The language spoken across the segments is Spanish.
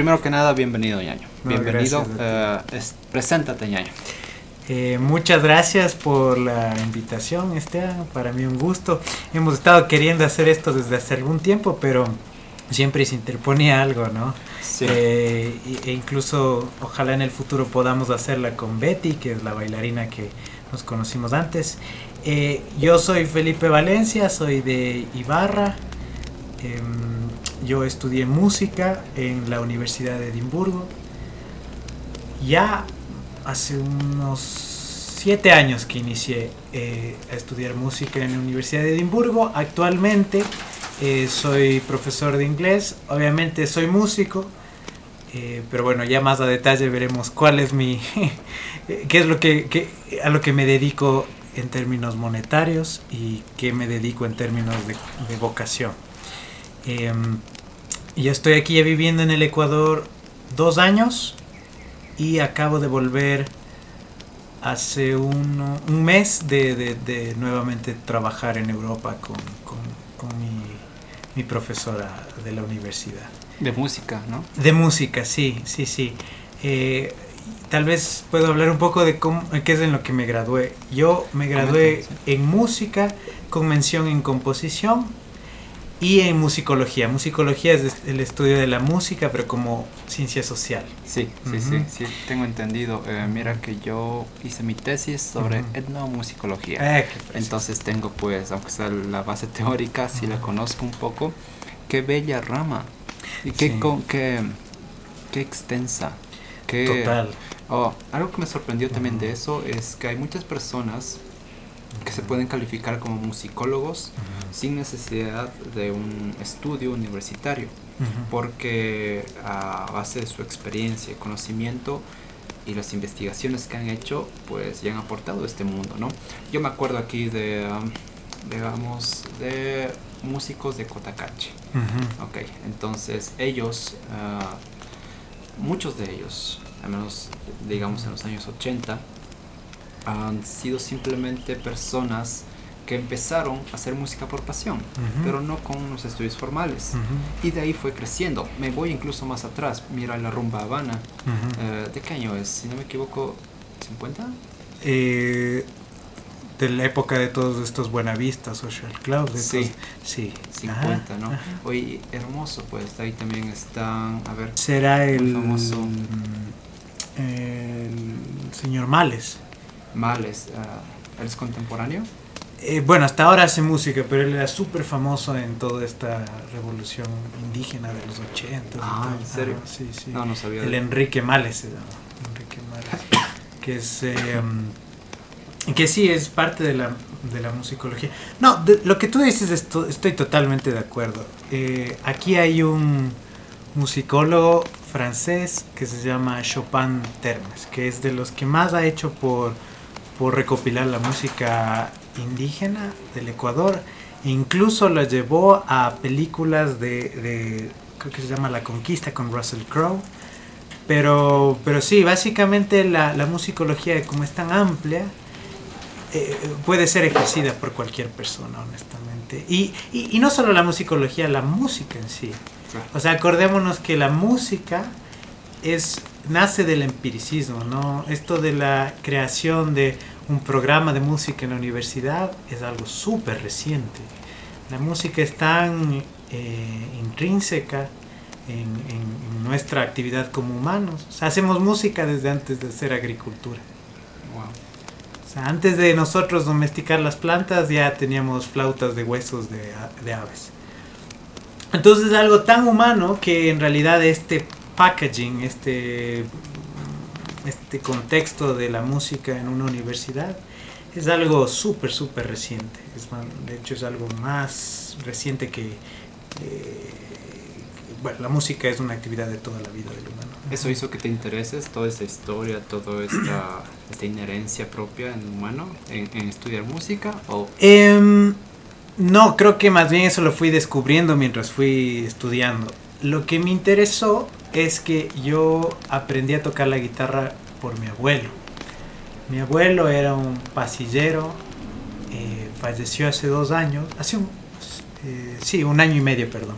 primero que nada, bienvenido, ñaño. bienvenido. Eh, preséntate, ñaño. Eh, muchas gracias por la invitación, Esteban. Para mí un gusto. Hemos estado queriendo hacer esto desde hace algún tiempo, pero siempre se interponía algo, ¿no? Sí. Eh, e incluso ojalá en el futuro podamos hacerla con Betty, que es la bailarina que nos conocimos antes. Eh, yo soy Felipe Valencia, soy de Ibarra. Em, yo estudié música en la Universidad de Edimburgo. Ya hace unos siete años que inicié eh, a estudiar música en la Universidad de Edimburgo. Actualmente eh, soy profesor de inglés, obviamente soy músico, pero bueno, ya más a detalle veremos cuál es mi, qué es lo que, a lo que me dedico en términos monetarios y qué me dedico en términos de, vocación. Eh, yo estoy aquí viviendo en el Ecuador dos años y acabo de volver hace un, un mes de, de, nuevamente trabajar en Europa con, con, con mi, mi, profesora de la universidad. De música, ¿no? De música, sí, sí, sí. Eh, tal vez puedo hablar un poco de cómo, qué es en lo que me gradué. Yo me gradué en música con mención en composición y en musicología. Musicología es el estudio de la música, pero como ciencia social. Sí, sí, sí, sí, tengo entendido. Eh, mira que yo hice mi tesis sobre etnomusicología. Eh, Entonces tengo pues, aunque sea la base teórica, sí la conozco un poco. Qué bella rama. Y qué, con, qué, qué extensa. Total. Oh, algo que me sorprendió también de eso es que hay muchas personas que se pueden calificar como musicólogos sin necesidad de un estudio universitario, porque a base de su experiencia y conocimiento y las investigaciones que han hecho, pues ya han aportado a este mundo, ¿no? Yo me acuerdo aquí de, um, digamos, de músicos de Cotacache. Ok, entonces ellos... Uh, muchos de ellos, al menos digamos en los años 80, han sido simplemente personas que empezaron a hacer música por pasión, pero no con unos estudios formales. Y de ahí fue creciendo. Me voy incluso más atrás. Mira la rumba Habana. Eh, ¿De qué año es? Si no me equivoco, ¿50? Eh, de la época de todos estos Buenavistas, Social Club. Sí, sí. 50, ¿no? Oye, hermoso, pues ahí también están, a ver. Será el, famoso. El señor Males. Males, uh, ¿él es contemporáneo? Eh, bueno, hasta ahora hace música, pero él era súper famoso en toda esta revolución indígena de los 80. Ah, ¿en serio? sí, sí. No, no sabía. El Enrique Males Enrique Males. que es. Eh, que sí es parte de la, de la musicología. No, lo que tú dices esto, estoy totalmente de acuerdo. Eh, aquí hay un musicólogo francés que se llama Chopin Termes, que es de los que más ha hecho por, por recopilar la música indígena del Ecuador. E incluso lo llevó a películas de, de, creo que se llama La Conquista con Russell Crowe. Pero, pero sí, básicamente la, la musicología como es tan amplia, eh, puede ser ejercida por cualquier persona, honestamente. Y, y, no solo la musicología, la música en sí. O sea, acordémonos que la música es nace del empiricismo, ¿no? Esto de la creación de un programa de música en la universidad es algo súper reciente. La música es tan eh, intrínseca en, en, nuestra actividad como humanos. O sea, hacemos música desde antes de hacer agricultura. Wow antes de nosotros domesticar las plantas ya teníamos flautas de huesos de, aves. Entonces es algo tan humano que en realidad este packaging, este, este contexto de la música en una universidad es algo súper, súper reciente. de hecho es algo más reciente que... Eh, bueno, la música es una actividad de toda la vida del humano. ¿Eso hizo que te intereses toda esta historia, toda esta, esta inherencia propia en el humano en, estudiar música? O? Em, no, creo que más bien eso lo fui descubriendo mientras fui estudiando. Lo que me interesó es que yo aprendí a tocar la guitarra por mi abuelo. Mi abuelo era un pasillero, eh, falleció hace dos años, hace un, eh, sí, un año y medio, perdón.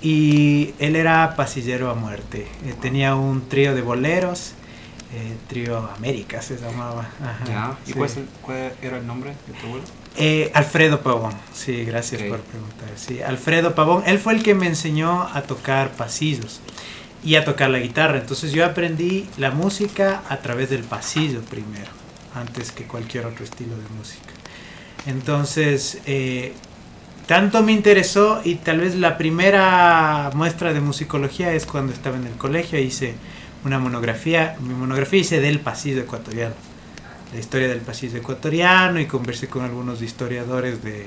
y él era pasillero a muerte. Eh, tenía un trío de boleros, trío América se llamaba. ¿Y cuál, era el nombre de tu abuelo? Eh, Alfredo Pavón, sí, gracias por preguntar. Sí, Alfredo Pavón, él fue el que me enseñó a tocar pasillos y a tocar la guitarra. Entonces yo aprendí la música a través del pasillo primero, antes que cualquier otro estilo de música. Entonces, eh, tanto me interesó y tal vez la primera muestra de musicología es cuando estaba en el colegio, hice una monografía, mi monografía hice del pasillo ecuatoriano, la historia del pasillo ecuatoriano y conversé con algunos historiadores de,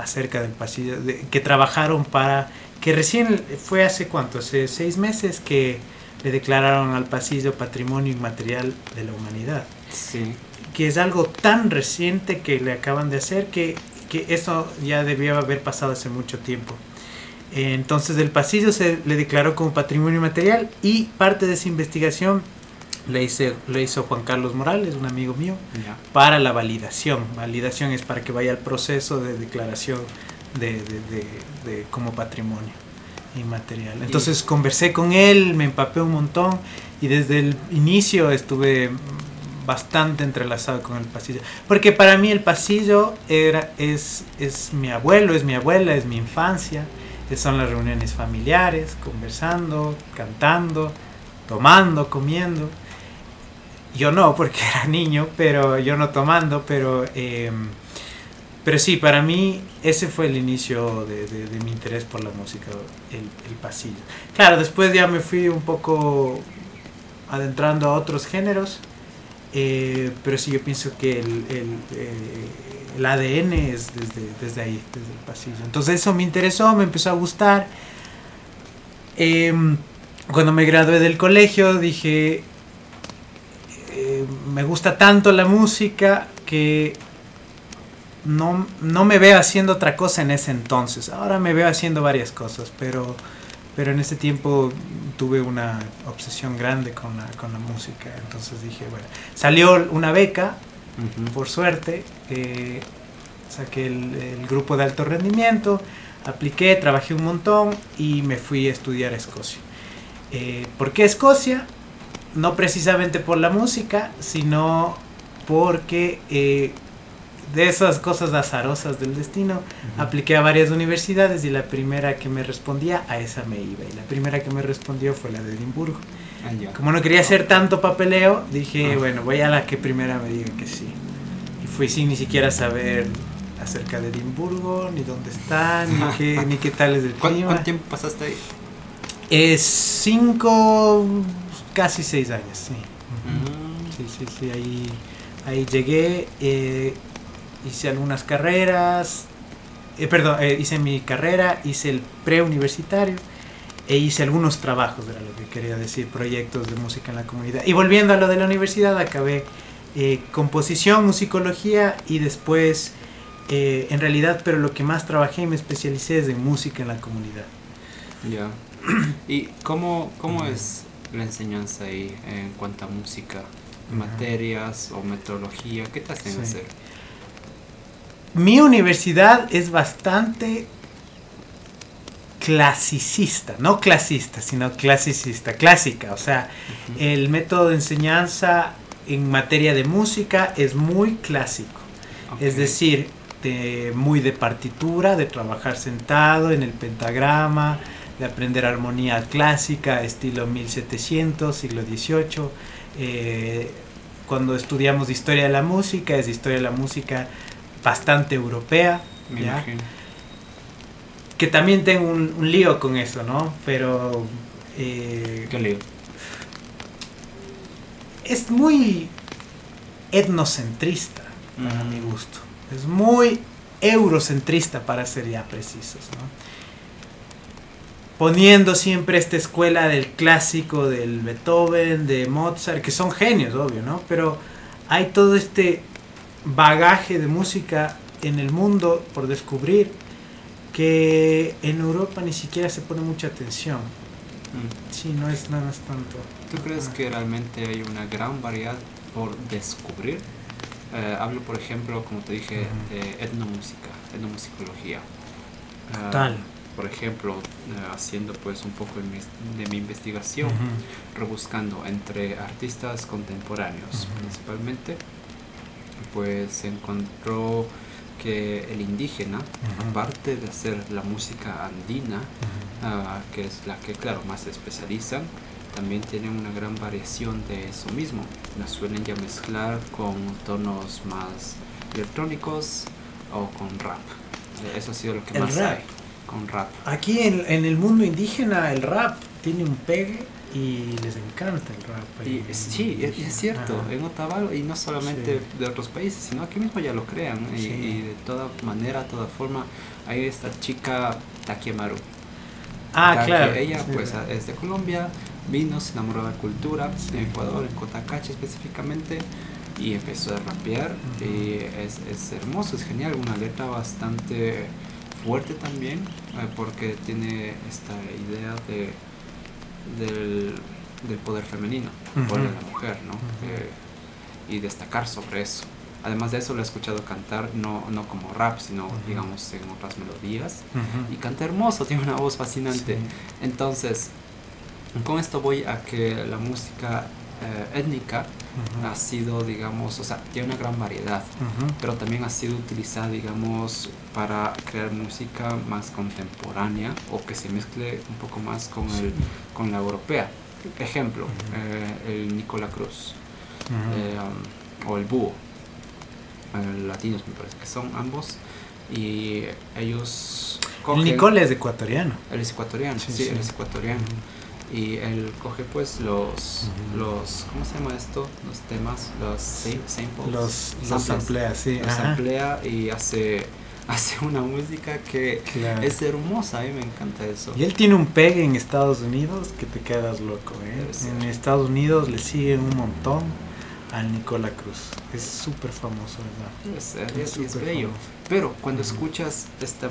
acerca del pasillo, que trabajaron para, que recién fue hace cuánto, hace seis meses que le declararon al pasillo patrimonio inmaterial de la humanidad. Sí. Que es algo tan reciente que le acaban de hacer que que eso ya debió haber pasado hace mucho tiempo. Entonces el pasillo se le declaró como patrimonio material y parte de esa investigación le, hice, le hizo Juan Carlos Morales, un amigo mío, para la validación. Validación es para que vaya al proceso de declaración de, de, de, como patrimonio inmaterial. Entonces conversé con él, me empapé un montón y desde el inicio estuve bastante entrelazado con el pasillo. Porque para mí el pasillo era, es, es mi abuelo, es mi abuela, es mi infancia. Son las reuniones familiares, conversando, cantando, tomando, comiendo. Yo no, porque era niño, pero yo no tomando, pero, em, pero sí, para mí ese fue el inicio de, mi interés por la música, el, pasillo. Claro, después ya me fui un poco adentrando a otros géneros, eh, pero sí, yo pienso que el, el, eh, el ADN es desde, desde, ahí, desde el pasillo. Entonces eso me interesó, me empezó a gustar. Em, cuando me gradué del colegio dije, eh, me gusta tanto la música que no, no me veo haciendo otra cosa en ese entonces. Ahora me veo haciendo varias cosas, pero pero en ese tiempo tuve una obsesión grande con la, con la música. Entonces dije, bueno, salió una beca, por suerte, eh, saqué el, grupo de alto rendimiento, apliqué, trabajé un montón y me fui a estudiar a Escocia. Eh, ¿Por qué Escocia? No precisamente por la música, sino porque eh, de esas cosas azarosas del destino, apliqué a varias universidades y la primera que me respondía, a esa me iba. Y la primera que me respondió fue la de Edimburgo. Ah, Como no quería hacer tanto papeleo, dije, ah. bueno, voy a la que primera me diga que sí. Y fui sin ni siquiera saber acerca de Edimburgo, ni dónde está, ni qué, ni qué tal es el clima. ¿Cuánto tiempo pasaste ahí? Es cinco, casi seis años, sí. Sí, sí, sí, ahí, ahí llegué. Eh, hice algunas carreras, eh, perdón, eh, hice mi carrera, hice el preuniversitario e hice algunos trabajos, era lo que quería decir, proyectos de música en la comunidad. Y volviendo a lo de la universidad, acabé eh, composición, musicología y después, en realidad, pero lo que más trabajé y me especialicé es en música en la comunidad. Ya. ¿Y cómo, cómo es la enseñanza ahí en cuanto a música? ¿Materias o metodología? ¿Qué te hacen hacer? mi universidad es bastante clasicista, no clasista, sino clasicista, clásica. O sea, el método de enseñanza en materia de música es muy clásico. Es decir, muy de partitura, de trabajar sentado en el pentagrama, de aprender armonía clásica, estilo 1700, siglo XVIII. Eh, cuando estudiamos historia de la música, es historia de la música bastante europea. Que también tengo un, lío con eso, ¿no? Pero... Eh, ¿Qué lío? Es muy etnocentrista, para mi gusto. Es muy eurocentrista, para ser ya precisos, ¿no? Poniendo siempre esta escuela del clásico, del Beethoven, de Mozart, que son genios, obvio, ¿no? Pero hay todo este bagaje de música en el mundo por descubrir que en Europa ni siquiera se pone mucha atención. Mm. Sí, no es nada más tanto. ¿Tú crees que realmente hay una gran variedad por descubrir? Eh, hablo, por ejemplo, como te dije, de etnomúsica, etnomusicología. Total. Por ejemplo, haciendo pues un poco de mi investigación, rebuscando entre artistas contemporáneos principalmente, pues se encontró que el indígena, aparte de hacer la música andina, ah, que es la que, claro, más se especializan, también tienen una gran variación de eso mismo. La suelen ya mezclar con tonos más electrónicos o con rap. Eso ha sido lo que más hay, con rap. Aquí en, en el mundo indígena el rap tiene un pegue y les encanta el rap. Y, sí, es, cierto, en Otavalo y no solamente de otros países, sino aquí mismo ya lo crean y, de toda manera, toda forma, hay esta chica Takiemaru. Ah, claro. Ella pues es de Colombia, vino, se enamoró de la cultura en Ecuador, en Cotacachi específicamente, y empezó a rapear. y es, es hermoso, es genial, una letra bastante fuerte también, eh, porque tiene esta idea de del, poder femenino, del poder de la mujer, ¿no? Eh, y destacar sobre eso. Además de eso, lo he escuchado cantar no, no como rap, sino, digamos, en otras melodías. Y canta hermoso, tiene una voz fascinante. Entonces, con esto voy a que la música eh, étnica ha sido, digamos, o sea, tiene una gran variedad, pero también ha sido utilizada, digamos, para crear música más contemporánea o que se mezcle un poco más con, el, con la europea. Ejemplo, eh, el Nicola Cruz eh, um, o el Búho, latinos me parece que son ambos, y ellos... el Nicola es ecuatoriano. Él es ecuatoriano, sí, él es ecuatoriano y él coge pues los los cómo se llama esto los temas los samples. Los, los amplía sí los amplía y hace hace una música que es hermosa a mí me encanta eso. Y él tiene un pegue en Estados Unidos que te quedas loco ¿eh? en Estados Unidos le siguen un montón al Nicola Cruz. Es súper famoso verdad es, es, bello. pero cuando escuchas esta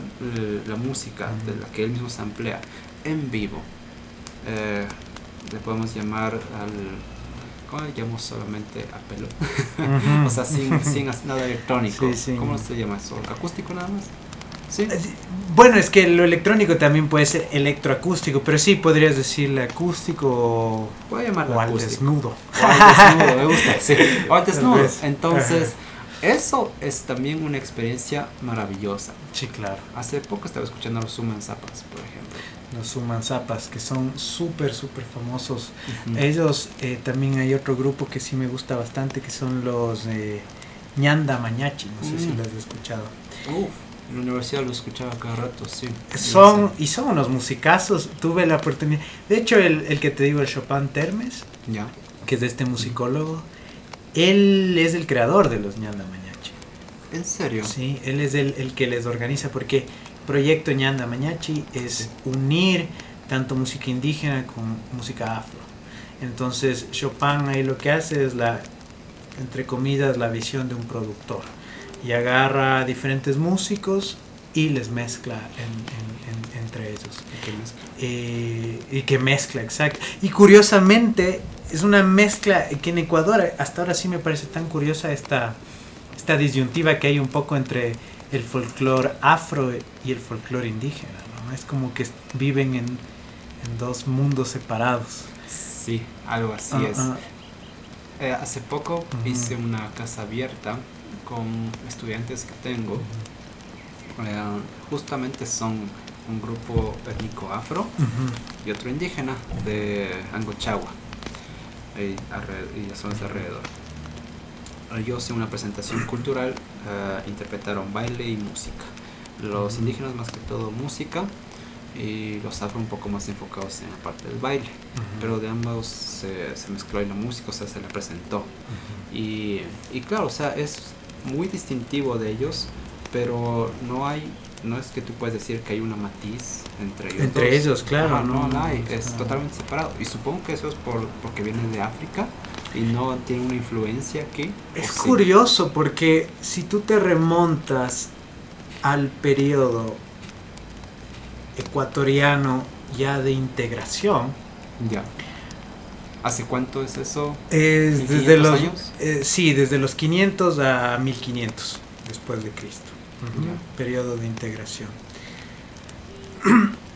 la música de la que él mismo se emplea en vivo eh, le podemos llamar al ¿cómo le llamamos solamente a pelo? o sea, sin, sin nada electrónico. ¿Cómo se llama eso? ¿Acústico nada más? ¿Sí? Eh, bueno, es que lo electrónico también puede ser electroacústico, pero sí podrías decirle acústico o, llamarlo o al desnudo. O al desnudo, me gusta, sí. O al desnudo. Entonces, eso es también una experiencia maravillosa. Sí, claro. Hace poco estaba escuchando a los Suman Zapas, por ejemplo los Suman Zapas, que son súper, súper famosos. Ellos, eh, también hay otro grupo que sí me gusta bastante, que son los eh, Ñanda Mañachi, no sé si mm. lo has escuchado. Uf, en la universidad lo escuchaba cada rato, sí. Son, y son unos musicazos, tuve la oportunidad. De hecho, el, el que te digo, el Chopin Termes, ya. que es de este musicólogo, él es el creador de los Ñanda Mañachi. ¿En serio? Sí, él es el, el que les organiza, porque proyecto Ñanda Mañachi es unir tanto música indígena con música afro. Entonces Chopin ahí lo que hace es la, entre comillas, la visión de un productor. Y agarra diferentes músicos y les mezcla entre ellos. ¿Y mezcla? Eh, y que mezcla, exacto. Y curiosamente es una mezcla que en Ecuador hasta ahora sí me parece tan curiosa esta, esta disyuntiva que hay un poco entre el folclore afro y el folclore indígena, ¿no? Es como que viven en, dos mundos separados. Sí, algo así ah, es. Ah. Eh, hace poco hice una casa abierta con estudiantes que tengo. Eh, justamente son un grupo étnico afro y otro indígena de Angochagua y, y las zonas de alrededor ellos en una presentación cultural eh, interpretaron baile y música. Los indígenas más que todo música y los afro un poco más enfocados en la parte del baile. Pero de ambos se, se, mezcló y la música, o sea, se la presentó. y, y, claro, o sea, es muy distintivo de ellos, pero no hay, no es que tú puedes decir que hay una matiz entre ellos. Entre ellos, claro. no, no, hay, es totalmente separado. Y supongo que eso es por, porque vienen de África y no tiene una influencia aquí. Es curioso porque si tú te remontas al periodo ecuatoriano ya de integración. Ya. ¿Hace cuánto es eso? Es desde los años? Eh, sí, desde los 500 a 1500 después de Cristo. Periodo de integración.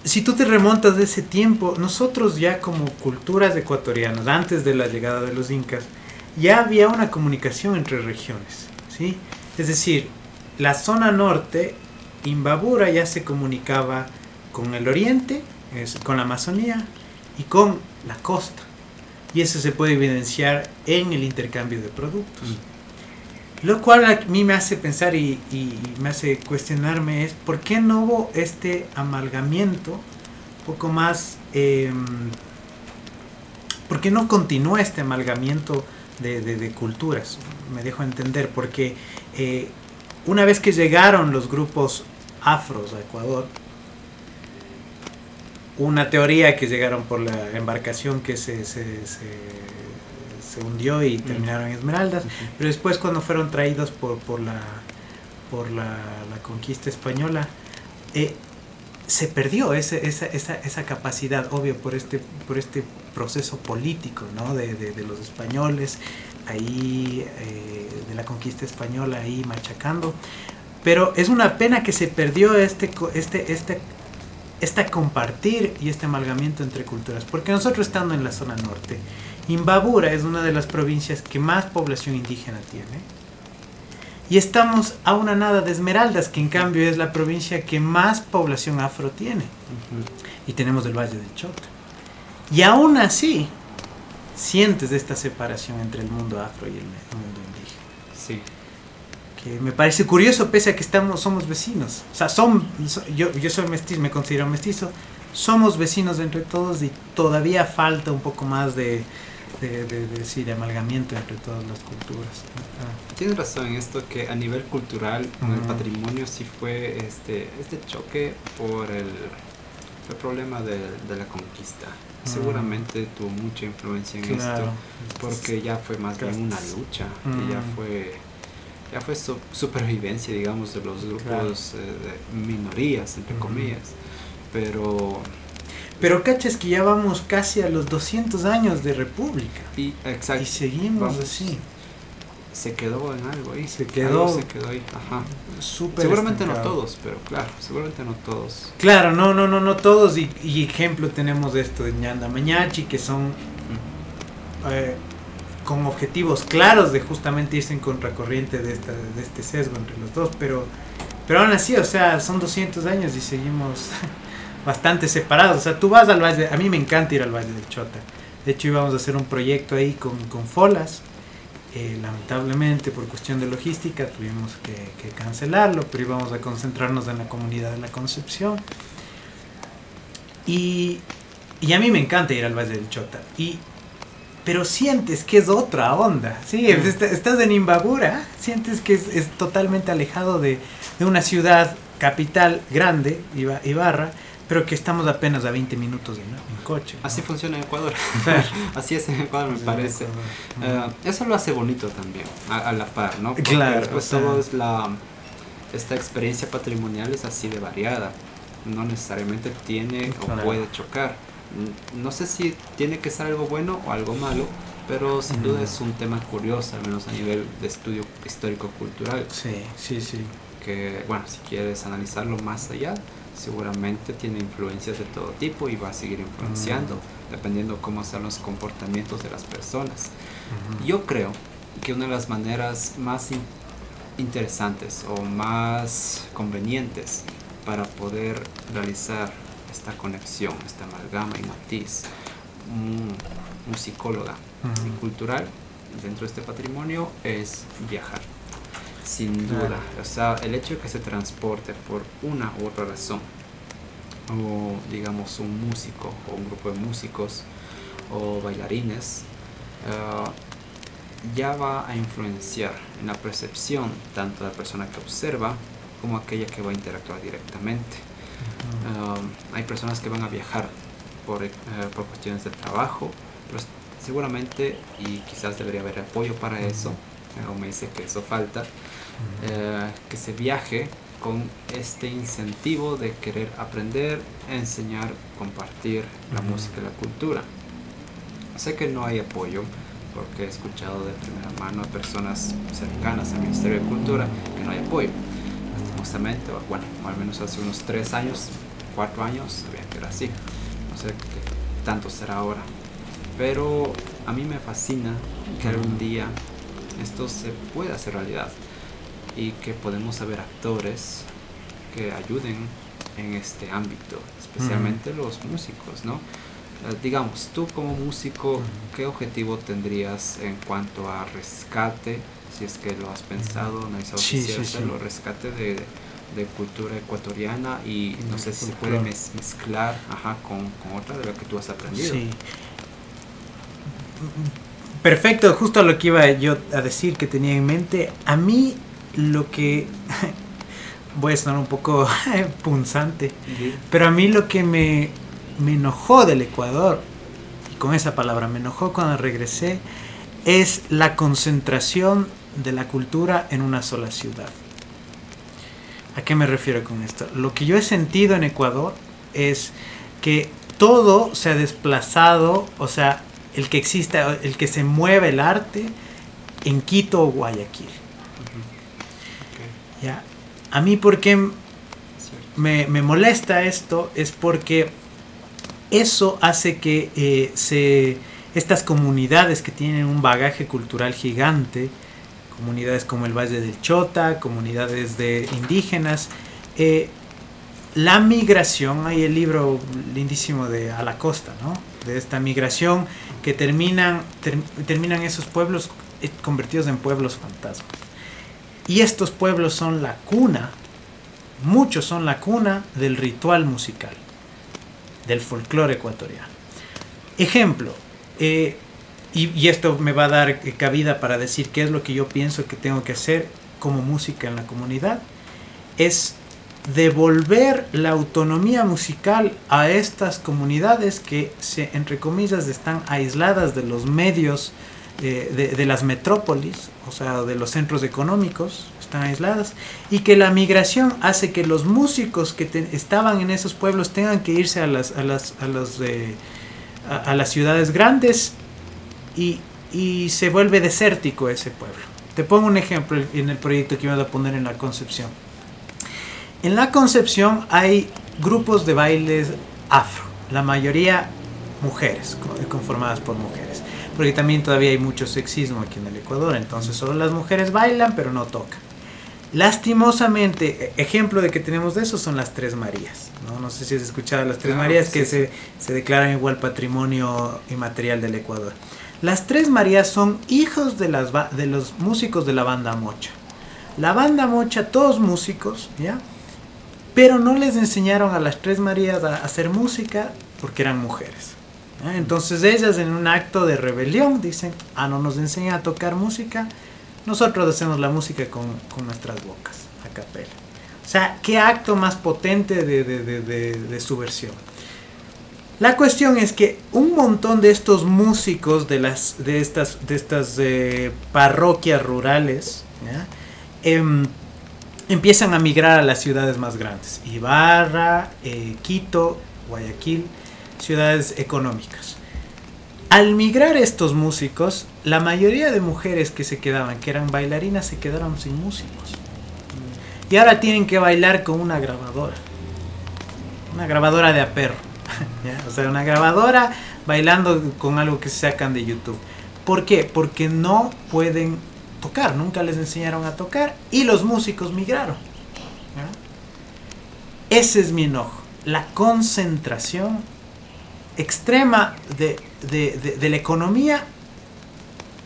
Si tú te remontas de ese tiempo, nosotros ya como culturas ecuatorianas, antes de la llegada de los incas, ya había una comunicación entre regiones, ¿sí? Es decir, la zona norte, Imbabura ya se comunicaba con el oriente, con la Amazonía y con la costa. Y eso se puede evidenciar en el intercambio de productos. Mm. Lo cual a mí me hace pensar y, me hace cuestionarme es por qué no hubo este amalgamiento un poco más... Em, ¿Por qué no continúa este amalgamiento de, culturas? Me dejo entender, porque eh, una vez que llegaron los grupos afros a Ecuador, una teoría que llegaron por la embarcación que se, hundió y terminaron en Esmeraldas, pero después cuando fueron traídos por, por, la, por la, conquista española, eh, se perdió ese, esa, esa, esa, capacidad, obvio, por este, por este proceso político ¿no? de, de, los españoles, ahí, eh, de la conquista española, ahí machacando. Pero es una pena que se perdió este, este, este, este compartir y este amalgamiento entre culturas. Porque nosotros estando en la zona norte, Imbabura es una de las provincias que más población indígena tiene. Y estamos a una nada de Esmeraldas, que en cambio es la provincia que más población afro tiene. Y tenemos el Valle del Chota. Y aún así, sientes esta separación entre el mundo afro y el mundo indígena. Sí me parece curioso pese a que estamos somos vecinos. O sea, son, yo, yo soy mestizo, me considero mestizo, somos vecinos entre todos y todavía falta un poco más de, de, de, amalgamiento entre todas las culturas. Ah. Tienes razón en esto que a nivel cultural, con el patrimonio sí fue este, este choque por el, el problema de, la conquista. Seguramente tuvo mucha influencia en esto, porque ya fue más bien una lucha, y ya fue ya fue supervivencia, digamos, de los grupos eh, de minorías, entre comillas. Pero... Pero cachas que ya vamos casi a los 200 años de república. Y, exacto. y seguimos así. Se quedó en algo ahí. Se quedó. se quedó ahí. Ajá. seguramente no todos, pero claro, seguramente no todos. Claro, no, no, no, no todos. Y, y ejemplo tenemos esto de Ñanda Mañachi, que son con objetivos claros de justamente irse en contracorriente de, esta, de este sesgo entre los dos, pero, pero aún así, o sea, son 200 años y seguimos bastante separados. O sea, tú vas al Valle, a mí me encanta ir al Valle del Chota. De hecho, íbamos a hacer un proyecto ahí con, con Folas. Eh, lamentablemente, por cuestión de logística, tuvimos que, cancelarlo, pero íbamos a concentrarnos en la comunidad de la Concepción. Y, y a mí me encanta ir al Valle del Chota. Y pero sientes que es otra onda. Sí, estás en Imbabura, sientes que es, totalmente alejado de, una ciudad capital grande, Ibarra, pero que estamos apenas a 20 minutos en, coche. Así funciona en Ecuador. Así es en Ecuador, me parece. Eh, eso lo hace bonito también, a, la par, ¿no? claro. Pues todo es la, esta experiencia patrimonial es así de variada. No necesariamente tiene o puede chocar no sé si tiene que ser algo bueno o algo malo, pero sin duda es un tema curioso, al menos a nivel de estudio histórico-cultural. Sí, sí, sí. Que, bueno, si quieres analizarlo más allá, seguramente tiene influencias de todo tipo y va a seguir influenciando, dependiendo cómo sean los comportamientos de las personas. Yo creo que una de las maneras más interesantes o más convenientes para poder realizar esta conexión, esta amalgama y matiz musicóloga y cultural dentro de este patrimonio es viajar. Sin duda. O sea, el hecho de que se transporte por una u otra razón, o digamos un músico o un grupo de músicos o bailarines, eh, ya va a influenciar en la percepción tanto de la persona que observa como aquella que va a interactuar directamente. Um, hay personas que van a viajar por, eh, por cuestiones de trabajo, pero seguramente, y quizás debería haber apoyo para eso, o me dice que eso falta, eh, que se viaje con este incentivo de querer aprender, enseñar, compartir la música y la cultura. Sé que no hay apoyo, porque he escuchado de primera mano a personas cercanas al Ministerio de Cultura que no hay apoyo. Lastimosamente, bueno, al menos hace unos tres años cuatro años sabía que era así. No sé qué tanto será ahora. Pero a mí me fascina que algún día esto se pueda hacer realidad y que podemos saber actores que ayuden en este ámbito, especialmente los músicos, ¿no? Eh, digamos, tú como músico, ¿qué objetivo tendrías en cuanto a rescate? Si es que lo has pensado, no es oficial, sí, rescate de, cultura ecuatoriana y no sé si se puede mezclar con, con, otra de lo que tú has aprendido. Sí. Perfecto, justo lo que iba yo a decir que tenía en mente. A mí lo que voy a sonar un poco punzante, pero a mí lo que me, me enojó del Ecuador, y con esa palabra me enojó cuando regresé, es la concentración de la cultura en una sola ciudad. ¿A qué me refiero con esto? Lo que yo he sentido en Ecuador es que todo se ha desplazado, o sea, el que exista, el que se mueve el arte en Quito o Guayaquil. ¿Ya? A mí, ¿por qué me, molesta esto? Es porque eso hace que eh, se, estas comunidades que tienen un bagaje cultural gigante, comunidades como el Valle del Chota, comunidades de indígenas, eh, la migración, hay el libro lindísimo de A la Costa, ¿no? De esta migración que terminan, terminan esos pueblos eh, convertidos en pueblos fantasmas. Y estos pueblos son la cuna, muchos son la cuna del ritual musical, del folclore ecuatoriano. Ejemplo, eh, y, esto me va a dar cabida para decir qué es lo que yo pienso que tengo que hacer como música en la comunidad, es devolver la autonomía musical a estas comunidades que, se, entre comillas, están aisladas de los medios de, las metrópolis, o sea, de los centros económicos, están aisladas, y que la migración hace que los músicos que estaban en esos pueblos tengan que irse a las, a las, a los, a, las ciudades grandes y, y, se vuelve desértico ese pueblo. Te pongo un ejemplo en el proyecto que iba a poner en la Concepción. En la Concepción hay grupos de bailes afro, la mayoría mujeres, conformadas por mujeres porque también todavía hay mucho sexismo aquí en el Ecuador, entonces solo las mujeres bailan pero no tocan. Lastimosamente, e, ejemplo de que tenemos de eso son las Tres Marías. No, no sé si has escuchado las Tres Marías que se, se, declaran igual patrimonio inmaterial del Ecuador. Las Tres Marías son hijos de, las, de los músicos de la banda Mocha. La banda Mocha, todos músicos, ¿ya? Pero no les enseñaron a las Tres Marías a hacer música porque eran mujeres. Entonces ellas en un acto de rebelión dicen, ah, no nos enseña a tocar música, nosotros hacemos la música con, nuestras bocas, a capela. O sea, qué acto más potente de, subversión. La cuestión es que un montón de estos músicos de, las, de estas, de estas eh, parroquias rurales em, empiezan a migrar a las ciudades más grandes. Ibarra, eh, Quito, Guayaquil ciudades económicas. Al migrar estos músicos, la mayoría de mujeres que se quedaban, que eran bailarinas, se quedaron sin músicos. Y ahora tienen que bailar con una grabadora. Una grabadora de a perro. O sea, una grabadora bailando con algo que se sacan de YouTube. ¿Por qué? Porque no pueden tocar, nunca les enseñaron a tocar y los músicos migraron. Ese es mi enojo, la concentración extrema de, la economía,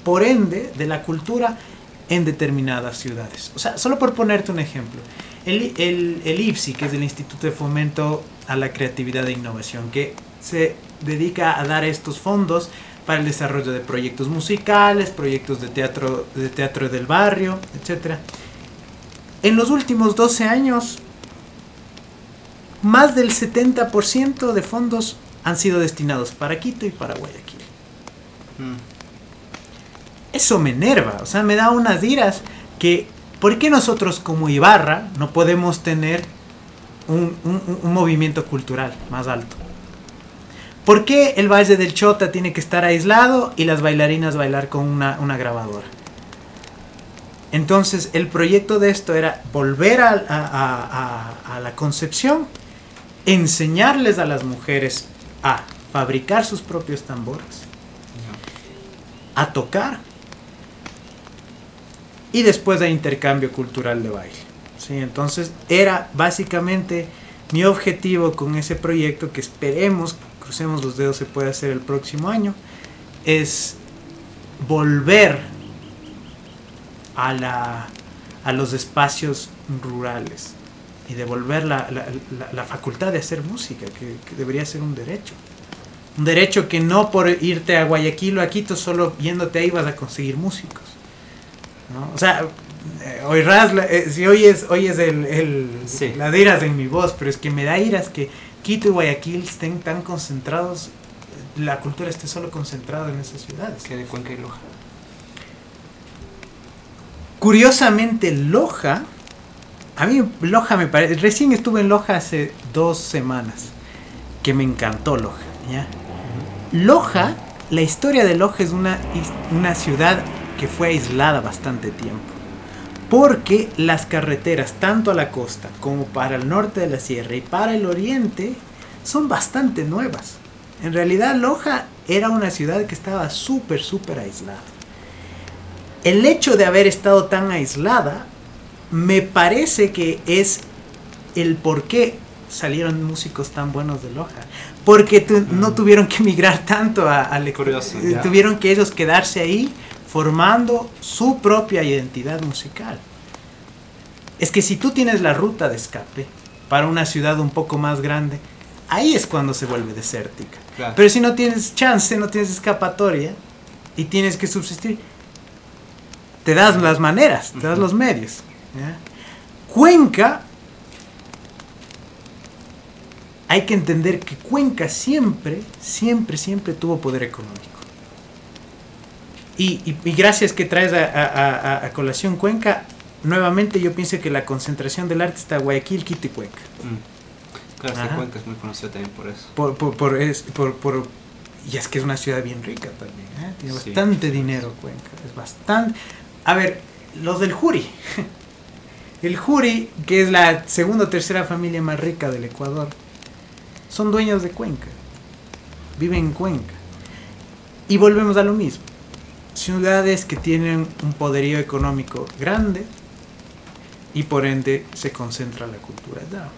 por ende, de la cultura en determinadas ciudades. O sea, solo por ponerte un ejemplo, el, el, IFSI, que es el Instituto de Fomento a la Creatividad e Innovación, que se dedica a dar estos fondos para el desarrollo de proyectos musicales, proyectos de teatro, de teatro del barrio, etc. En los últimos 12 años, más del 70% de fondos han sido destinados para Quito y para Guayaquil. Mm. Eso me enerva, o sea, me da unas iras que, ¿por qué nosotros como Ibarra no podemos tener un, movimiento cultural más alto? ¿Por qué el Valle del Chota tiene que estar aislado y las bailarinas bailar con una, grabadora? Entonces el proyecto de esto era volver a, a la concepción enseñarles a las mujeres a fabricar sus propios tambores, a tocar y después de intercambio cultural de baile. ¿sí? Entonces era básicamente mi objetivo con ese proyecto que esperemos, crucemos los dedos, se puede hacer el próximo año, es volver a, la, a los espacios rurales y devolver la, la, facultad de hacer música, que, debería ser un derecho. Un derecho que no por irte a Guayaquil o a Quito solo yéndote ahí vas a conseguir músicos. O sea, eh, oirás, eh, si oyes, oyes el, el la iras en mi voz, pero es que me da iras que Quito y Guayaquil estén tan concentrados, la cultura esté solo concentrada en esas ciudades. Que de Cuenca y Loja. Curiosamente, Loja, a mí Loja me parece, recién estuve en Loja hace dos semanas, que me encantó Loja. Loja, la historia de Loja es una, una ciudad que fue aislada bastante tiempo. Porque las carreteras, tanto a la costa como para el norte de la sierra y para el oriente, son bastante nuevas. En realidad Loja era una ciudad que estaba súper, súper aislada. El hecho de haber estado tan aislada me parece que es el por qué salieron músicos tan buenos de Loja. Porque no tuvieron que emigrar tanto a, a Tuvieron que ellos quedarse ahí formando su propia identidad musical. Es que si tú tienes la ruta de escape para una ciudad un poco más grande, ahí es cuando se vuelve desértica. Pero si no tienes chance, no tienes escapatoria y tienes que subsistir, te das las maneras, te das los medios. Cuenca, hay que entender que Cuenca siempre, siempre, siempre tuvo poder económico. Y, gracias que traes a, colación Cuenca, nuevamente yo pienso que la concentración del arte está Guayaquil, Quito y Cuenca. Mm. Claro, Cuenca es muy conocida también por eso. Por, por, por, y es que es una ciudad bien rica también, ¿eh? tiene bastante dinero Cuenca, es bastante... A ver, los del Juri. El Juri, que es la segunda o tercera familia más rica del Ecuador, son dueños de Cuenca, viven en Cuenca. Y volvemos a lo mismo ciudades que tienen un poderío económico grande y por ende se concentra la cultura allá.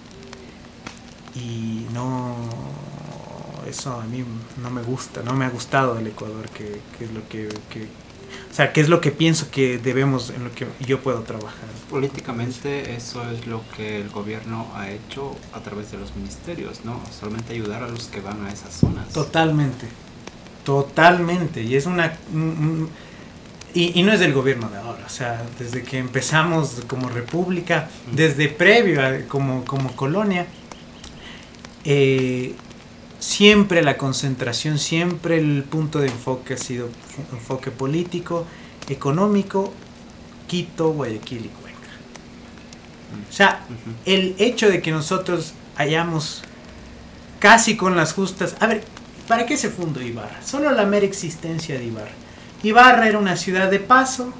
Y no, eso a mí no me gusta, no me ha gustado el Ecuador, que, es lo que, o sea, qué es lo que pienso que debemos, en lo que yo puedo trabajar. Políticamente eso es lo que el gobierno ha hecho a través de los ministerios, ¿no? Solamente ayudar a los que van a esas zonas. Totalmente, Totalmente, y es una... Y, no es del gobierno de ahora, o sea, desde que empezamos como república, desde previo como, como colonia, eh, siempre la concentración, siempre el punto de enfoque ha sido enfoque político, económico, Quito, Guayaquil y Cuenca. O sea, el hecho de que nosotros hayamos casi con las justas... A ver, ¿Para qué se fundó Ibarra? Solo la mera existencia de Ibarra. Ibarra era una ciudad de paso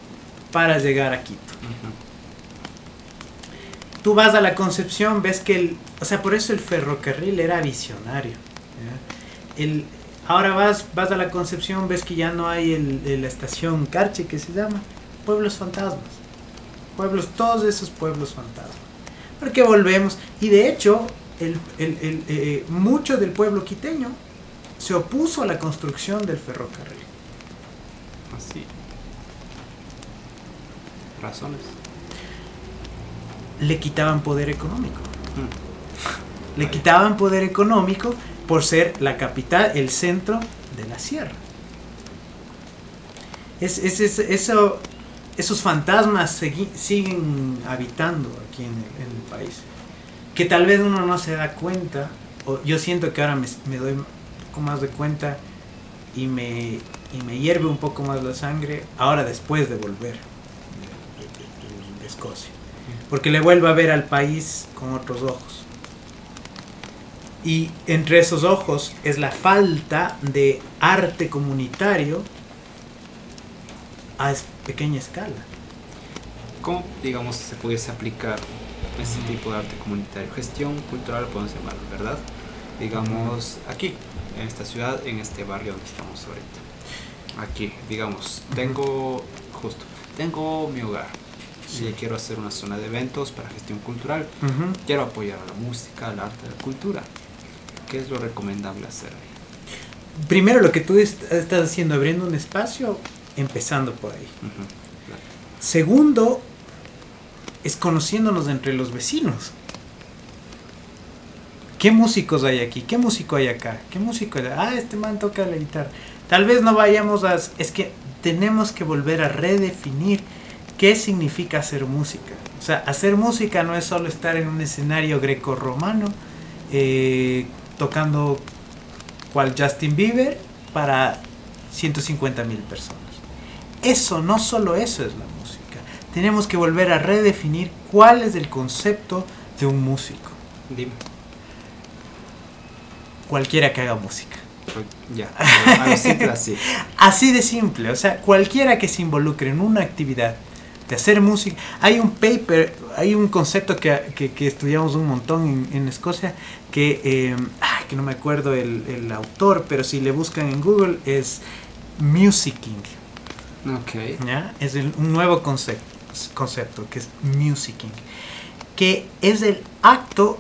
para llegar a Quito. Tú vas a la Concepción, ves que el... O sea, por eso el ferrocarril era visionario. El, ahora vas, vas a la Concepción, ves que ya no hay el, la estación Carche, que se llama. Pueblos fantasmas. Pueblos, todos esos pueblos fantasmas. Porque volvemos. Y de hecho, el, eh, mucho del pueblo quiteño se opuso a la construcción del ferrocarril. Así. Razones. Le quitaban poder económico. Mm. Le quitaban poder económico por ser la capital, el centro de la sierra. Es, eso, esos fantasmas siguen habitando aquí en el, país. Que tal vez uno no se da cuenta, o yo siento que ahora me, me doy más de cuenta y me, y me hierve un poco más la sangre ahora después de volver de, Escocia. Porque le vuelvo a ver al país con otros ojos. Y entre esos ojos es la falta de arte comunitario a pequeña escala. ¿Cómo, digamos, se pudiese aplicar Este tipo de arte comunitario. Gestión cultural podemos llamarlo, ¿verdad? Digamos, aquí, en esta ciudad, en este barrio donde estamos ahorita. Aquí, digamos, tengo, justo, tengo mi hogar. Si quiero hacer una zona de eventos para gestión cultural, quiero apoyar a la música, al arte, a la cultura. ¿Qué es lo recomendable hacer ahí? Primero, lo que tú estás haciendo, abriendo un espacio, empezando por ahí. Segundo, es conociéndonos entre los vecinos. ¿Qué músicos hay aquí? ¿Qué músico hay acá? ¿Qué músico hay? Ah, este man toca la guitarra. Tal vez no vayamos a... Es que tenemos que volver a redefinir qué significa hacer música. O sea, hacer música no es solo estar en un escenario greco-romano eh, tocando cual Justin Bieber para 150 mil personas. Eso, no solo eso es la música. Tenemos que volver a redefinir cuál es el concepto de un músico. Dime. Cualquiera que haga música. Ya, así. así de simple, o sea, cualquiera que se involucre en una actividad de hacer música. Hay un paper, hay un concepto que, que, estudiamos un montón en, Escocia, que, eh, que no me acuerdo el, el, autor, pero si le buscan en Google es musicking. Okay. ¿Ya? Es un nuevo concepto, concepto que es musicking, que es el acto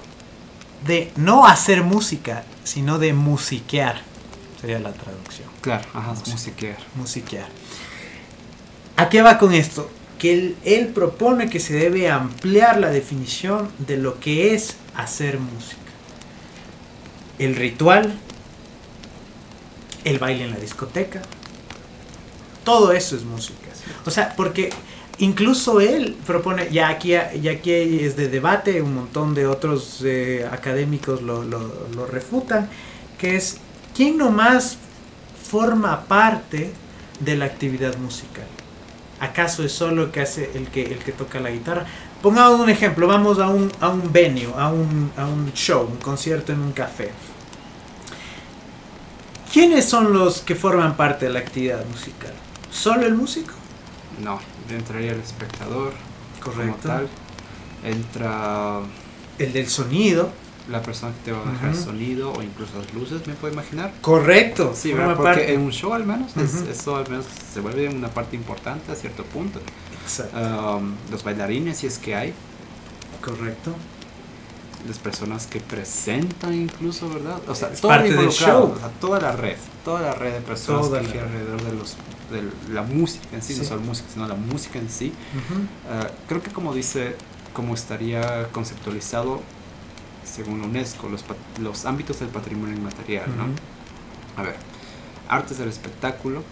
de no hacer música, sino de musiquear, sería la traducción. Claro, ajá, musiquear. Musiquear. ¿A qué va con esto? Que él, propone que se debe ampliar la definición de lo que es hacer música. El ritual, el baile en la discoteca, todo eso es música. O sea, porque incluso él propone, ya aquí, ya aquí es de debate, un montón de otros eh, académicos lo, refutan, que es, ¿quién nomás forma parte de la actividad musical? ¿Acaso es solo el que hace el que, el que toca la guitarra? Pongamos un ejemplo, vamos a un, a un venue, a un, a un show, un concierto en un café. ¿Quiénes son los que forman parte de la actividad musical? ¿Solo el músico? No, entraría el espectador. Correcto. Como tal. Entra. El del sonido. La persona que te va a dejar el sonido o incluso las luces, me puedo imaginar. Correcto. Sí, porque en un show al menos, eso al menos se vuelve una parte importante a cierto punto. Exacto. Um, los bailarines, si es que hay. Correcto las personas que presentan incluso, ¿verdad? O sea, parte del show. toda la red, toda la red de personas que gira alrededor de, los, de la música en sí, no solo música, sino la música en sí. Eh, creo que como dice, como estaría conceptualizado según UNESCO, los, los ámbitos del patrimonio inmaterial, ¿no? A ver, artes del espectáculo,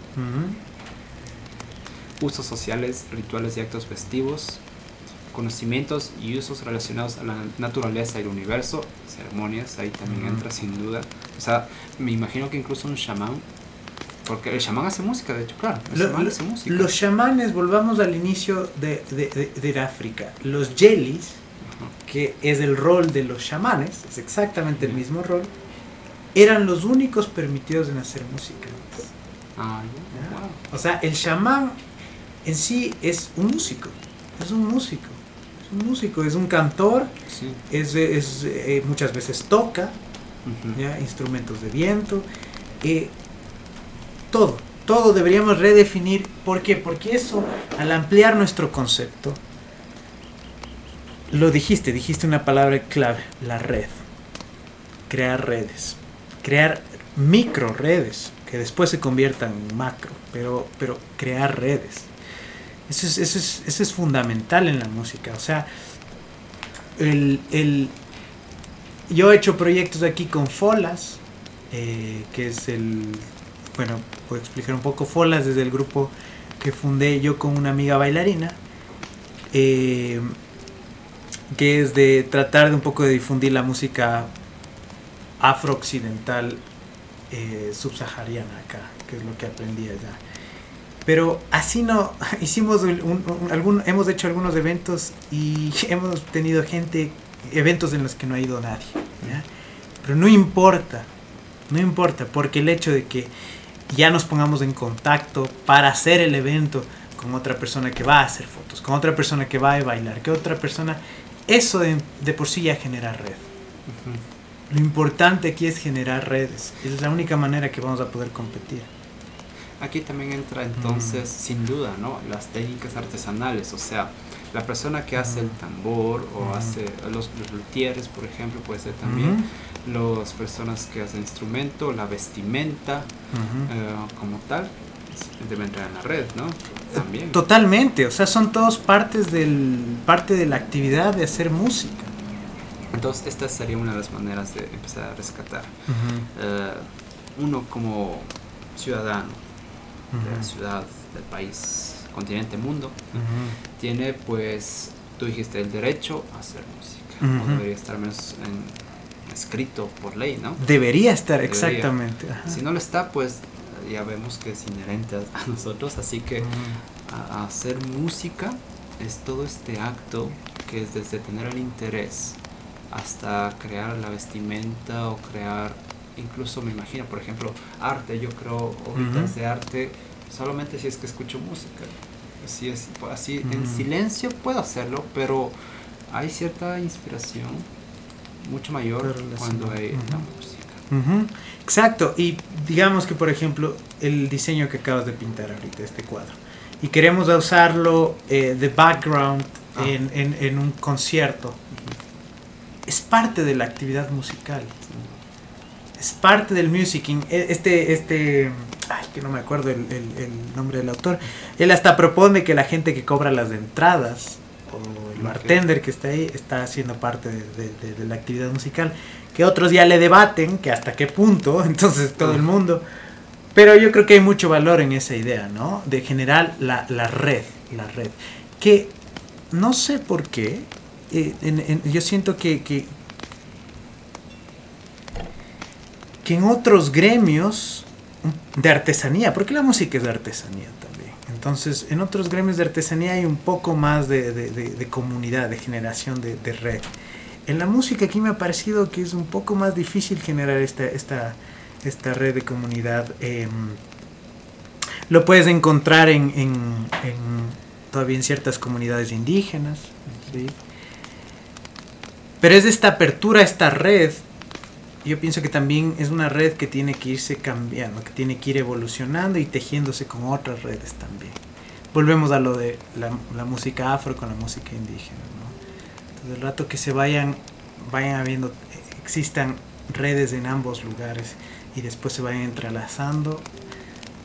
usos sociales, rituales y actos festivos, conocimientos y usos relacionados a la naturaleza y el universo, ceremonias, ahí también entra sin duda. O sea, me imagino que incluso un chamán, porque el chamán hace música, de hecho, claro, el hace música. Los chamanes, volvamos al inicio de, de, de, África, los yelis, que es el rol de los chamanes, es exactamente el mismo rol, eran los únicos permitidos en hacer música. Ah, O sea, el chamán en sí es un músico, es un músico un músico, es un cantor, es, es eh, muchas veces toca instrumentos de viento, eh, todo, todo deberíamos redefinir. ¿Por qué? Porque eso, al ampliar nuestro concepto, lo dijiste, dijiste una palabra clave, la red. Crear redes, crear micro redes que después se conviertan en macro, pero, pero crear redes. Eso es, eso es, eso es fundamental en la música. O sea, el, el, yo he hecho proyectos aquí con Folas, eh, que es el, bueno, puedo explicar un poco Folas desde el grupo que fundé yo con una amiga bailarina, eh, que es de tratar de un poco de difundir la música afro-occidental eh, subsahariana acá, que es lo que aprendí allá. Pero así no, hicimos algún, hemos hecho algunos eventos y hemos tenido gente, eventos en los que no ha ido nadie. Pero no importa, no importa, porque el hecho de que ya nos pongamos en contacto para hacer el evento con otra persona que va a hacer fotos, con otra persona que va a bailar, que otra persona, eso de, por sí ya genera red. Lo importante aquí es generar redes. Es la única manera que vamos a poder competir. Aquí también entra entonces, sin duda, ¿no? Las técnicas artesanales, o sea, la persona que hace el tambor o hace los, luthieres, por ejemplo, puede ser también las personas que hacen instrumento, la vestimenta eh, como tal, debe entrar en la red, ¿no? También. Totalmente, o sea, son todos partes del parte de la actividad de hacer música. Entonces, esta sería una de las maneras de empezar a rescatar. Eh, uno como ciudadano de la ciudad, del país, continente, mundo, tiene pues, tú dijiste, el derecho a hacer música, o debería estar menos escrito por ley, ¿no? Debería estar, exactamente. Si no lo está, pues ya vemos que es inherente a, nosotros, así que hacer música es todo este acto que es desde tener el interés hasta crear la vestimenta o crear incluso me imagino por ejemplo arte yo creo obras de arte solamente si es que escucho música. Así es así en silencio puedo hacerlo pero hay cierta inspiración mucho mayor cuando hay la música. Exacto y digamos que por ejemplo el diseño que acabas de pintar ahorita este cuadro y queremos usarlo eh, de background ah. en, en, en, un concierto es parte de la actividad musical. Es parte del musicing. E, este, este, ay, que no me acuerdo el, nombre del autor. Él hasta propone que la gente que cobra las entradas, o el bartender que está ahí, está haciendo parte de, la actividad musical. Que otros ya le debaten, que hasta qué punto, entonces todo el mundo. Pero yo creo que hay mucho valor en esa idea, ¿no? De generar la, la red, la red. Que no sé por qué, eh, yo siento que, que, en otros gremios de artesanía, porque la música es de artesanía también, entonces en otros gremios de artesanía hay un poco más de, comunidad, de generación de, red. En la música aquí me ha parecido que es un poco más difícil generar esta, esta, esta red de comunidad. Em, lo puedes encontrar en, en, todavía en ciertas comunidades indígenas. ¿sí? Pero es esta apertura esta red, yo pienso que también es una red que tiene que irse cambiando, que tiene que ir evolucionando y tejiéndose con otras redes también. Volvemos a lo de la, música afro con la música indígena. ¿no? Entonces, el rato que se vayan, vayan habiendo, existan redes en ambos lugares y después se vayan entrelazando,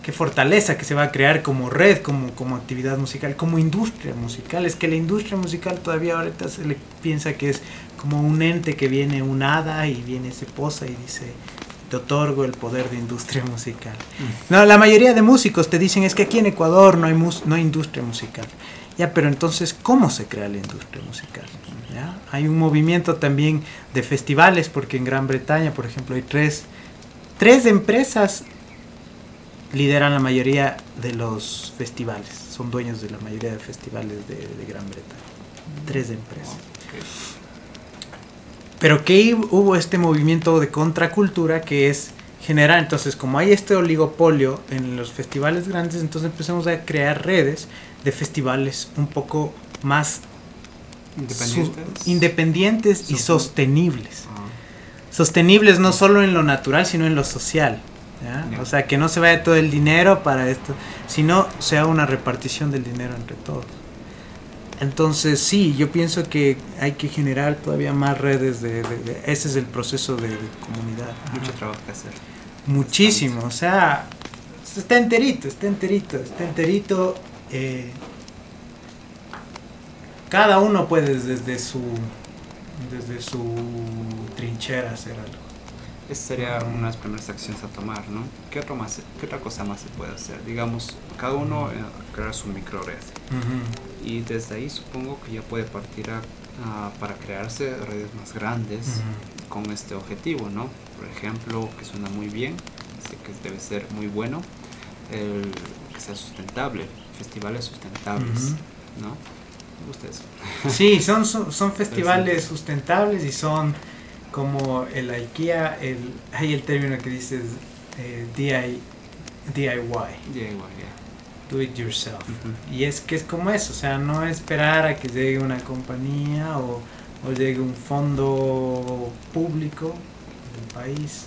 qué fortaleza que se va a crear como red, como, como actividad musical, como industria musical. Es que la industria musical todavía ahorita se le piensa que es como un ente que viene un hada y viene, se posa y dice, te otorgo el poder de industria musical. Mm. No, la mayoría de músicos te dicen es que aquí en Ecuador no hay, no hay industria musical. Ya, pero entonces, ¿cómo se crea la industria musical? ¿Ya? Hay un movimiento también de festivales, porque en Gran Bretaña, por ejemplo, hay tres, tres empresas lideran la mayoría de los festivales, son dueños de la mayoría de festivales de, Gran Bretaña. Tres empresas. Pero que hubo este movimiento de contracultura que es generar, entonces como hay este oligopolio en los festivales grandes, entonces empezamos a crear redes de festivales un poco más independientes, y sostenibles. Ah. Sostenibles no solo en lo natural, sino en lo social. O sea, que no se vaya todo el dinero para esto, sino sea una repartición del dinero entre todos. Entonces, sí, yo pienso que hay que generar todavía más redes de... ese es el proceso de, comunidad. Mucho trabajo que hacer. Muchísimo, o sea, está enterito, está enterito, está enterito. Eh, cada uno puede desde su, desde su trinchera hacer algo. Esa sería una de las primeras acciones a tomar, ¿no? ¿Qué, otro más, qué otra cosa más se puede hacer? Digamos, cada uno eh, crear su micro red. Y desde ahí supongo que ya puede partir a, para crearse redes más grandes con este objetivo, ¿no? Por ejemplo, que suena muy bien, sé que debe ser muy bueno, el que sea sustentable, festivales sustentables, ¿no? Me gusta eso. Sí, son, son, son festivales sustentables y son como el IKEA, el, hay el término que dices eh, DIY. DIY, Do it yourself. Y es que es como eso, o sea, no esperar a que llegue una compañía o o llegue un fondo público del país.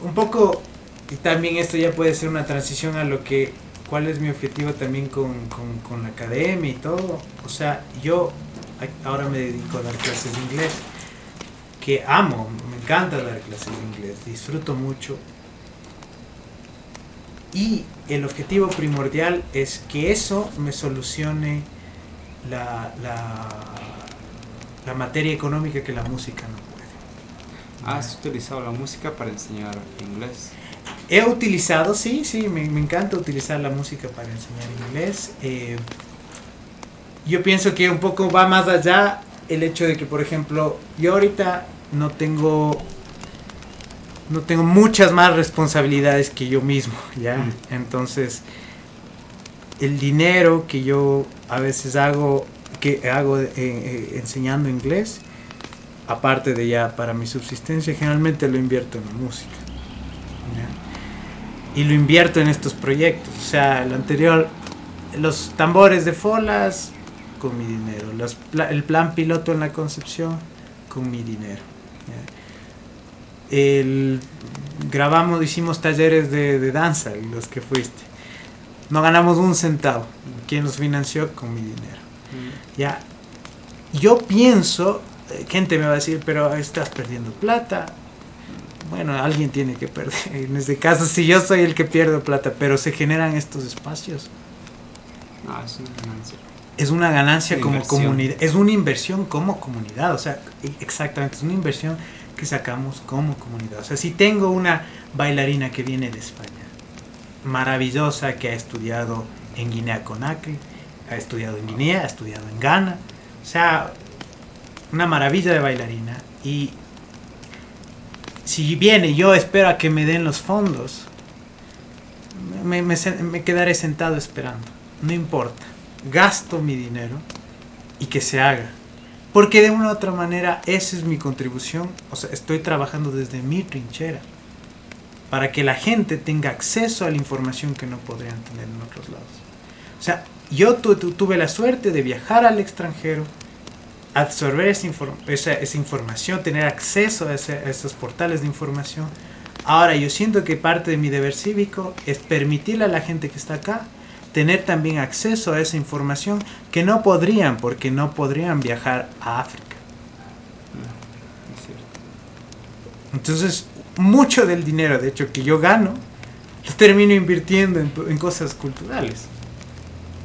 Un poco, y también esto ya puede ser una transición a lo que, cuál es mi objetivo también con, con la academia y todo. O sea, yo ahora me dedico a dar clases de inglés, que amo, me encanta dar clases de inglés, disfruto mucho. Y el objetivo primordial es que eso me solucione la, la, la materia económica que la música no puede. ¿Has utilizado la música para enseñar inglés? He utilizado, sí, sí, me, me encanta utilizar la música para enseñar inglés. Eh, yo pienso que un poco va más allá el hecho de que, por ejemplo, yo ahorita no tengo no tengo muchas más responsabilidades que yo mismo, ¿ya? Mm. Entonces, el dinero que yo a veces hago, que hago eh, eh, enseñando inglés, aparte de ya para mi subsistencia, generalmente lo invierto en la música. Y lo invierto en estos proyectos. O sea, el anterior, los tambores de Folas, con mi dinero. el plan piloto en la concepción, con mi dinero. El, grabamos, hicimos talleres de, danza, los que fuiste. No ganamos un centavo. ¿Quién nos financió? Con mi dinero. Mm. Ya. Yo pienso, eh, gente me va a decir, pero estás perdiendo plata. Bueno, alguien tiene que perder. En este caso, si yo soy el que pierdo plata, pero se generan estos espacios. Ah, es una ganancia es una ganancia como comunidad, es una inversión como comunidad, o sea, e, exactamente, es una inversión que sacamos como comunidad. O sea, si tengo una bailarina que viene de España, maravillosa, que ha estudiado en Guinea Conakry, ha estudiado en Guinea, ha estudiado en Ghana, o sea, una maravilla de bailarina, y si viene, yo espero a que me den los fondos, me, me quedaré sentado esperando, no importa gasto mi dinero y que se haga. Porque de una u otra manera esa es mi contribución. O sea, estoy trabajando desde mi trinchera. Para que la gente tenga acceso a la información que no podrían tener en otros lados. O sea, yo tuve la suerte de viajar al extranjero, absorber esa, esa, información, tener acceso a, a esos portales de información. Ahora yo siento que parte de mi deber cívico es permitirle a la gente que está acá tener también acceso a esa información que no podrían porque no podrían viajar a África. Entonces, mucho del dinero, de hecho, que yo gano, lo termino invirtiendo en, cosas culturales,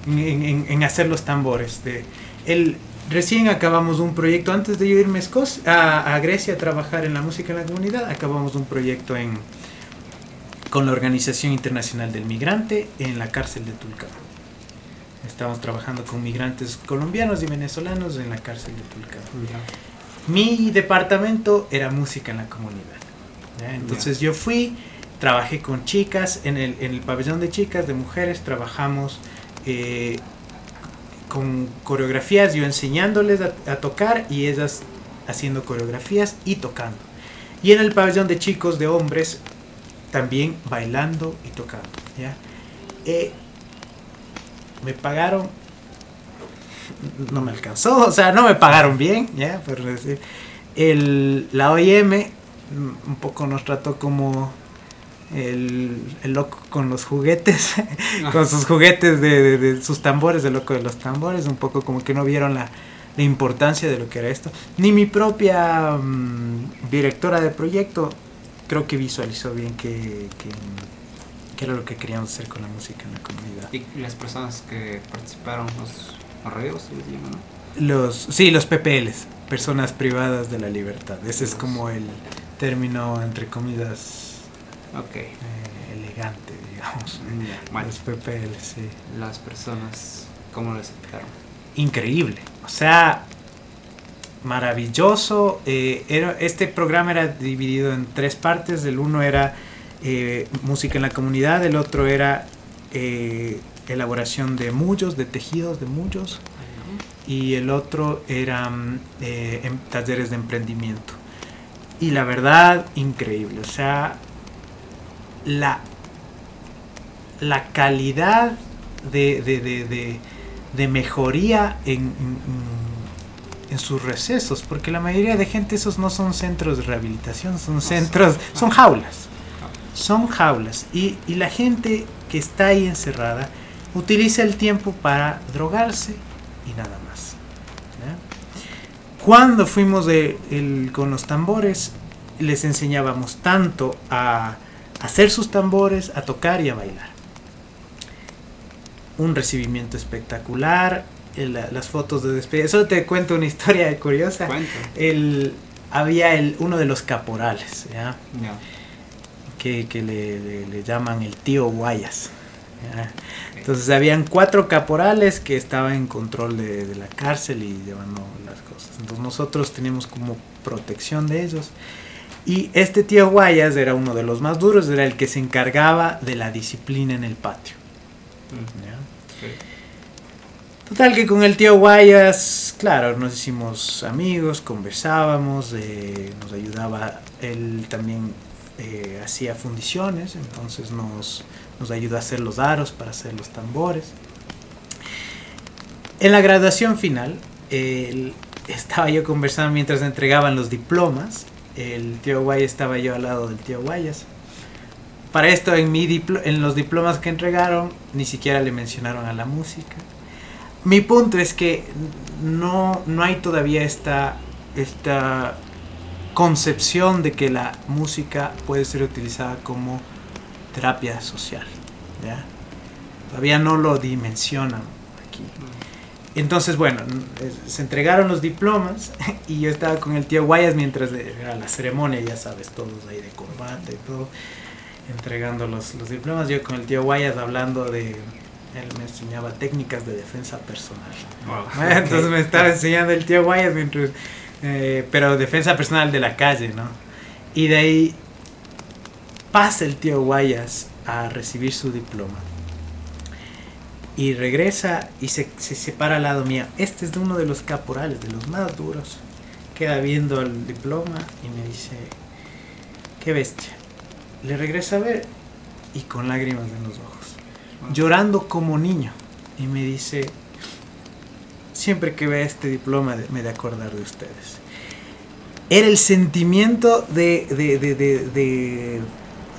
en, hacer los tambores. De, el, recién acabamos un proyecto, antes de yo irme a, a Grecia a trabajar en la música en la comunidad, acabamos un proyecto en, con la Organización Internacional del Migrante en la cárcel de Tulcán. Estamos trabajando con migrantes colombianos y venezolanos en la cárcel de Tulcán. Mi departamento era música en la comunidad. Entonces yo fui, trabajé con chicas, en el, en el, pabellón de chicas, de mujeres, trabajamos eh, con coreografías, yo enseñándoles a tocar y ellas haciendo coreografías y tocando. Y en el pabellón de chicos, de hombres, también bailando y tocando. ¿ya? Eh, me pagaron, no me alcanzó, o sea, no me pagaron bien, ¿ya? Pero decir, el, la OIM mm, un poco nos trató como el, el loco con los juguetes, con sus juguetes de, sus tambores, el loco de los tambores, un poco como que no vieron la, la importancia de lo que era esto. Ni mi propia mm, directora de proyecto creo que visualizó bien que, que, era lo que queríamos hacer con la música en la comunidad. ¿Y las personas que participaron, los arreos, se les llama, Los, sí, los PPLs, personas privadas de la libertad. Ese es como el término, entre comillas, okay. Eh, elegante, digamos. Los PPLs, sí. Las personas, ¿cómo lo aceptaron? Increíble. O sea, maravilloso. Eh, era, este programa era dividido en tres partes. El uno era eh, música en la comunidad, el otro era eh, elaboración de mullos, de tejidos de mullos, y el otro era em, talleres de emprendimiento. Y la verdad, increíble. O sea, la, la calidad de, de, de, de mejoría en en sus recesos, porque la mayoría de gente esos no son centros de rehabilitación, son centros, son jaulas. Son jaulas. Y, y la gente que está ahí encerrada utiliza el tiempo para drogarse y nada más. Cuando fuimos de, el, con los tambores, les enseñábamos tanto a hacer sus tambores, a tocar y a bailar. Un recibimiento espectacular, las fotos de despedida. Solo te cuento una historia curiosa. El, había el, uno de los caporales, ¿ya? Que, que le, le, llaman el tío Guayas. Entonces habían cuatro caporales que estaban en control de, de, la cárcel y llevando las cosas. Entonces nosotros teníamos como protección de ellos. Y este tío Guayas era uno de los más duros, era el que se encargaba de la disciplina en el patio. Total que con el tío Guayas, claro, nos hicimos amigos, conversábamos, eh, nos ayudaba, él también eh, hacía fundiciones, entonces nos, nos ayudó a hacer los aros para hacer los tambores. En la graduación final, estaba yo conversando mientras entregaban los diplomas el tío Guayas estaba yo al lado del tío Guayas. Para esto, en, mi en los diplomas que entregaron, ni siquiera le mencionaron a la música. Mi punto es que no, no hay todavía esta, esta concepción de que la música puede ser utilizada como terapia social. Todavía no lo dimensionan aquí. Entonces, bueno, se entregaron los diplomas y yo estaba con el tío Guayas mientras era la ceremonia, ya sabes, todos ahí de combate y todo, entregando los, los diplomas. Yo con el tío Guayas hablando de, él me enseñaba técnicas de defensa personal. Entonces me estaba enseñando el tío Guayas mientras, eh, pero defensa personal de la calle, ¿no? Y de ahí pasa el tío Guayas a recibir su diploma y regresa y se, se separa al lado mío. Este es de uno de los caporales, de los más duros. Queda viendo el diploma y me dice, qué bestia. Le regresa a ver y con lágrimas en los ojos, llorando como niño. Y me dice, siempre que vea este diploma me de acordar de ustedes. Era el sentimiento de, de, de, de,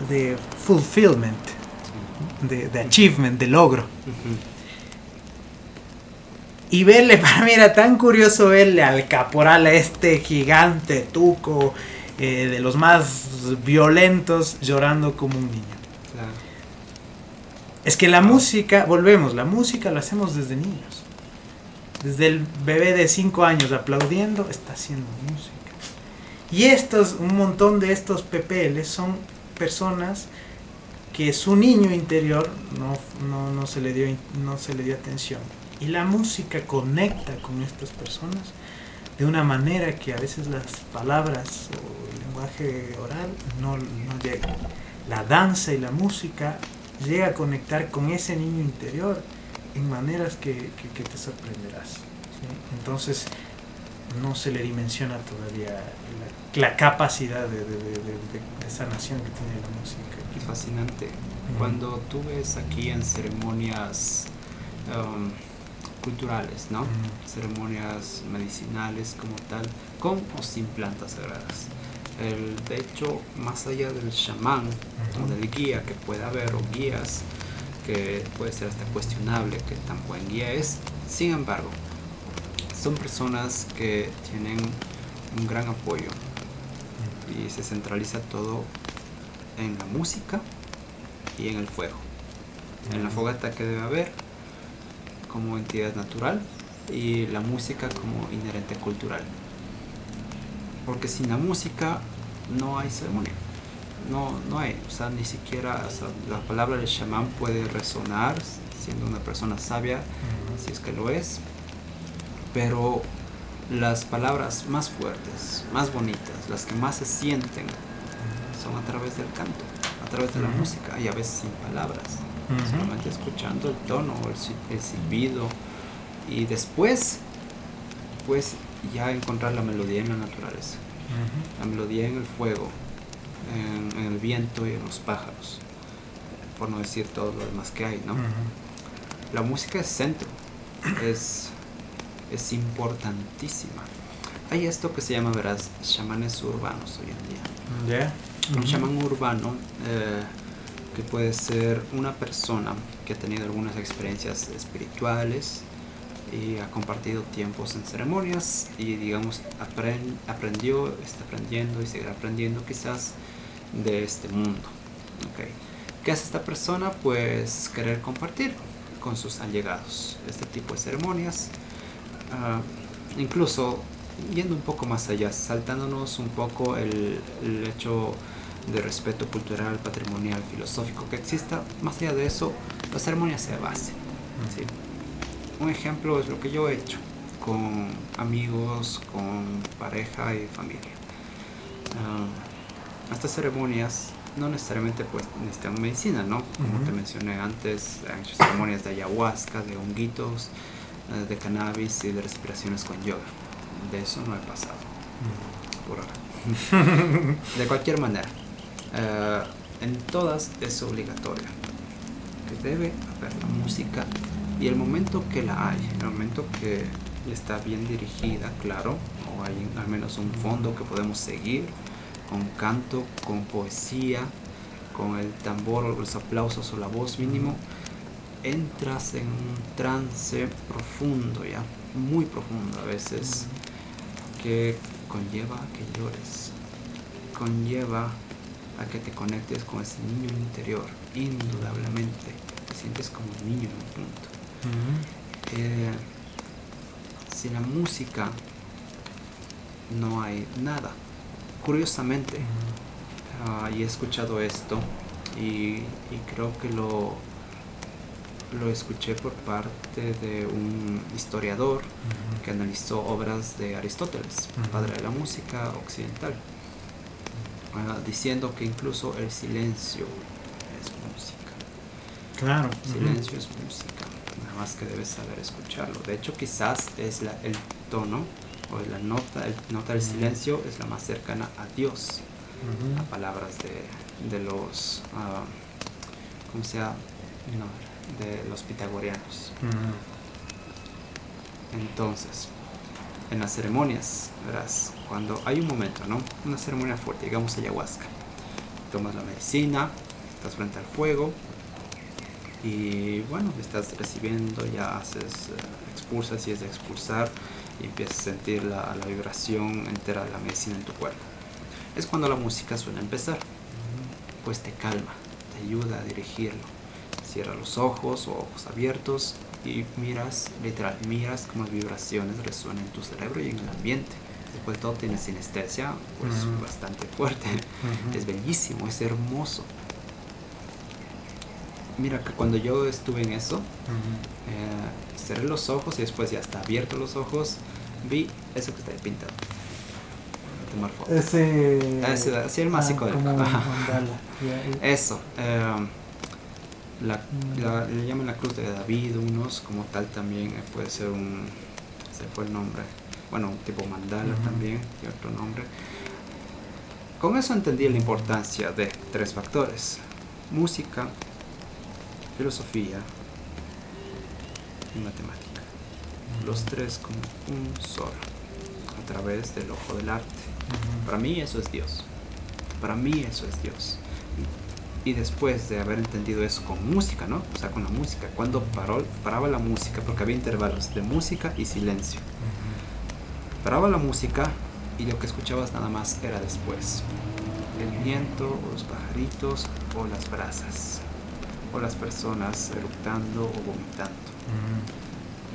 de fulfillment de, achievement, de logro. Y verle, para mí era tan curioso verle al caporal, a este gigante tuco, eh, de los más violentos, llorando como un niño. Es que la música, volvemos, la música la hacemos desde niños. Desde el bebé de 5 años aplaudiendo, está haciendo música. Y estos, un montón de estos PPL son personas que su niño interior no, no, se le dio, no se le dio atención. Y la música conecta con estas personas de una manera que a veces las palabras o el lenguaje oral no, no llegan. La danza y la música llega a conectar con ese niño interior en maneras que, te sorprenderás. Entonces no se le dimensiona todavía la, capacidad de, de, sanación que tiene la música fascinante. Cuando tú ves aquí en ceremonias um, culturales, ¿no? Ceremonias medicinales como tal, con o sin plantas sagradas. El, de hecho, más allá del chamán o del guía que pueda haber, o guías, que puede ser hasta cuestionable que tan buen guía es, sin embargo, son personas que tienen un gran apoyo y se centraliza todo en la música y en el fuego. En la fogata que debe haber como entidad natural y la música como inherente cultural. Porque sin la música no hay ceremonia. No, no hay, o sea, ni siquiera la palabra del chamán puede resonar siendo una persona sabia, si es que lo es, pero las palabras más fuertes, más bonitas, las que más se sienten son a través del canto, a través de la música y a veces sin palabras, solamente escuchando el tono o el, silbido y después pues ya encontrar la melodía en la naturaleza, la melodía en el fuego, en, el viento y en los pájaros, por no decir todo lo demás que hay, ¿no? La música es centro, es, es importantísima. Hay esto que se llama, verás, chamanes urbanos hoy en día. Un chamán urbano eh, que puede ser una persona que ha tenido algunas experiencias espirituales y ha compartido tiempos en ceremonias y digamos aprendió, está aprendiendo y seguirá aprendiendo quizás de este mundo. Okay. ¿Qué hace esta persona? Pues querer compartir con sus allegados este tipo de ceremonias. Ah, incluso yendo un poco más allá, saltándonos un poco el, hecho de respeto cultural, patrimonial, filosófico que exista, más allá de eso, las ceremonias se base. Un ejemplo es lo que yo he hecho con amigos, con pareja y familia. Uh, estas ceremonias no necesariamente pues necesitan medicina, ¿no? Como te mencioné antes, hay ceremonias de ayahuasca, de honguitos, eh, de cannabis y de respiraciones con yoga. De eso no he pasado. Por ahora. de cualquier manera, eh, en todas es obligatoria. Que debe haber la música y el momento que la hay, el momento que está bien dirigida, claro, o hay al menos un fondo que podemos seguir con canto, con poesía, con el tambor o los aplausos o la voz mínimo, entras en un trance profundo ya, muy profundo a veces, que conlleva a que llores, conlleva a que te conectes con ese niño interior, indudablemente, te sientes como un niño en un punto. Eh, si la música no hay nada, curiosamente, ah, y he escuchado esto y, creo que lo, lo escuché por parte de un historiador que analizó obras de Aristóteles, padre de la música occidental, ah, diciendo que incluso el silencio es música. Claro. Silencio es música, nada más que debes saber escucharlo. De hecho, quizás es la, el tono o la nota, el, nota del silencio es la más cercana a Dios, a palabras de, de los, uh, ¿cómo se llama? de los pitagorianos. Entonces, en las ceremonias, verás, cuando hay un momento, ¿no? Una ceremonia fuerte, digamos ayahuasca, tomas la medicina, estás frente al fuego y bueno, estás recibiendo, ya haces, uh, expulsas y es de expulsar y empiezas a sentir la, vibración entera de la medicina en tu cuerpo. Es cuando la música suele empezar, pues te calma, te ayuda a dirigirlo. Cierra los ojos o ojos abiertos y miras, literal, miras como las vibraciones resuenan en tu cerebro y en el ambiente. Después de todo tienes sinestesia, pues bastante fuerte. Es bellísimo, es hermoso. Mira que cuando yo estuve en eso, cerré los ojos y después ya está abierto los ojos, vi eso que está ahí pintado. Tomar fotos. Ese. Ese, así el más ah, Eso. Eh, la, le llaman la cruz de David, unos como tal también eh, puede ser un. Se fue el nombre. Bueno, un tipo mandala también, y otro nombre. Con eso entendí la importancia de tres factores: música, filosofía y matemática. Los tres como un solo, a través del ojo del arte. Para mí eso es Dios. Para mí eso es Dios. Y, después de haber entendido eso con música, ¿no? O sea, con la música, cuando paró, paraba la música, porque había intervalos de música y silencio. Paraba la música y lo que escuchabas nada más era después. El viento, o los pajaritos, o las brasas, o las personas eructando o vomitando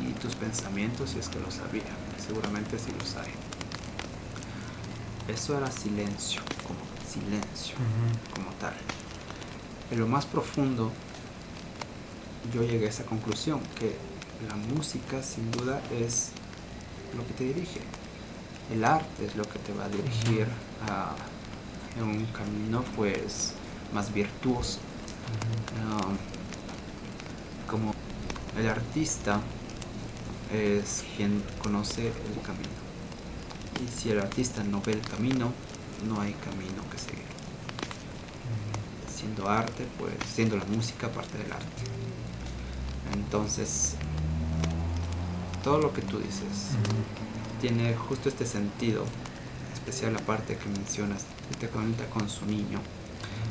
y tus pensamientos si es que los había, seguramente sí los hay. Eso era silencio, como silencio, como tal. En lo más profundo yo llegué a esa conclusión, que la música sin duda es lo que te dirige. El arte es lo que te va a dirigir a, un camino pues más virtuoso. Um, como el artista es quien conoce el camino. Y si el artista no ve el camino, no hay camino que seguir. Siendo arte, pues siendo la música parte del arte. Entonces, todo lo que tú dices, tiene justo este sentido, especial la parte que mencionas, que te conecta con su niño,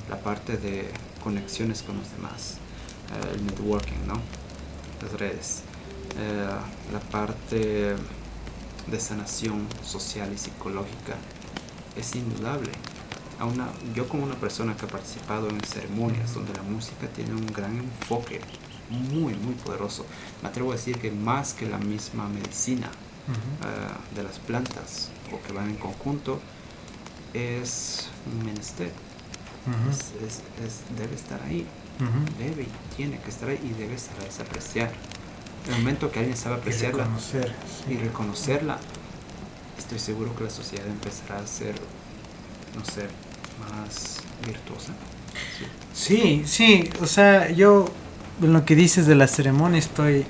la parte de conexiones con los demás, eh, el networking, ¿no? Las redes, eh, la parte de sanación social y psicológica es indudable. A una, yo como una persona que ha participado en ceremonias donde la música tiene un gran enfoque muy, muy poderoso, me atrevo a decir que más que la misma medicina eh, de las plantas o que van en conjunto, es un menester. Debe estar ahí, debe y tiene que estar ahí y debe saber apreciar. El momento que alguien sabe apreciarla y, reconocerla, estoy seguro que la sociedad empezará a ser, no sé, más virtuosa. Sí, sí, o sea, yo en lo que dices de la ceremonia estoy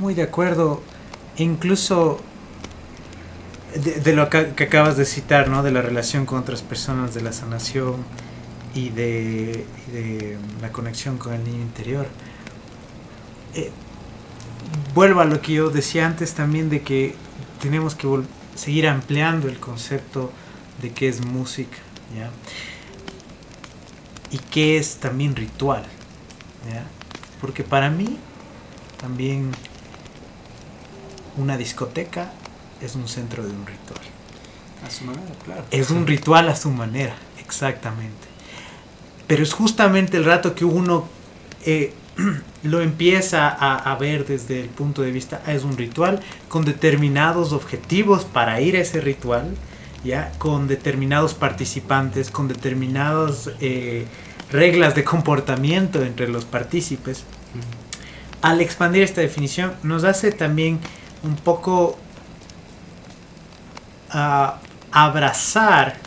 muy de acuerdo. Incluso de, lo que, acabas de citar, ¿no? De la relación con otras personas, de la sanación y de, la conexión con el niño interior. Eh, vuelvo a lo que yo decía antes también de que tenemos que seguir ampliando el concepto de qué es música, ¿ya? Y qué es también ritual, ¿ya? Porque para mí también una discoteca es un centro de un ritual. A su manera, claro. Es un ritual a su manera, exactamente. Pero es justamente el rato que uno eh, lo empieza a, ver desde el punto de vista, ah, es un ritual con determinados objetivos para ir a ese ritual, ¿ya? con determinados participantes, con determinadas eh, reglas de comportamiento entre los partícipes. Al expandir esta definición nos hace también un poco a abrazar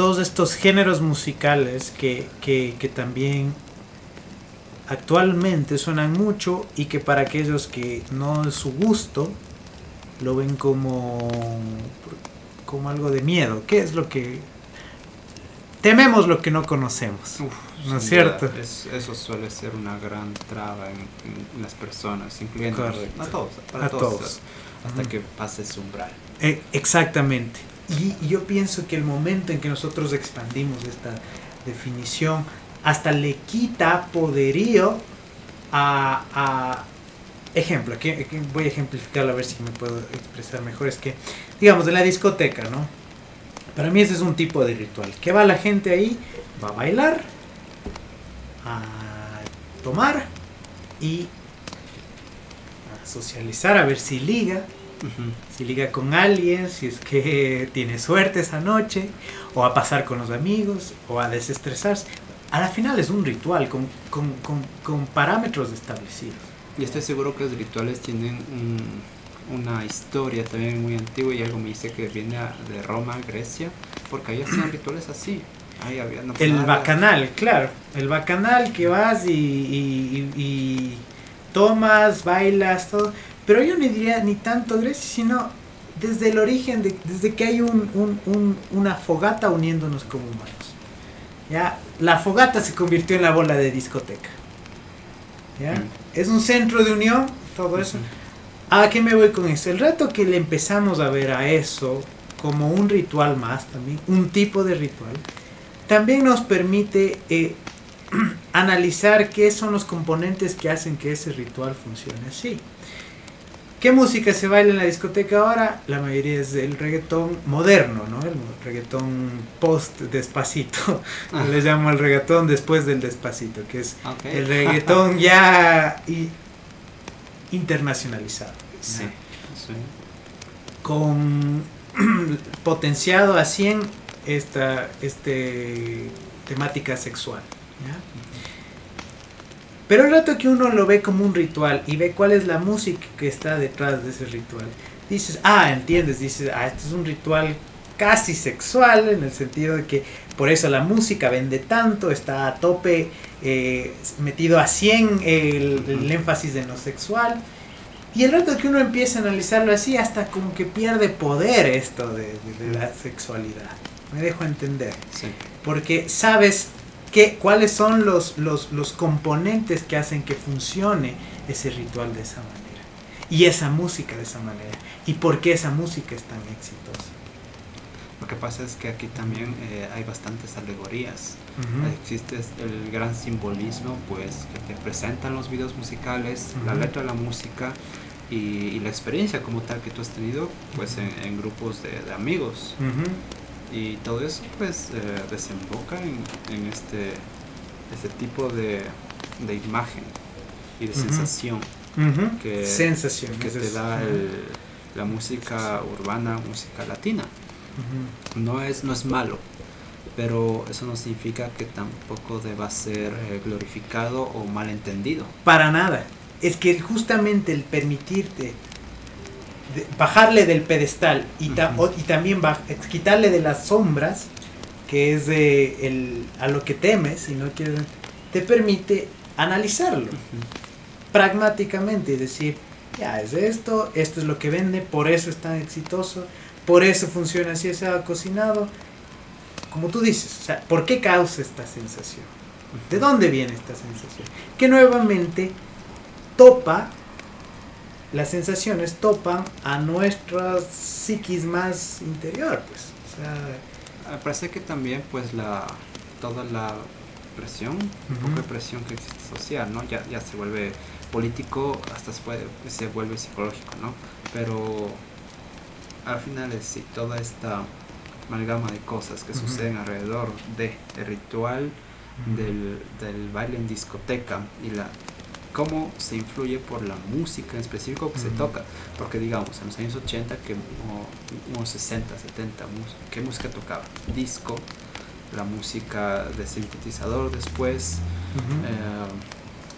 todos estos géneros musicales que, que, también actualmente suenan mucho y que para aquellos que no es su gusto lo ven como, como algo de miedo. ¿Qué es lo que... Tememos lo que no conocemos. ¿No es cierto? eso suele ser una gran traba en, las personas, incluyendo a todos, para todos, hasta que pase su umbral. Eh, exactamente. Y, yo pienso que el momento en que nosotros expandimos esta definición, hasta le quita poderío a, ejemplo, aquí, voy a ejemplificarlo a ver si me puedo expresar mejor, es que, digamos, de la discoteca, ¿no? Para mí ese es un tipo de ritual, que va la gente ahí, va a bailar, a tomar y a socializar, a ver si liga, si liga con alguien, si es que tiene suerte esa noche, o a pasar con los amigos, o a desestresarse. A la final es un ritual con, con, con, con parámetros establecidos. Y estoy seguro que los rituales tienen una historia también muy antigua y algo me dice que viene de Roma, Grecia, porque ahí hacían rituales así. el bacanal, claro. El bacanal que vas y, y, y tomas, bailas, todo. Pero yo no diría ni tanto Grecia, sino desde el origen, de, desde que hay un, una fogata uniéndonos como humanos. ¿ya? La fogata se convirtió en la bola de discoteca. ¿ya? Mm. Es un centro de unión, todo eso. ¿A qué me voy con eso? El rato que le empezamos a ver a eso como un ritual más también, un tipo de ritual, también nos permite eh, analizar qué son los componentes que hacen que ese ritual funcione así. ¿Qué música se baila en la discoteca ahora? La mayoría es el reggaetón moderno, ¿no? El reggaetón post despacito. Ah. Le llamo el reggaetón después del despacito, que es el reggaetón ya internacionalizado. Sí, Con potenciado a 100 esta este, temática sexual. ¿ya? Pero el rato que uno lo ve como un ritual y ve cuál es la música que está detrás de ese ritual, dices, ah, entiendes, dices, ah, este es un ritual casi sexual en el sentido de que por eso la música vende tanto, está a tope, eh, metido a 100 el, énfasis en lo sexual. Y el rato que uno empieza a analizarlo así, hasta como que pierde poder esto de, la sexualidad. Me dejo entender. Porque sabes qué, cuáles son los, los, los componentes que hacen que funcione ese ritual de esa manera. y esa música de esa manera. ¿Y por qué esa música es tan exitosa? Lo que pasa es que aquí también eh, hay bastantes alegorías. Existe el gran simbolismo pues, que te presentan los videos musicales, la letra de la música y, la experiencia como tal que tú has tenido pues, en, grupos de, amigos. Y todo eso pues eh, desemboca en, en, este, este tipo de, de imagen y de sensación que, sensación. que te da la música urbana, música latina. no, es, no es malo, pero eso no significa que tampoco deba ser eh, glorificado o malentendido. Para nada. Es que justamente el permitirte bajarle del pedestal y, y también quitarle de las sombras, que es de el, a lo que temes, y no quieres, te permite analizarlo pragmáticamente y decir, ya es esto, esto es lo que vende, por eso es tan exitoso, por eso funciona así, se ha cocinado. Como tú dices, o sea, ¿por qué causa esta sensación? ¿De dónde viene esta sensación? Que nuevamente topa, las sensaciones topan a nuestra psiquis más interior, pues. O sea, parece que también pues la toda la presión, un poco de presión que existe social, ¿no? Ya, ya se vuelve político hasta se, puede, se vuelve psicológico, ¿no? Pero al final es sí, toda esta amalgama de cosas que suceden alrededor de el ritual del, del, baile en discoteca y la cómo se influye por la música en específico que se toca. Porque digamos en los años 80 que unos 60 70 qué música tocaba disco la música de sintetizador después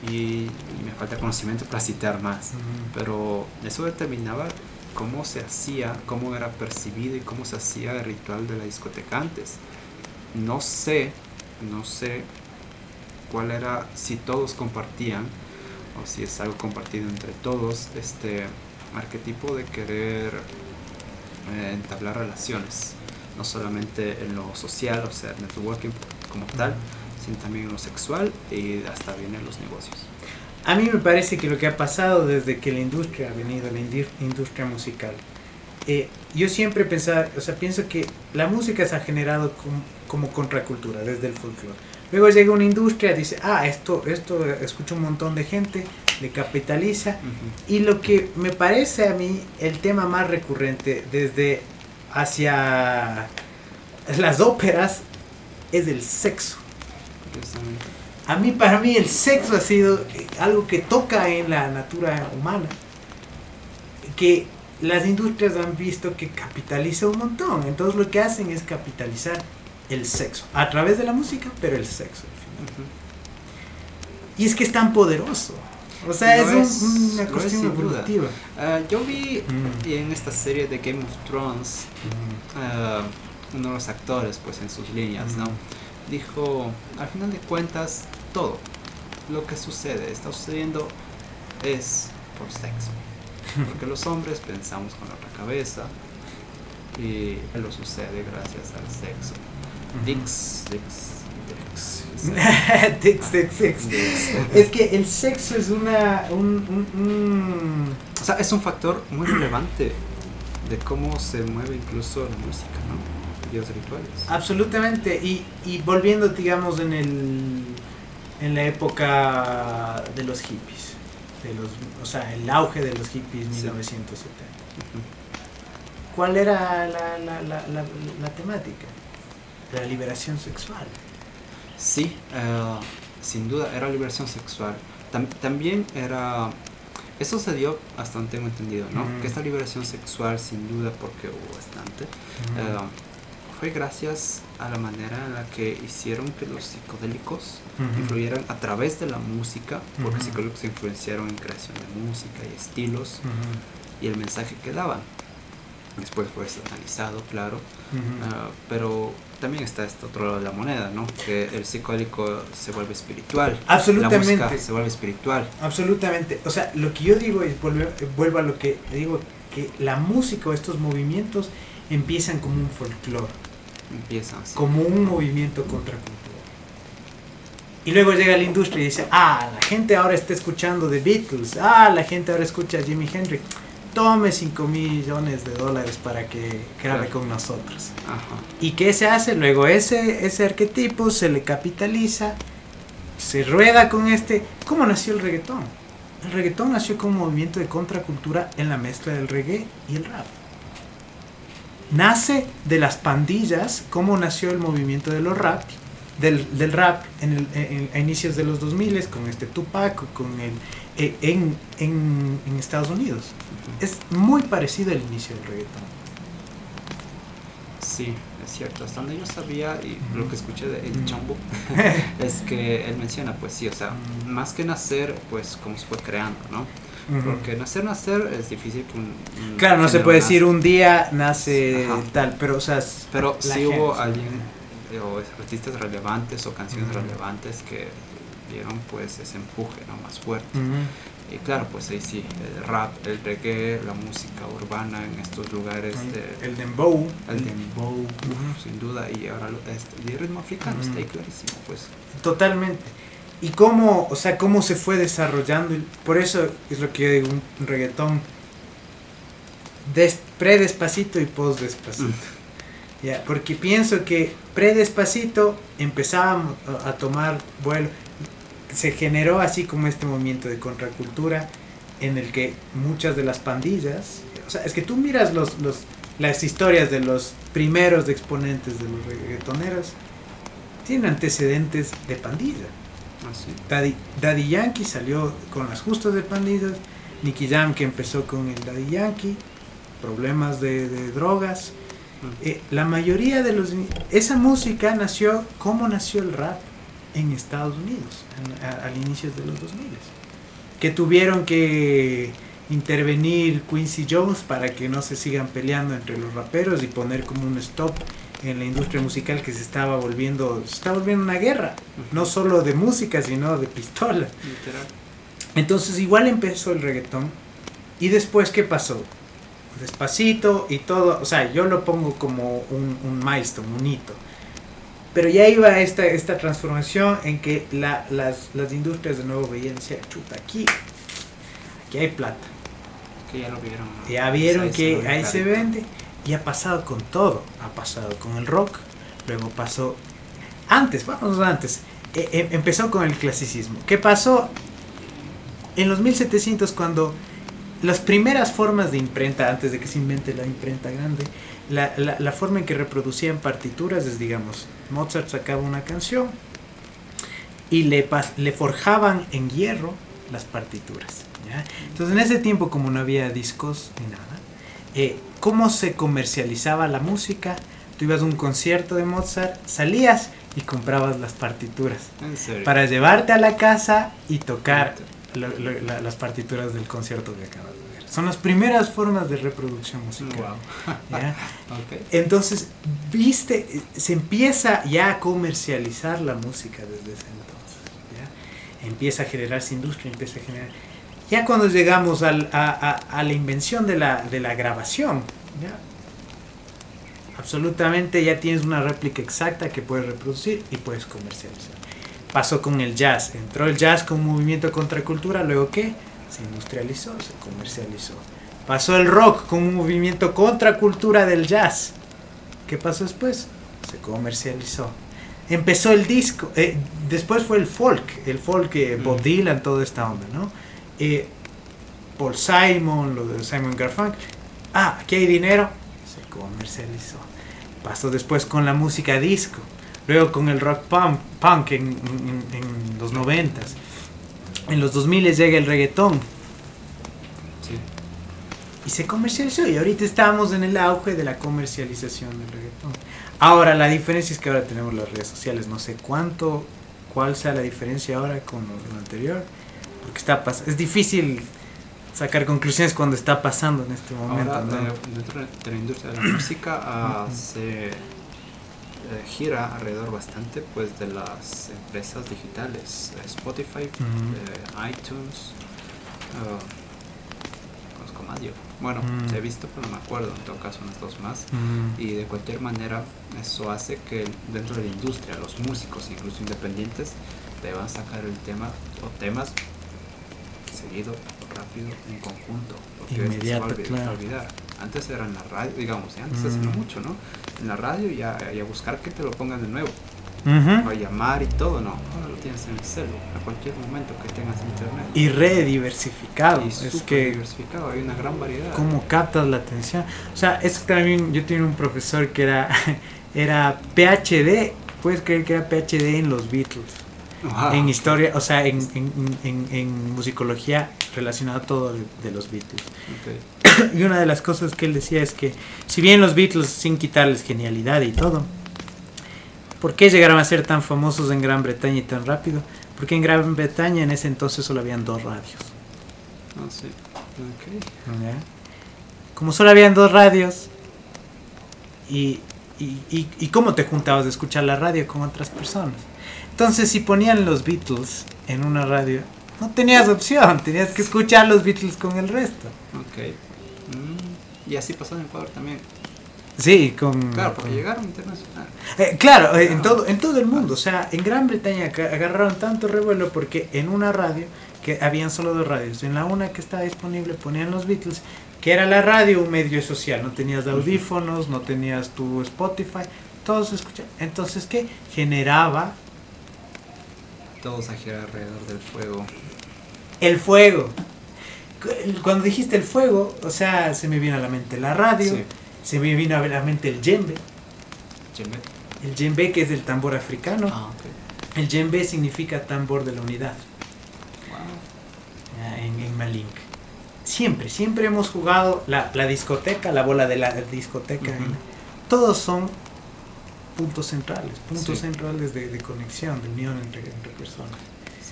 y, me falta conocimiento para citar más, pero eso determinaba cómo se hacía, cómo era percibido y cómo se hacía el ritual de la discoteca antes. No sé, no sé cuál era, si todos compartían o si es algo compartido entre todos, este arquetipo de querer eh, entablar relaciones, no solamente en lo social, o sea, networking como tal, sino también en lo sexual y hasta bien en los negocios. A mí me parece que lo que ha pasado desde que la industria ha venido, la industria musical, eh, yo siempre pensaba, o sea, pienso que la música se ha generado como, contracultura desde el folclore. Luego llega una industria, dice, ah, esto, esto escucha un montón de gente, le capitaliza. Y lo que me parece a mí el tema más recurrente desde hacia las óperas es el sexo. A mí, para mí, el sexo ha sido algo que toca en la natura humana, que las industrias han visto que capitaliza un montón. Entonces lo que hacen es capitalizar el sexo, a través de la música, pero el sexo. Y es que es tan poderoso. O sea, es, una cuestión evolutiva. Ah, yo vi mm. en esta serie de Game of Thrones mm. ah, uno de los actores, pues en sus líneas, ¿no? dijo, al final de cuentas, todo lo que sucede, está sucediendo, es por sexo. Porque los hombres pensamos con la cabeza y lo sucede gracias al sexo. Dix, dix, dix. dix, dix, Es que el sexo es una. Un, O sea, es un factor muy relevante de cómo se mueve incluso la música, ¿no? rituales. Absolutamente, y, y volviendo, digamos, en, el, en la época de los hippies, de los, o sea, el auge de los hippies 1970. ¿Cuál era la, la, la, la, temática? La liberación sexual. Sí, eh, sin duda era liberación sexual. también era eso se dio hasta donde tengo entendido, ¿no? Que esta liberación sexual, sin duda, porque hubo bastante, fue gracias a la manera en la que hicieron que los psicodélicos influyeran a través de la música, porque los psicodélicos influenciaron en creación de música y estilos y el mensaje que daban. Después fue satanizado, claro, ah, pero también está este otro lado de la moneda, ¿no? Que el psicodélico se vuelve espiritual. Absolutamente. La música se vuelve espiritual. Absolutamente. O sea, lo que yo digo es, vuelvo, a lo que digo, que la música o estos movimientos empiezan como un folclore empieza Como un movimiento contracultural. Y luego llega la industria y dice, ah, la gente ahora está escuchando The Beatles, ah, la gente ahora escucha a Jimi Hendrix. Tome 5 millones de dólares para que grabe con nosotros. ¿Y qué se hace? Luego ese, ese arquetipo se le capitaliza, se rueda con este... ¿Cómo nació el reggaetón? El reggaetón nació como un movimiento de contracultura en la mezcla del reggae y el rap. Nace de las pandillas, como nació el movimiento de los rap, del, del rap en, el, a inicios de los 2000 con este Tupac, con el, eh, en, en, en, Estados Unidos. Es muy parecido al inicio del reggaetón. Sí, es cierto. Hasta donde yo sabía y lo que escuché de El Chombo es que él menciona, pues sí, o sea, más que nacer, pues como se fue creando, ¿no? Porque nacer, nacer es difícil que un... claro, no se puede decir un día nace tal, pero o sea... Pero si hubo alguien o artistas relevantes o canciones relevantes que dieron pues ese empuje ¿no? más fuerte. Y claro, pues ahí sí, el rap, el reggae, la música urbana en estos lugares. De, el dembow. El dembow, sin duda. Y ahora este, el ritmo africano está ahí clarísimo, pues. Totalmente. Y cómo, o sea, cómo se fue desarrollando. Por eso es lo que yo digo, un reggaetón des, pre-despacito y post-despacito. Ya, porque pienso que pre-despacito empezábamos a tomar vuelo se generó así como este movimiento de contracultura en el que muchas de las pandillas, o sea, es que tú miras los, los, las historias de los primeros exponentes de los reggaetoneros, tienen antecedentes de pandilla. Ah, Daddy, Yankee salió con las justas de pandillas, Nicky Jam que empezó con el Daddy Yankee, problemas de, drogas. Ah. Eh, la mayoría de los... Esa música nació, ¿cómo nació el rap? En Estados Unidos al inicio de los 2000 que tuvieron que intervenir Quincy Jones para que no se sigan peleando entre los raperos y poner como un stop en la industria musical que se estaba volviendo se estaba volviendo una guerra no solo de música sino de pistola. Entonces igual empezó el reggaetón. Y después qué pasó despacito y todo. O sea yo lo pongo como un, un milestone un hito pero ya iba esta, esta transformación en que la, las, las, industrias de nuevo veían, chuta, aquí, aquí hay plata. Que ya lo vieron. Ya vieron que ahí se vende. Y ha pasado con todo. Ha pasado con el rock, luego pasó... Antes, vamos antes. E, e, empezó con el clasicismo. ¿Qué pasó? En los 1700 cuando las primeras formas de imprenta, antes de que se invente la imprenta grande, la, la, la, forma en que reproducían partituras es, digamos, Mozart sacaba una canción y le, le forjaban en hierro las partituras. Entonces, en ese tiempo, como no había discos ni nada, eh, ¿cómo se comercializaba la música? Tú ibas a un concierto de Mozart, salías y comprabas las partituras para llevarte a la casa y tocar las partituras del concierto que acabas de ver. Son las primeras formas de reproducción musical. Entonces, viste, se empieza ya a comercializar la música desde ese entonces. Empieza a generarse industria, empieza a generar... Ya cuando llegamos al, a, a, la invención de la, de la grabación, absolutamente ya tienes una réplica exacta que puedes reproducir y puedes comercializar pasó con el jazz. Entró el jazz con un movimiento contracultura, luego ¿qué? Se industrializó, se comercializó. Pasó el rock con un movimiento contracultura del jazz. ¿Qué pasó después? Se comercializó. Empezó el disco, eh, después fue el folk, el folk, eh, Bob mm. Dylan, toda esta onda, ¿no? Eh, Paul Simon, lo de Simon Garfunkel. Ah, aquí hay dinero, se comercializó. Pasó después con la música disco luego con el rock punk, punk en, los noventas. En los 2000 llega el reggaetón. Y se comercializó y ahorita estamos en el auge de la comercialización del reggaetón. Ahora la diferencia es que ahora tenemos las redes sociales. No sé cuánto, cuál sea la diferencia ahora con lo, anterior. Porque está es difícil sacar conclusiones cuando está pasando en este momento. dentro de la industria de la música se eh, gira alrededor bastante pues de las empresas digitales, Spotify, eh, iTunes, uh, cinco más yo. Bueno, he visto, pero no me acuerdo, en todo caso unas dos más. Y de cualquier manera, eso hace que dentro de la industria, los músicos, incluso independientes, deban sacar el tema o temas seguido, rápido, en conjunto. Porque Inmediato, se va a olvidar, Antes era en la radio, digamos, antes mm. hace mucho, ¿no? En la radio y a, y a buscar que te lo pongan de nuevo a llamar y todo, no. Ahora lo tienes en el celular, a cualquier momento que tengas internet. Y rediversificado. es que diversificado, hay una gran variedad. ¿Cómo captas la atención? O sea, es también, yo tenía un profesor que era, era PhD, puedes creer que era PhD en los Beatles. En historia, o sea, en, en, en, en musicología relacionado a todo de, los Beatles. y una de las cosas que él decía es que, si bien los Beatles, sin quitarles genialidad y todo, ¿Por qué llegaron a ser tan famosos en Gran Bretaña y tan rápido? Porque en Gran Bretaña en ese entonces solo habían dos radios. Ah, sí. Como solo habían dos radios, y, y, cómo te juntabas de escuchar la radio con otras personas. Entonces, si ponían los Beatles en una radio, no tenías opción, tenías que escuchar los Beatles con el resto. Ok. Mm, y así pasó en Ecuador también. Sí, con... Claro, porque llegaron internacional. Eh, claro, eh, en, todo, en todo el mundo. O sea, en Gran Bretaña agarraron tanto revuelo porque en una radio, que habían solo dos radios, en la una que estaba disponible ponían los Beatles, que era la radio un medio social. No tenías audífonos, no tenías tu Spotify, todos escuchaban. Entonces, ¿qué? Generaba... Todos a girar alrededor del fuego. El fuego. Cuando dijiste el fuego, o sea, se me viene a la mente la radio se me vino a la mente el djembe. El djembe que es el tambor africano. Ah, el djembe significa tambor de la unidad. En, en Malink. Siempre, siempre hemos jugado la, discoteca, la bola de la discoteca. Todos son puntos centrales, puntos centrales de, conexión, de unión entre, entre personas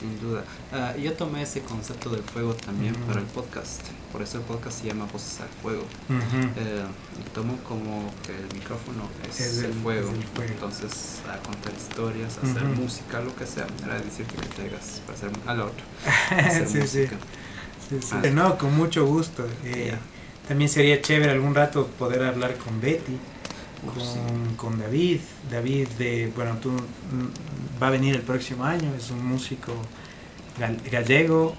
sin duda. Uh, yo tomé ese concepto del fuego también para el podcast, por eso el podcast se llama Voces al Fuego. Eh, tomo como que el micrófono es, el, fuego. entonces a contar historias, hacer música, lo que sea, era decir que te digas para hacer al otro. sí, sí. Ah. No, con mucho gusto. Eh, también sería chévere algún rato poder hablar con Betty. Con, con, David. David de, bueno, tú va a venir el próximo año, es un músico gallego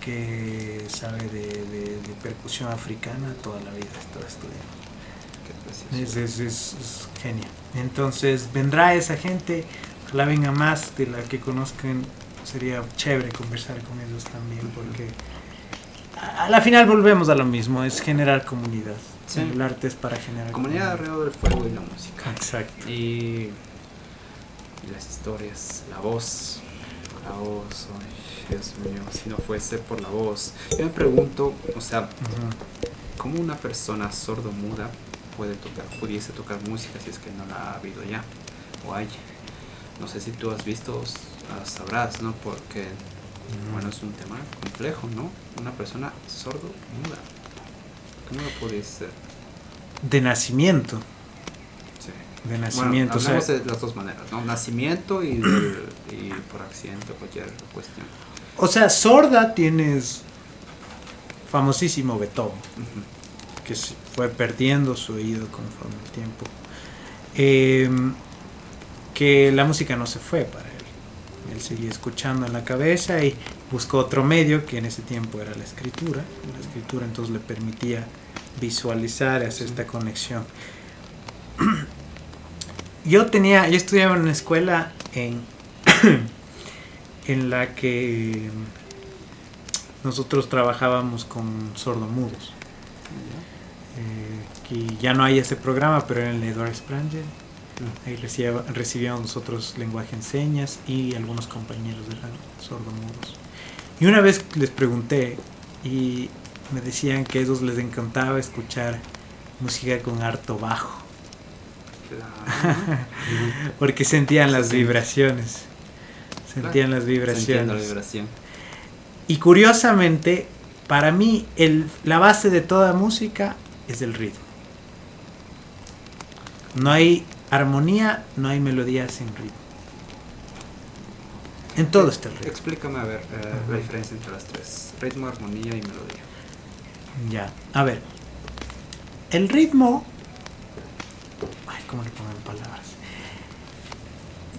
que sabe de, percusión africana toda la vida, está estudiando. Es, es, es, genial. Entonces vendrá esa gente, ojalá venga más de la que conozcan, sería chévere conversar con ellos también, porque a, la final volvemos a lo mismo, es generar comunidad. El arte es para generar comunidad. alrededor del fuego y la música. Exacto. Y las historias, la voz, la voz, Dios mío, si no fuese por la voz. Yo me pregunto, o sea, ¿cómo una persona sordo-muda puede tocar, pudiese tocar música si es que no la ha habido ya? O hay. No sé si tú has visto, sabrás, ¿no? Porque, bueno, es un tema complejo, ¿no? Una persona sordo-muda. ¿Cómo lo puede ser? De nacimiento de nacimiento. Bueno, de las dos maneras, ¿no? Nacimiento y, por accidente, cualquier cuestión. O sea, sorda tienes famosísimo Beethoven, que fue perdiendo su oído conforme el tiempo. Em, que la música no se fue para él. Él seguía escuchando en la cabeza y buscó otro medio que en ese tiempo era la escritura. La escritura entonces le permitía visualizar, hacer esta conexión. yo tenía, yo estudiaba en una escuela en, en la que nosotros trabajábamos con sordomudos. Eh, que ya no hay ese programa, pero en el Edward Spranger. Ahí recibíamos nosotros lenguaje en señas y algunos compañeros eran sordomudos. Y una vez les pregunté y me decían que a ellos les encantaba escuchar música con harto bajo. Porque sentían las vibraciones. Sentían las vibraciones. Y curiosamente, para mí, el, la base de toda música es el ritmo. No hay armonía, no hay melodía sin ritmo. En todo está el ritmo. Explícame a ver eh, la diferencia entre las tres: ritmo, armonía y melodía. Ya, a ver. El ritmo... Ay, ¿cómo le pongo en palabras?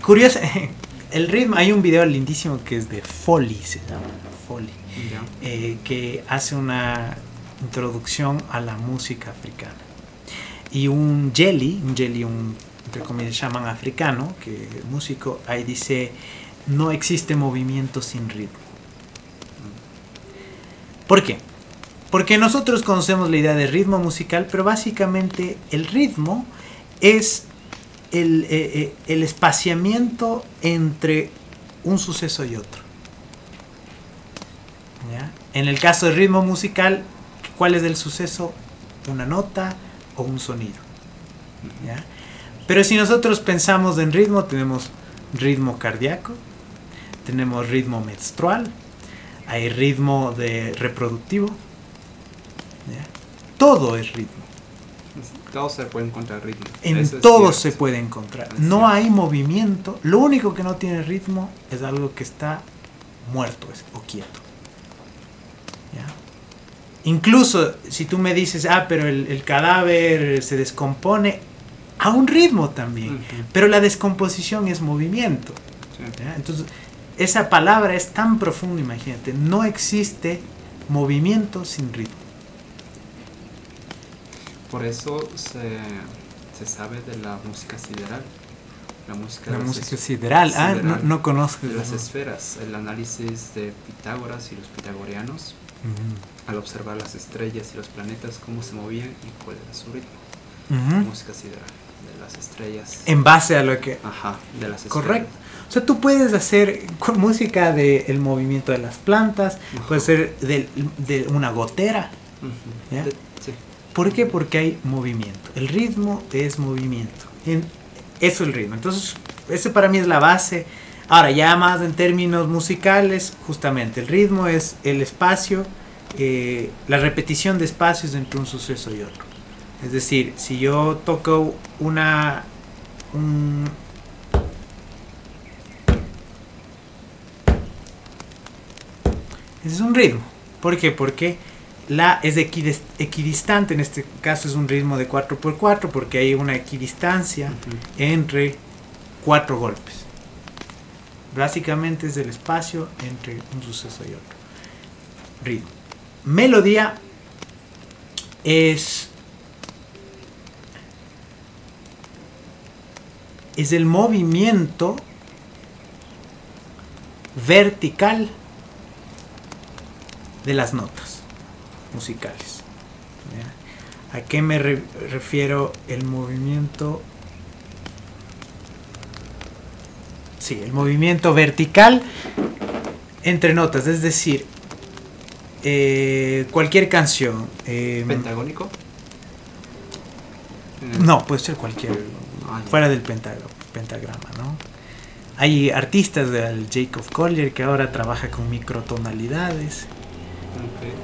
Curioso, el ritmo, hay un video lindísimo que es de Foley, se llama Foley, eh, que hace una introducción a la música africana. Y un jelly, un jelly, un, entre comillas, llaman africano, que músico, ahí dice, no existe movimiento sin ritmo. ¿Por qué? Porque nosotros conocemos la idea de ritmo musical, pero básicamente el ritmo es el, eh, eh, espaciamiento entre un suceso y otro. En el caso del ritmo musical, ¿cuál es el suceso? Una nota o un sonido. Pero si nosotros pensamos en ritmo, tenemos ritmo cardíaco, tenemos ritmo menstrual, hay ritmo de reproductivo. Todo es ritmo. Todo se puede encontrar ritmo. En todo se puede encontrar. no hay movimiento. Lo único que no tiene ritmo es algo que está muerto o quieto. Incluso si tú me dices, ah, pero el, cadáver se descompone, a un ritmo también. Pero la descomposición es movimiento. Entonces, esa palabra es tan profunda, imagínate. No existe movimiento sin ritmo. Por eso se, sabe de la música sideral. La música, la música sideral. Ah, no, conozco. De las esferas. El análisis de Pitágoras y los pitagorianos. Al observar las estrellas y los planetas, cómo se movían y cuál era su ritmo. música sideral. De las estrellas. En base a lo que. Ajá, de las estrellas. Correcto. O sea, tú puedes hacer con música del movimiento de las plantas, puede ser de, una gotera. ¿Por qué? Porque hay movimiento. El ritmo es movimiento. eso es el ritmo. Entonces, ese para mí es la base. Ahora, ya más en términos musicales, justamente, el ritmo es el espacio, eh, la repetición de espacios entre un suceso y otro. Es decir, si yo toco una, un, es un ritmo. ¿Por qué? Porque la es equidistante, en este caso es un ritmo de 4x4 porque hay una equidistancia entre cuatro golpes. Básicamente es el espacio entre un suceso y otro. Ritmo. Melodía es es el movimiento vertical de las notas musicales. ¿A qué me refiero el movimiento? Sí, el movimiento vertical entre notas, es decir, eh, cualquier canción. Em, ¿Pentagónico? No, puede ser cualquier, ah, fuera del pentagrama, ¿no? Hay artistas del Jacob Collier que ahora trabaja con microtonalidades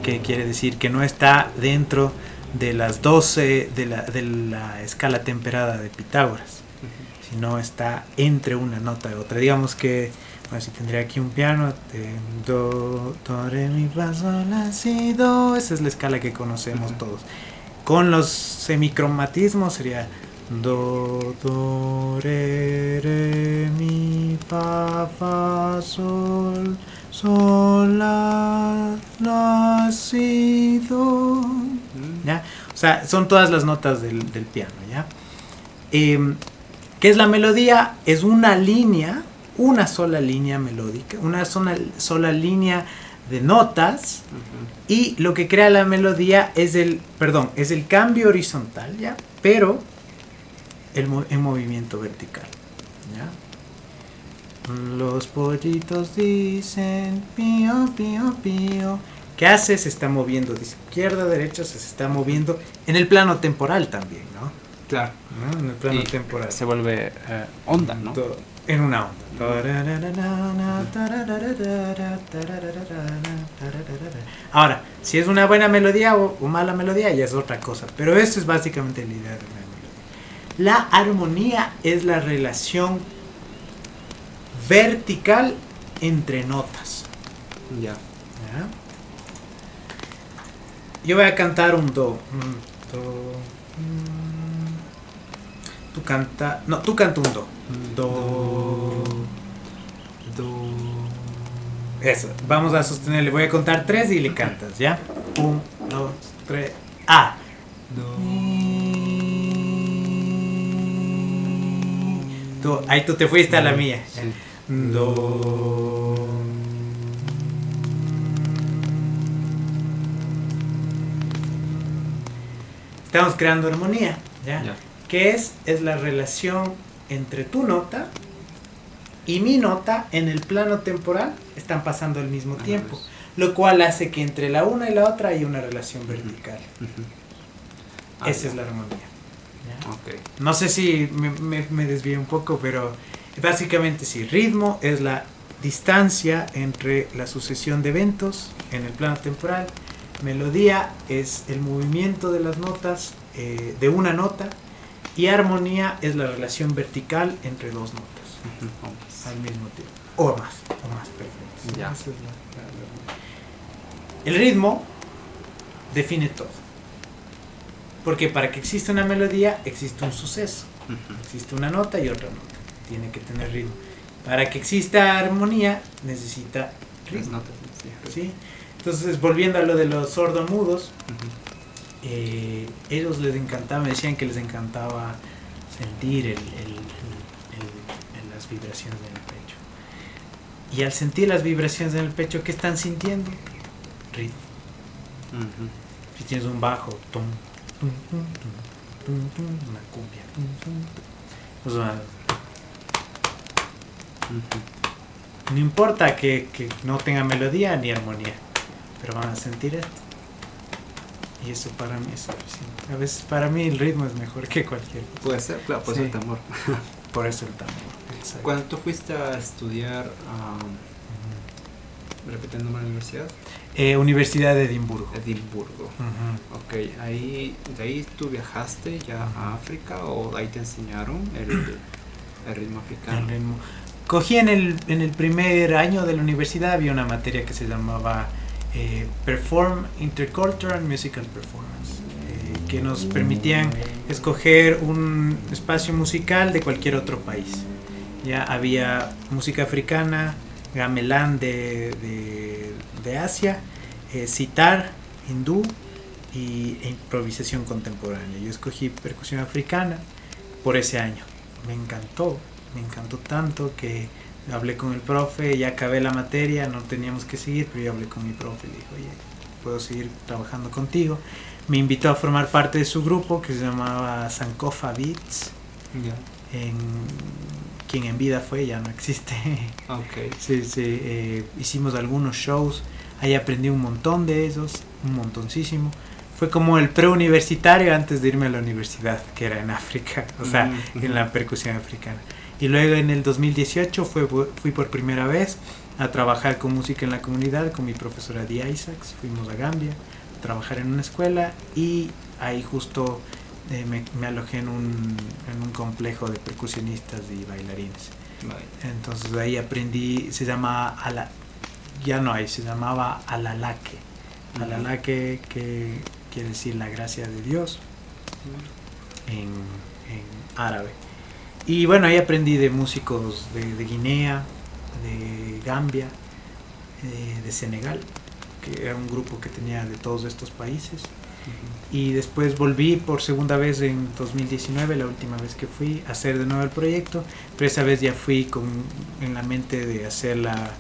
que quiere decir que no está dentro de las 12 de la, de la escala temperada de Pitágoras, sino está entre una nota y otra. Digamos que, bueno, si tendría aquí un piano, do, do, re, mi, fa, sol, la, si, do, esa es la escala que conocemos todos. Con los semicromatismos sería do, do, re, re, mi, fa, fa, sol, Sola nacido. ¿Ya? O sea, son todas las notas del, piano, ¿ya? Em, ¿Qué es la melodía? Es una línea, una sola línea melódica, una sola, sola línea de notas y lo que crea la melodía es el, perdón, es el cambio horizontal, ¿ya? Pero el, en movimiento vertical. Los pollitos dicen pío, pío, pío. ¿Qué hace? Se está moviendo de izquierda a derecha, se está moviendo en el plano temporal también, ¿no? Claro. En el plano temporal. Se vuelve onda, ¿no? En una onda. Ahora, si es una buena melodía o, mala melodía, ya es otra cosa. Pero eso es básicamente la idea de la melodía. La armonía es la relación vertical entre notas. Ya. yo voy a cantar un do. Un do. Mm. Tú canta. No, tú canta un do. Do. Do. Eso. Vamos a sostenerle. Voy a contar tres y le cantas, ¿ya? Un, dos, tres. A. Do. Do. Ahí tú te fuiste a la mía. Do. estamos creando armonía, ¿ya? ¿Qué es? Es la relación entre tu nota y mi nota en el plano temporal están pasando al mismo tiempo, lo cual hace que entre la una y la otra hay una relación vertical. Ah, Esa es la armonía. No sé si me, me, me desvío un poco, pero básicamente sí, ritmo es la distancia entre la sucesión de eventos en el plano temporal Melodía es el movimiento de las notas eh, de una nota y armonía es la relación vertical entre dos notas al mismo tiempo. O más, o más, perfecto. El ritmo define todo. Porque para que exista una melodía existe un suceso. Existe una nota y otra nota. Tiene que tener ritmo. Para que exista armonía necesita ritmo. ¿sí? Entonces, volviendo a lo de los sordomudos, eh, ellos les encantaba, me decían que les encantaba sentir el, las vibraciones en el pecho. Y al sentir las vibraciones en el pecho, ¿qué están sintiendo? Ritmo. Si tienes un bajo, tum, una cumbia. No importa que no tenga melodía ni armonía pero van a sentir esto. Y eso para mí es suficiente. A veces para mí el ritmo es mejor que cualquier cosa. Puede ser, claro, por eso el tambor. por eso el tambor. Cuando tú fuiste a estudiar, repitiendo la universidad? Eh, universidad de Edimburgo. Edimburgo. Ok, ahí, ¿de ahí tú viajaste ya a África o ahí te enseñaron el, el ritmo africano? El ritmo. Cogí en el, en el primer año de la universidad, había una materia que se llamaba eh, perform Intercultural Musical Performance, eh, que nos permitían escoger un espacio musical de cualquier otro país. Ya había música africana, gamelán de, de, Asia, eh, sitar, hindú y e improvisación contemporánea. Yo escogí percusión africana por ese año. Me encantó, me encantó tanto que hablé con el profe, ya acabé la materia, no teníamos que seguir, pero yo hablé con mi profe y le dije, oye, puedo seguir trabajando contigo. Me invitó a formar parte de su grupo que se llamaba Sankofa Beats. En, quien en vida fue, ya no existe. Okay. Sí, sí, eh, hicimos algunos shows, ahí aprendí un montón de esos, un montoncísimo. Fue como el preuniversitario antes de irme a la universidad, que era en África, o sea, mm, en la percusión africana. Y luego en el 2018 fue, fui por primera vez a trabajar con música en la comunidad con mi profesora Di Isaacs. Fuimos a Gambia a trabajar en una escuela y ahí justo eh, me, alojé en un, en un, complejo de percusionistas y bailarines. Entonces ahí aprendí, se llama, ala, ya no hay, se llamaba Alalaque. Alalaque que quiere decir la gracia de Dios en, en árabe. Y bueno, ahí aprendí de músicos de, Guinea, de Gambia, eh, de Senegal, que era un grupo que tenía de todos estos países. Y después volví por segunda vez en 2019, la última vez que fui, a hacer de nuevo el proyecto, pero esa vez ya fui con, en la mente de hacer la,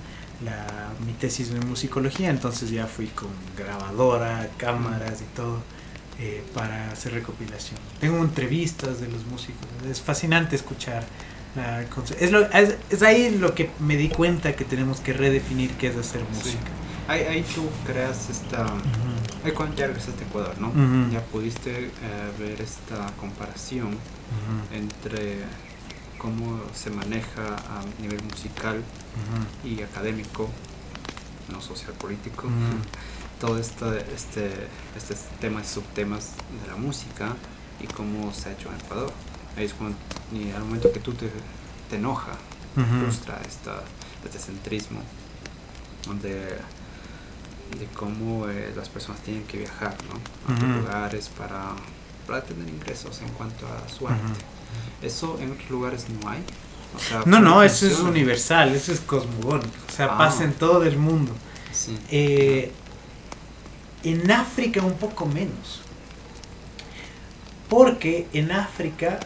mi tesis de musicología, entonces ya fui con grabadora, cámaras y todo eh, para hacer recopilación. Tengo entrevistas de los músicos, es fascinante escuchar. es, lo, es, ahí lo que me di cuenta que tenemos que redefinir qué es hacer música. Ahí, ahí, tú creas esta... Ahí cuando ya regresaste a Ecuador, ¿no? Ya pudiste eh, ver esta comparación entre cómo se maneja a nivel musical y académico, no social político, todo esto, este, este temas y subtemas de la música y cómo se ha hecho en Ecuador. Ahí es cuando, y al momento que tú te, te enoja, frustra esta, este centrismo, donde de cómo eh, las personas tienen que viajar, ¿no? A lugares para, para tener ingresos en cuanto a su arte. ¿Eso en otros lugares no hay? no, no, eso es universal, eso es cosmogónico, o sea, ah. pasa en todo el mundo. Eh, en África un poco menos. Porque en África,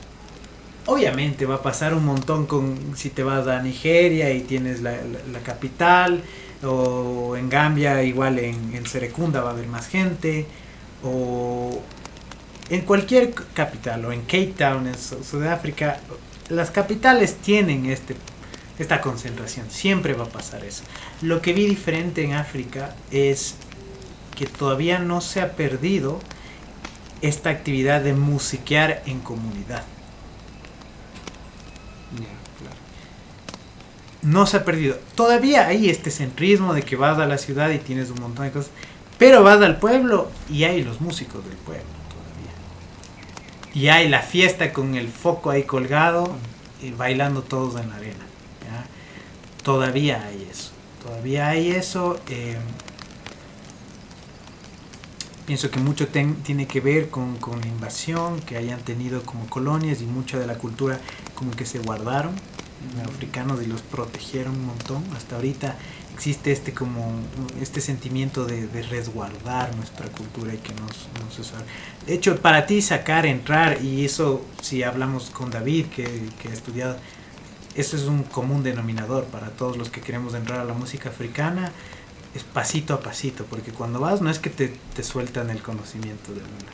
obviamente va a pasar un montón con si te vas a Nigeria y tienes la, capital, o en Gambia igual en, en Serekunda va a haber más gente, o en cualquier capital, o en Cape Town, en Sudáfrica, las capitales tienen este, esta concentración, siempre va a pasar eso. Lo que vi diferente en África es que todavía no se ha perdido esta actividad de musiquear en comunidad. No se ha perdido. Todavía hay este centrismo de que vas a la ciudad y tienes un montón de cosas, pero vas al pueblo y hay los músicos del pueblo todavía. Y hay la fiesta con el foco ahí colgado y bailando todos en la arena. Todavía hay eso. Todavía hay eso. Eh, pienso que mucho tiene que ver con, la invasión que hayan tenido como colonias y mucha de la cultura como que se guardaron. Los africanos y los protegieron un montón. Hasta ahorita existe este como este sentimiento de, resguardar nuestra cultura y que nos, nos de hecho para ti sacar entrar y eso si hablamos con David que, que ha estudiado eso es un común denominador para todos los que queremos entrar a la música africana es pasito a pasito, porque cuando vas no es que te, te sueltan el conocimiento de una.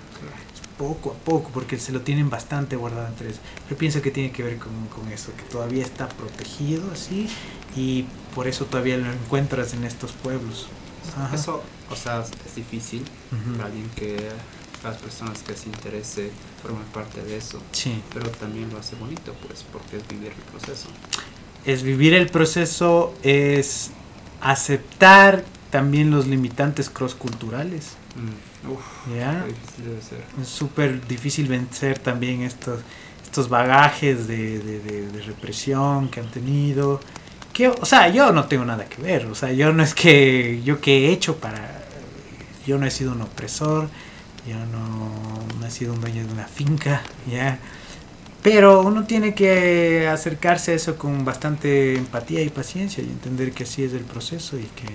Es poco a poco, porque se lo tienen bastante guardado entre ellos. Pero pienso que tiene que ver con, con, eso, que todavía está protegido así y por eso todavía lo encuentras en estos pueblos. Eso, o sea, es difícil para alguien que las personas que se interese formen parte de eso. Sí. Pero también lo hace bonito, pues, porque es vivir el proceso. Es vivir el proceso, es aceptar también los limitantes cross-culturales. Mm. ¿Ya? Es súper difícil vencer también estos, estos bagajes de, de, represión que han tenido. Que, o sea, yo no tengo nada que ver. O sea, yo no es que. Yo que he hecho para. Yo no he sido un opresor. Yo no, no he sido un dueño de una finca. ¿Ya? Pero uno tiene que acercarse a eso con bastante empatía y paciencia y entender que así es el proceso y que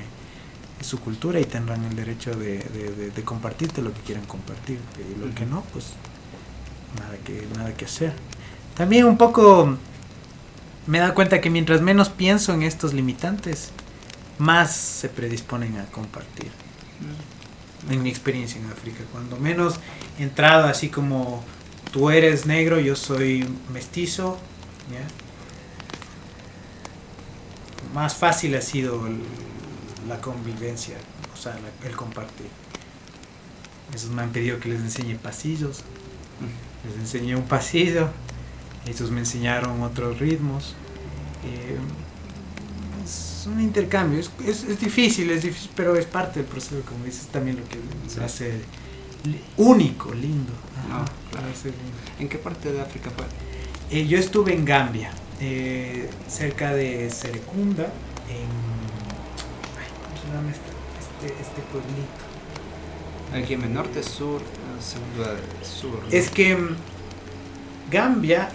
es su cultura y tendrán el derecho de, compartirte lo que quieran compartir. Y lo que no, pues nada que, nada que hacer. También un poco me da cuenta que mientras menos pienso en estos limitantes, más se predisponen a compartir. En mi experiencia en África, cuando menos entrado así como tú eres negro, yo soy mestizo, más fácil ha sido la convivencia, o sea, el compartir. Esos me han pedido que les enseñe pasillos, les enseñé un pasillo, esos me enseñaron otros ritmos. Eh, es un intercambio, es, es, difícil, es difícil, pero es parte del proceso, como dices, también lo que se hace único, lindo. Ah, ¿En qué parte de África fue? Eh, yo estuve en Gambia, eh, cerca de Serekunda, en... ¿cómo se llama este, este, este pueblito? Aquí en el norte, sur, sur. Es que mm, Gambia,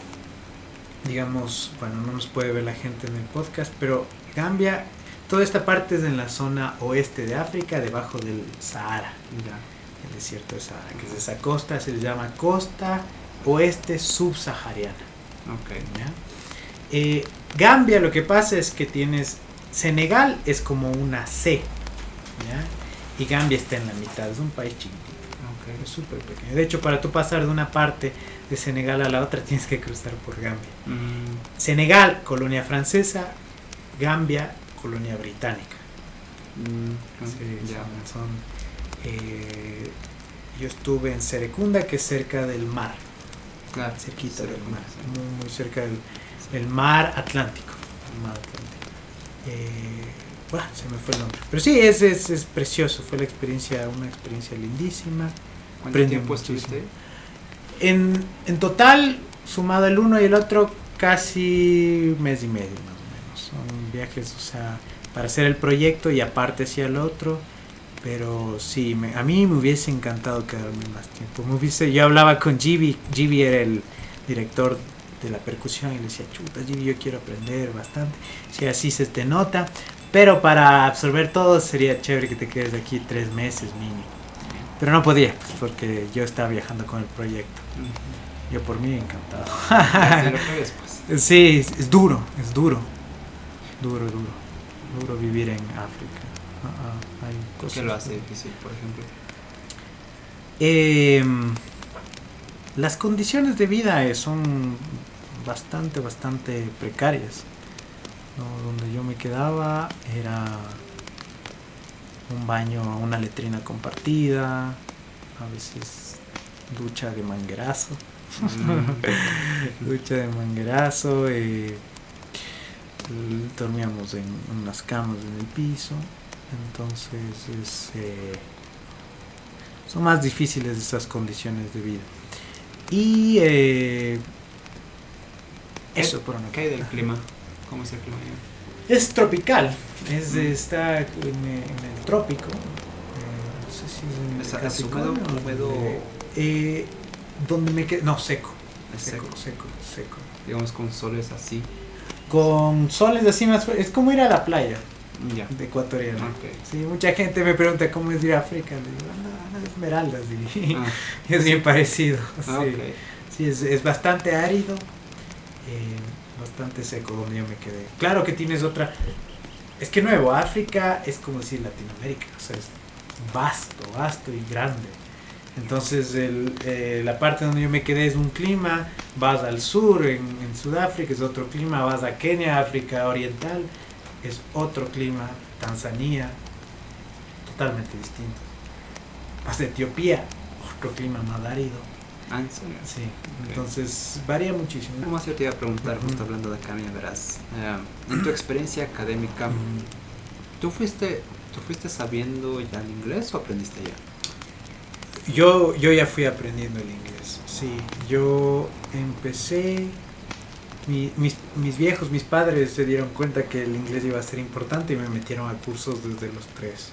digamos, bueno, no nos puede ver la gente en el podcast, pero Gambia, toda esta parte es en la zona oeste de África, debajo del Sahara. Ya el desierto de Sahara, que es esa costa, se le llama costa oeste subsahariana. Okay. Eh, Gambia lo que pasa es que tienes, Senegal es como una C, y Gambia está en la mitad, es un país chiquitito, es súper pequeño. De hecho, para tú pasar de una parte de Senegal a la otra tienes que cruzar por Gambia. Mm. Senegal, colonia francesa, Gambia, colonia británica. Mm, son eh, yo estuve en Serekunda, que es cerca del mar. Claro, cerquita del mar, muy, cerca del mar Atlántico. Eh, se me fue el nombre. Pero sí, es, es, precioso, fue la experiencia, una experiencia lindísima. ¿Cuánto tiempo estuviste? En, en total, sumado el uno y el otro, casi mes y medio más o menos. Son viajes, o sea, para hacer el proyecto y aparte hacia el otro Pero sí, me, a mí me hubiese encantado quedarme más tiempo. Me hubiese, yo hablaba con Gibi, Gibi era el director de la percusión y le decía, chuta, Gibi, yo quiero aprender bastante. Si así se te nota. Pero para absorber todo sería chévere que te quedes aquí tres meses mínimo. Pero no podía, pues, porque yo estaba viajando con el proyecto. Yo por mí encantado. Pues. sí, es duro, es duro. Duro, duro. Duro vivir en África. Uh ¿Qué lo hace difícil, por ejemplo? Em, las condiciones de vida son bastante, bastante precarias. Donde yo me quedaba era un baño, una letrina compartida, a veces ducha de manguerazo. Mm. ducha de manguerazo. Eh, dormíamos en unas camas en el piso. Entonces eh, son más difíciles esas condiciones de vida. Y eh, eso por una. ¿Qué hay del clima? ¿Cómo es el clima? Es tropical, es, mm. está en, el trópico. Eh, no sé si es en el húmedo, eh, donde me quedé, no, seco. seco, seco, seco, Digamos con soles así. Con soles así más, es como ir a la playa. De ecuatoriana. Sí, mucha gente me pregunta cómo es ir a África. Le digo, no, no, esmeraldas. Y ah, es bien parecido. Ah, sí, sí es, es, bastante árido. Eh, bastante seco donde yo me quedé. Claro que tienes otra. Es que nuevo, África es como decir Latinoamérica, o sea, es vasto, vasto y grande. Entonces el, eh, la parte donde yo me quedé es un clima, vas al sur, en, en, Sudáfrica es otro clima, vas a Kenia, África Oriental, es otro clima, Tanzania, totalmente distinto. Vas a Etiopía, otro clima más árido. Ah, sí, entonces varía muchísimo. Como yo te iba a preguntar, justo hablando de academia, verás, eh, en tu experiencia académica, ¿tú fuiste, ¿tú fuiste sabiendo ya el inglés o aprendiste ya? Yo, yo ya fui aprendiendo el inglés, sí. Yo empecé, mis, mis viejos, mis padres se dieron cuenta que el inglés iba a ser importante y me metieron a cursos desde los tres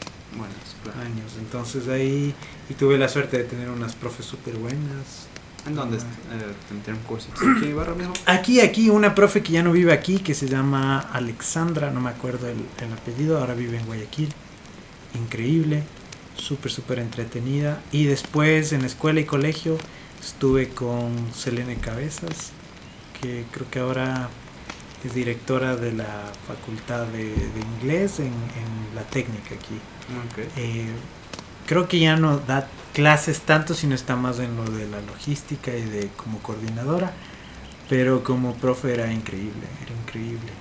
años. Entonces ahí, y tuve la suerte de tener unas profes súper buenas. ¿En dónde ah. eh, cursos? ¿Aquí mismo? Aquí, aquí, una profe que ya no vive aquí, que se llama Alexandra, no me acuerdo el, el apellido, ahora vive en Guayaquil. Increíble, súper, súper entretenida. Y después en escuela y colegio estuve con Selene Cabezas, que creo que ahora es directora de la Facultad de, de Inglés en, en, la técnica aquí. Eh, creo que ya no da clases tanto, sino está más en lo de la logística y de como coordinadora, pero como profe era increíble, era increíble.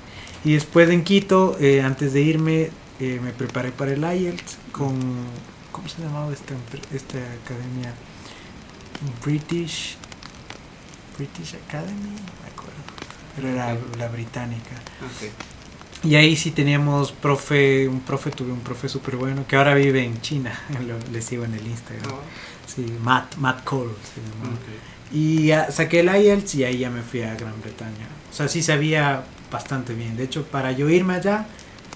Y después en Quito, eh, antes de irme, eh, me preparé para el IELTS con, ¿cómo se llamaba esta, esta academia? British, British Academy, pero era la británica. Y ahí sí teníamos profe, un profe, tuve un profe súper bueno que ahora vive en China, le sigo en el Instagram. Oh. Sí, Matt, Matt Cole Y saqué el IELTS y ahí ya me fui a Gran Bretaña. O sea, sí sabía bastante bien. De hecho, para yo irme allá,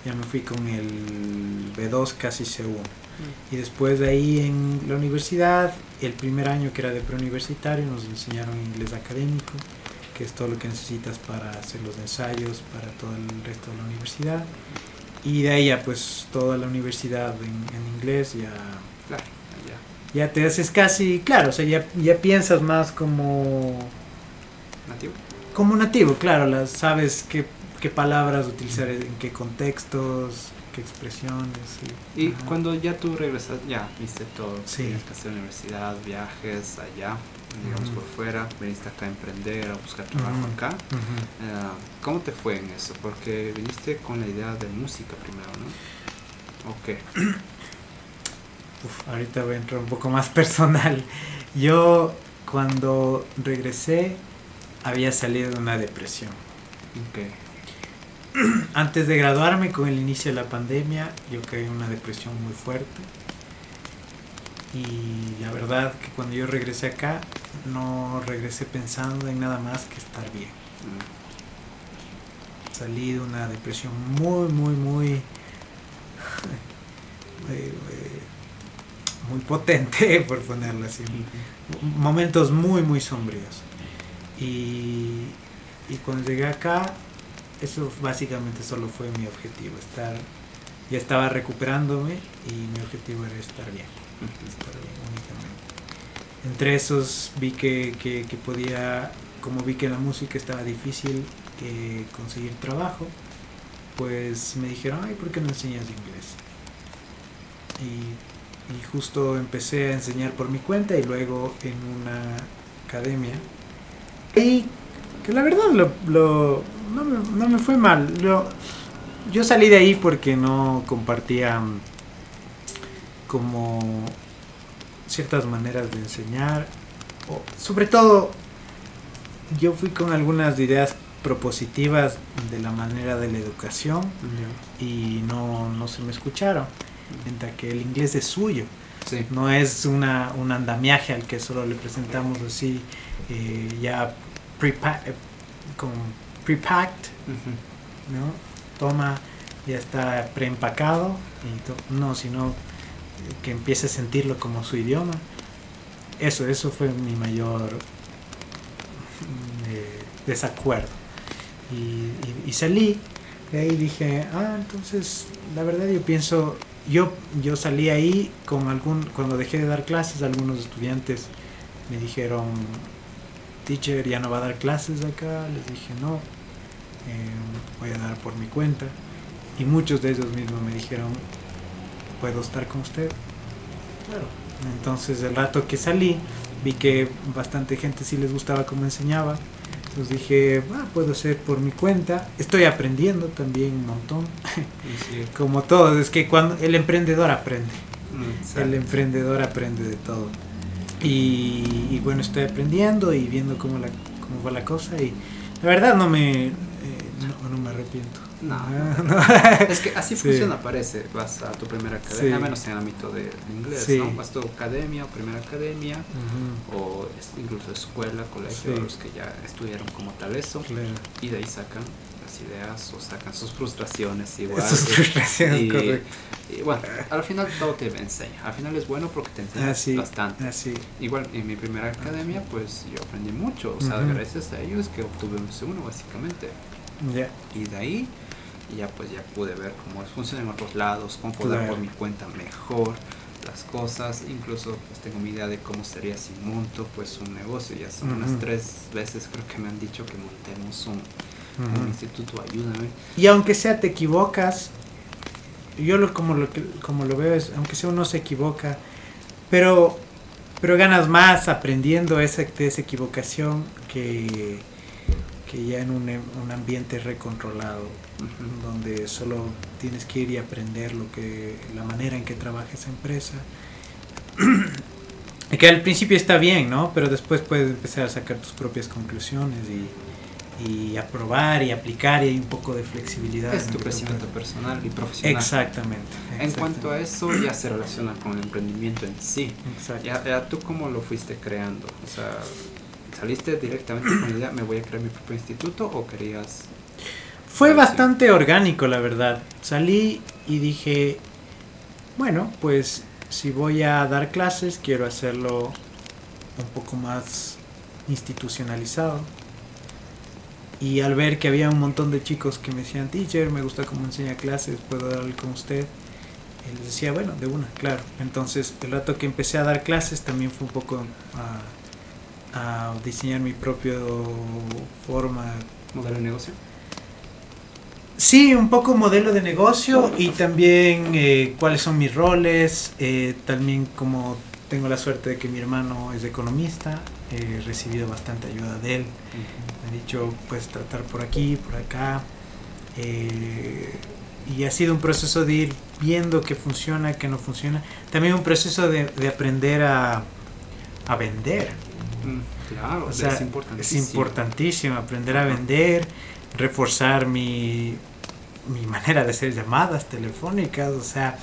ya me fui con el B2 casi C1. Mm. Y después de ahí en la universidad, el primer año que era de preuniversitario, nos enseñaron inglés académico que es todo lo que necesitas para hacer los ensayos, para todo el resto de la universidad. Y de ahí ya pues toda la universidad en, inglés ya, ya. ya te haces casi, claro, o sea, ya, ya piensas más como... Nativo. Como nativo, claro, las, sabes qué, qué palabras utilizar en qué contextos, qué expresiones. Y, cuando ya tú regresas, ya viste todo, sí. tienes que hacer universidad, viajes allá, digamos, por fuera, viniste acá a emprender, a buscar trabajo acá. Eh, ¿Cómo te fue en eso? Porque viniste con la idea de música primero, ¿no? Ok. Uf, ahorita voy a entrar un poco más personal. Yo cuando regresé había salido de una depresión. Okay. Antes de graduarme con el inicio de la pandemia, yo caí en una depresión muy fuerte y la verdad que cuando yo regresé acá, no regresé pensando en nada más que estar bien. Salí de una depresión muy, muy, muy... muy potente, por ponerlo así. Momentos muy, muy sombríos. Y, y cuando llegué acá, eso básicamente solo fue mi objetivo, estar, ya estaba recuperándome y mi objetivo era estar bien. Entre esos vi que, que, que podía, como vi que la música estaba difícil eh, conseguir trabajo, pues me dijeron, ay, ¿por qué no enseñas inglés? Y, justo empecé a enseñar por mi cuenta y luego en una academia. Y que la verdad lo, lo no, no, me, fue mal. Lo, yo salí de ahí porque no compartía mm, como ciertas maneras de enseñar. O, sobre todo, yo fui con algunas ideas propositivas de la manera de la educación y no, no, se me escucharon. Mientras que el inglés es suyo. Sí. No es una, un andamiaje al que solo le presentamos así eh, ya prepa con prepacked, ¿no? Toma, ya está preempacado, y no, sino que empiece a sentirlo como su idioma. Eso, eso fue mi mayor eh, desacuerdo. Y, salí, de ahí dije, ah, entonces, la verdad yo pienso, yo, yo salí ahí con algún, cuando dejé de dar clases, algunos estudiantes me dijeron, teacher, ya no va a dar clases acá, les dije, no, eh, voy a dar por mi cuenta. Y muchos de ellos mismos me dijeron, ¿puedo estar con usted? Claro. Entonces el rato que salí, vi que bastante gente sí les gustaba cómo enseñaba. Entonces dije, ah, puedo hacer por mi cuenta. Estoy aprendiendo también un montón. Como todo, es que cuando el emprendedor aprende. El emprendedor aprende de todo. Y, bueno, estoy aprendiendo y viendo cómo, la, cómo va la cosa. Y la verdad no me, no, no me arrepiento. No, ah, es que así funciona, parece. Vas a tu primera academia, al menos en el ámbito del inglés, ¿no? Vas a tu academia, primera academia, o incluso escuela, colegio, los que ya estudiaron como tal eso, y de ahí sacan las ideas o sacan sus frustraciones igual. Sus frustraciones, y, correcto. Y bueno, al final todo te enseña. Al final es bueno porque te enseña ah, bastante. Ah, igual en mi primera academia, pues yo aprendí mucho. O sea, gracias a ellos que obtuve un C1 básicamente. Y de ahí ya pues ya pude ver cómo funciona en otros lados, cómo poder por mi cuenta mejor las cosas, incluso pues tengo mi idea de cómo sería si monto pues un negocio, ya son unas tres veces creo que me han dicho que montemos un, un, instituto, ayúdame. Y aunque sea te equivocas, yo lo, como, lo, como lo veo es, aunque sea uno se equivoca, pero, pero ganas más aprendiendo esa, de esa equivocación que que ya en un, un ambiente recontrolado, donde solo tienes que ir y aprender lo que, la manera en que trabaja esa empresa. que al principio está bien, ¿no? Pero después puedes empezar a sacar tus propias conclusiones y, y aprobar y aplicar y hay un poco de flexibilidad. Es tu crecimiento personal y profesional. Exactamente, En cuanto a eso, ya se relaciona con el emprendimiento en sí. Exacto. Ya, ya, tú cómo lo fuiste creando? O sea, ¿Saliste directamente con la idea, me voy a crear mi propio instituto o querías... Fue bastante orgánico, la verdad. Salí y dije, bueno, pues si voy a dar clases, quiero hacerlo un poco más institucionalizado. Y al ver que había un montón de chicos que me decían, teacher, me gusta cómo enseña clases, puedo darle con usted. Y les decía, bueno, de una, claro. Entonces, el rato que empecé a dar clases también fue un poco a a diseñar mi propio forma. ¿Modelo de negocio? Sí, un poco modelo de negocio y también eh, cuáles son mis roles. Eh, también como tengo la suerte de que mi hermano es economista, he recibido bastante ayuda de él. Me ha dicho, pues tratar por aquí, por acá. Eh, y ha sido un proceso de ir viendo qué funciona, qué no funciona. También un proceso de, de aprender a, a vender Claro, es, importantísimo. aprender a vender, reforzar mi, mi manera de hacer llamadas telefónicas, o sea,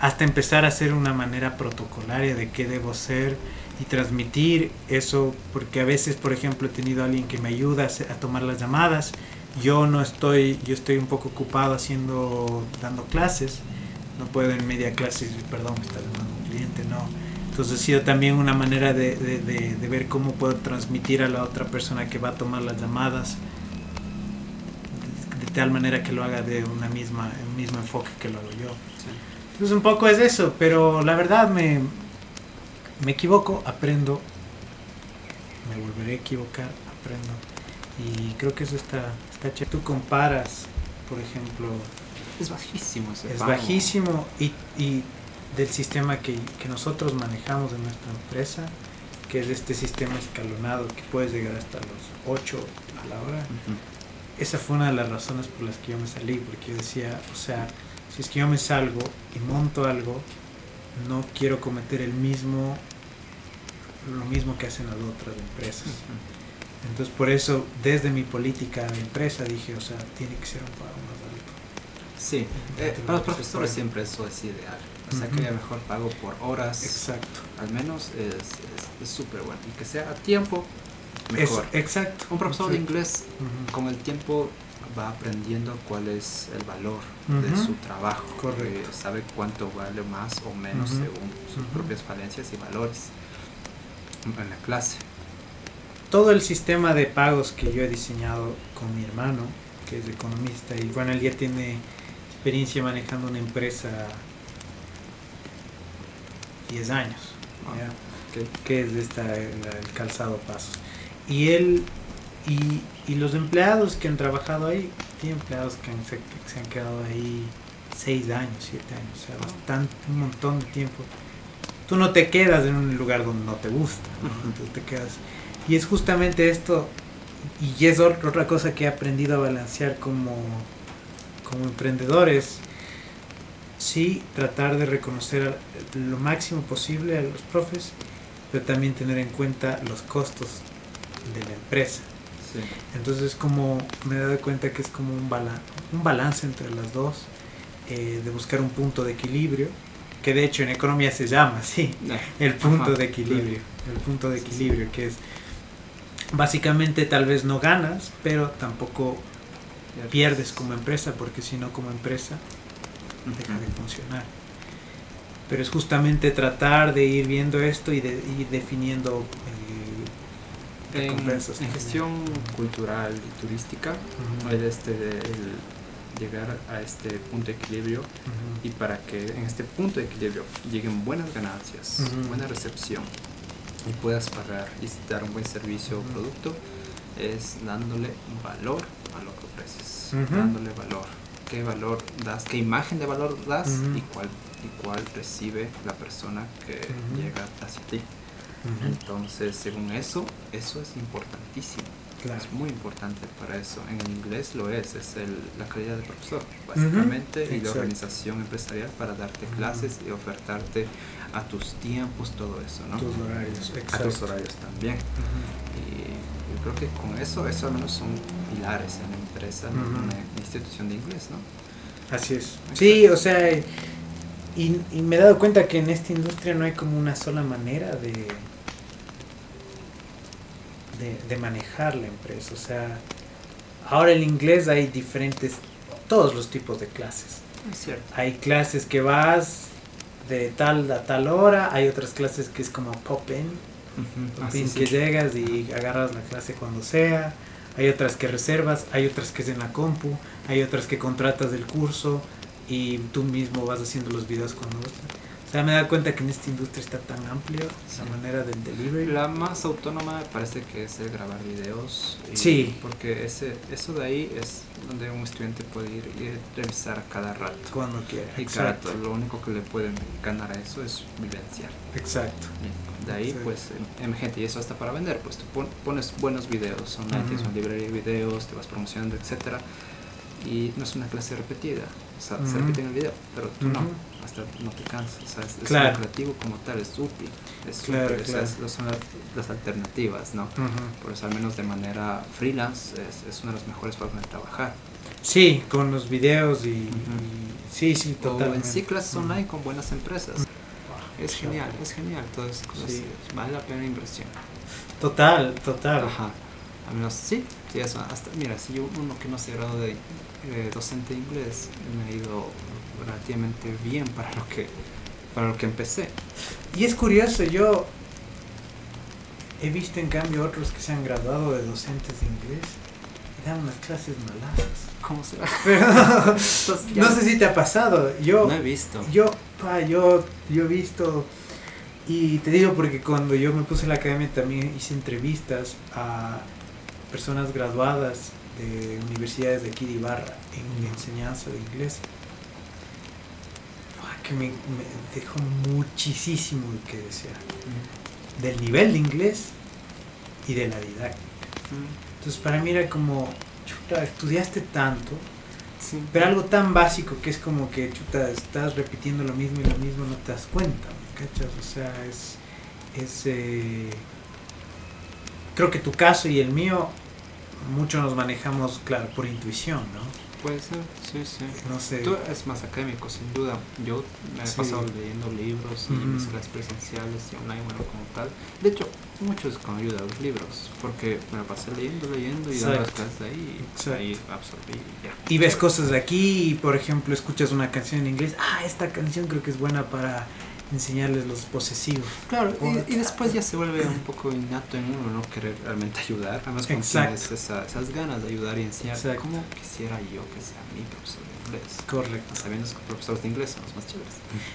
hasta empezar a hacer una manera protocolaria de qué debo ser y transmitir eso, porque a veces, por ejemplo, he tenido a alguien que me ayuda a, tomar las llamadas, yo no estoy, yo estoy un poco ocupado haciendo, dando clases, no puedo en media clase, perdón, me está llamando un cliente, no Entonces ha sido también una manera de, de, ver cómo puedo transmitir a la otra persona que va a tomar las llamadas de, tal manera que lo haga de una misma, el mismo enfoque que lo hago yo. Entonces un poco es eso, pero la verdad me, me equivoco, aprendo, me volveré a equivocar, aprendo. Y creo que eso está, está chévere. Tú comparas, por ejemplo... Es bajísimo ese Es bajísimo y, y del sistema que, que, nosotros manejamos en nuestra empresa, que es este sistema escalonado que puedes llegar hasta los 8 a la hora. Esa fue una de las razones por las que yo me salí, porque yo decía, o sea, si es que yo me salgo y monto algo, no quiero cometer el mismo lo mismo que hacen las otras empresas. Entonces por eso desde mi política de empresa dije, o sea, tiene que ser un pago más alto. Sí, eh, para los profesores siempre eso es ideal. O sea, que haya mejor pago por horas. Exacto. Al menos es súper bueno. Y que sea a tiempo, mejor. exacto. Un profesor de inglés con el tiempo va aprendiendo cuál es el valor de su trabajo. Correcto. sabe cuánto vale más o menos según sus propias falencias y valores en la clase. Todo el sistema de pagos que yo he diseñado con mi hermano, que es economista, y bueno, él ya tiene experiencia manejando una empresa 10 años, ah, que es esta, el, calzado Pasos. Y él y, y, los empleados que han trabajado ahí, tiene empleados que, se han quedado ahí 6 años, 7 años, o sea, bastante, un montón de tiempo. Tú no te quedas en un lugar donde no te gusta, Tú te quedas. Y es justamente esto, y es otra cosa que he aprendido a balancear como, como emprendedores, sí, tratar de reconocer lo máximo posible a los profes, pero también tener en cuenta los costos de la empresa. Entonces como me he dado cuenta que es como un, un balance entre las dos, eh, de buscar un punto de equilibrio que de hecho en economía se llama así, el punto de equilibrio, el punto de equilibrio, que es básicamente tal vez no ganas, pero tampoco pierdes como empresa, porque si no como empresa deja de funcionar. Pero es justamente tratar de ir viendo esto y de ir definiendo eh, en, gestión cultural y turística, este, el, llegar a este punto de equilibrio y para que en este punto de equilibrio lleguen buenas ganancias, buena recepción y puedas pagar y dar un buen servicio o producto, es dándole valor a lo que ofreces, dándole valor. ¿Qué valor das? ¿Qué imagen de valor das? y, cuál, y cuál recibe la persona que llega hacia ti? Entonces, según eso, eso es importantísimo. Es muy importante para eso. En inglés lo es, es el, la calidad de profesor, básicamente, y la organización empresarial para darte clases y ofertarte a tus tiempos, todo eso, ¿no? Tus horarios, A tus horarios también. Y creo que con eso, eso al menos son pilares en la empresa, en una institución de inglés, ¿no? Así es. Sí, o sea, y, y me he dado cuenta que en esta industria no hay como una sola manera de de, manejar la empresa. O sea, ahora en inglés hay diferentes, todos los tipos de clases. Hay clases que vas de tal a tal hora, hay otras clases que es como pop-in, que llegas y agarras la clase cuando sea, hay otras que reservas, hay otras que es en la compu, hay otras que contratas del curso y tú mismo vas haciendo los videos cuando o sea, me da cuenta que en esta industria está tan amplio esa manera del delivery. La más autónoma me parece que es el grabar videos. sí. Porque ese, eso de ahí es donde un estudiante puede ir y revisar cada rato. Cuando quiera. Y Exacto. lo único que le pueden ganar a eso es vivenciar. Exacto. De ahí, pues, emergente. Y eso hasta para vender. Pues tú pones buenos videos online, tienes una librería de videos, te vas promocionando, etcétera y no es una clase repetida, o sea, se repite en el video, pero tú no, hasta no te cansas, o sea, es, creativo como tal, es útil, es claro, son las, alternativas, ¿no? Por eso al menos de manera freelance es, es, una de las mejores formas de trabajar. Sí, con los videos y, sí, sí, totalmente. O en sí clases online con buenas empresas. Es genial, es genial, todas cosas, vale la pena inversión. Total, total. Ajá. Al menos sí, sí, eso. Hasta, mira, si yo uno que no se graduó de eh, docente de inglés, me ha ido relativamente bien para lo que para lo que empecé. Y es curioso, yo he visto en cambio otros que se han graduado de docentes de inglés dan unas clases malas. ¿Cómo será? no sé si te ha pasado. Yo, no he visto. Yo, yo, yo he visto. Y te digo porque cuando yo me puse en la academia también hice entrevistas a personas graduadas de universidades de aquí de Ibarra en enseñanza de inglés. Que me, dejó muchísimo que desear. Del nivel de inglés y de la didáctica. Entonces para mí era como, chuta, estudiaste tanto, pero algo tan básico que es como que, chuta, estás repitiendo lo mismo y lo mismo, no te das cuenta, cachas? O sea, es, es eh, creo que tu caso y el mío, mucho nos manejamos, claro, por intuición, ¿no? Puede ser, sí, sí. No sé. Tú eres más académico, sin duda. Yo me he pasado leyendo libros y mis las presenciales y online, bueno, como tal. De hecho, muchos con ayuda de los libros, porque me lo pasé leyendo, leyendo y dando las clases de ahí, y ahí absorbí y ya. Y ves cosas de aquí y, por ejemplo, escuchas una canción en inglés. Ah, esta canción creo que es buena para enseñarles los posesivos. Claro, y, después ya se vuelve un poco innato en uno no querer realmente ayudar. Además, cuando tienes esas ganas de ayudar y enseñar, como quisiera yo que sea mi profesor de inglés. Correcto. Sabiendo que profesores de inglés son los más chéveres.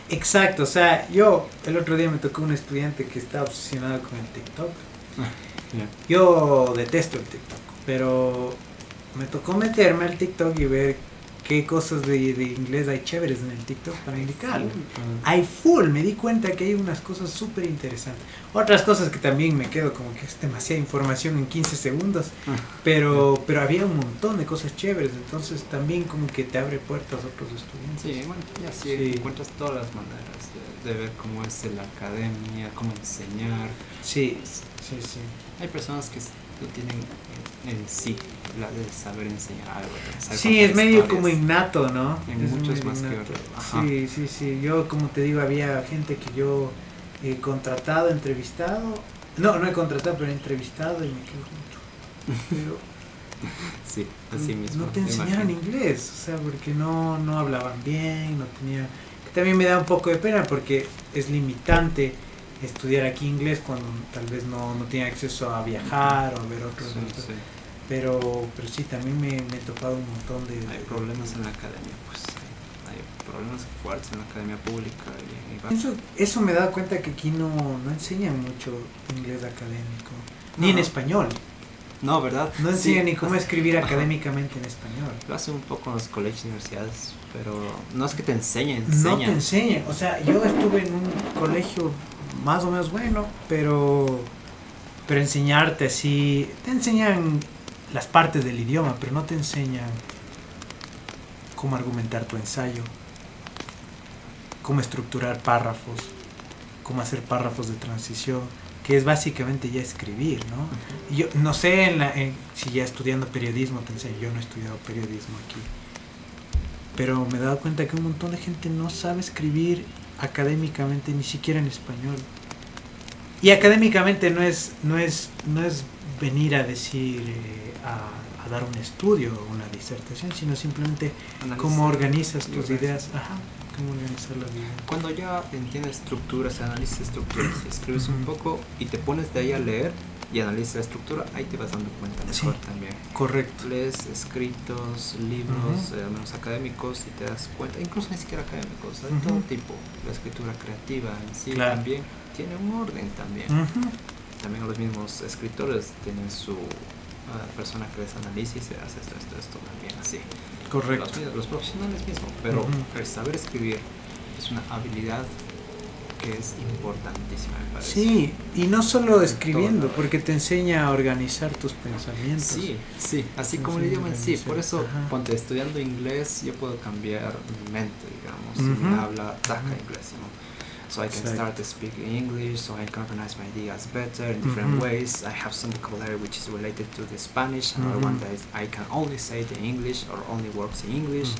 Exacto, o sea, yo el otro día me tocó un estudiante que estaba obsesionado con el TikTok. Ah, yo detesto el TikTok, pero me tocó meterme al TikTok y ver qué cosas de, inglés hay chéveres en el TikTok para indicar. Hay full, me di cuenta que hay unas cosas súper interesantes. Otras cosas que también me quedo como que es demasiada información en 15 segundos, ah. pero, pero había un montón de cosas chéveres, entonces también como que te abre puertas a otros estudiantes. Sí, bueno, ya sí, encuentras todas las maneras de, ver cómo es la academia, cómo enseñar. Sí, sí, sí. Hay personas que lo tienen en sí, la de saber enseñar algo. sí, es medio como innato, ¿no? En muchos más que Sí, sí, sí. Yo, como te digo, había gente que yo he contratado, entrevistado. No, no he contratado, pero he entrevistado y me quedo mucho. Pero, sí, así mismo. No te enseñaron inglés, o sea, porque no, no hablaban bien, no tenía... También me da un poco de pena porque es limitante estudiar aquí inglés cuando tal vez no, no tiene acceso a viajar o a ver otros. Pero, pero sí, también me, he topado un montón de... Hay problemas en la academia, pues hay problemas fuertes en la academia pública. eso, eso me he dado cuenta que aquí no, no enseñan mucho inglés académico, ni en español. No, ¿verdad? No enseñan ni cómo escribir académicamente en español. Lo hacen un poco en los colegios y universidades, pero no es que te enseñen, enseñan. No te enseñan. O sea, yo estuve en un colegio más o menos bueno, pero, pero enseñarte así, te enseñan las partes del idioma, pero no te enseñan cómo argumentar tu ensayo, cómo estructurar párrafos, cómo hacer párrafos de transición, que es básicamente ya escribir, ¿no? Yo no sé en la, si ya estudiando periodismo te enseño, yo no he estudiado periodismo aquí, pero me he dado cuenta que un montón de gente no sabe escribir académicamente, ni siquiera en español. Y académicamente no es, no es, no es venir a decir, eh, a, dar un estudio o una disertación, sino simplemente cómo organizas tus ideas, Ajá, cómo organizar la vida. Cuando ya entiendes estructuras, analizas estructuras, escribes un poco y te pones de ahí a leer, y analizas la estructura, ahí te vas dando cuenta mejor también. Correcto. Lees escritos, libros, uh menos académicos y te das cuenta, incluso ni siquiera académicos, de todo tipo. La escritura creativa en sí también tiene un orden también. También los mismos escritores tienen su uh, persona que les analiza y se hace esto, esto, esto también así. Correcto. Los, los profesionales mismos, pero el saber escribir es una habilidad es importantísima, me parece. Sí, y no solo escribiendo, porque te enseña a organizar tus pensamientos. Sí, sí, así como el idioma en sí. Por eso, cuando estudiando inglés, yo puedo cambiar mi mente, digamos, si me habla taca inglés, ¿no? So I can start to speak English, so I can organize my ideas better in different ways. I have some vocabulary which is related to the Spanish, another one that I can only say the English or only works in English.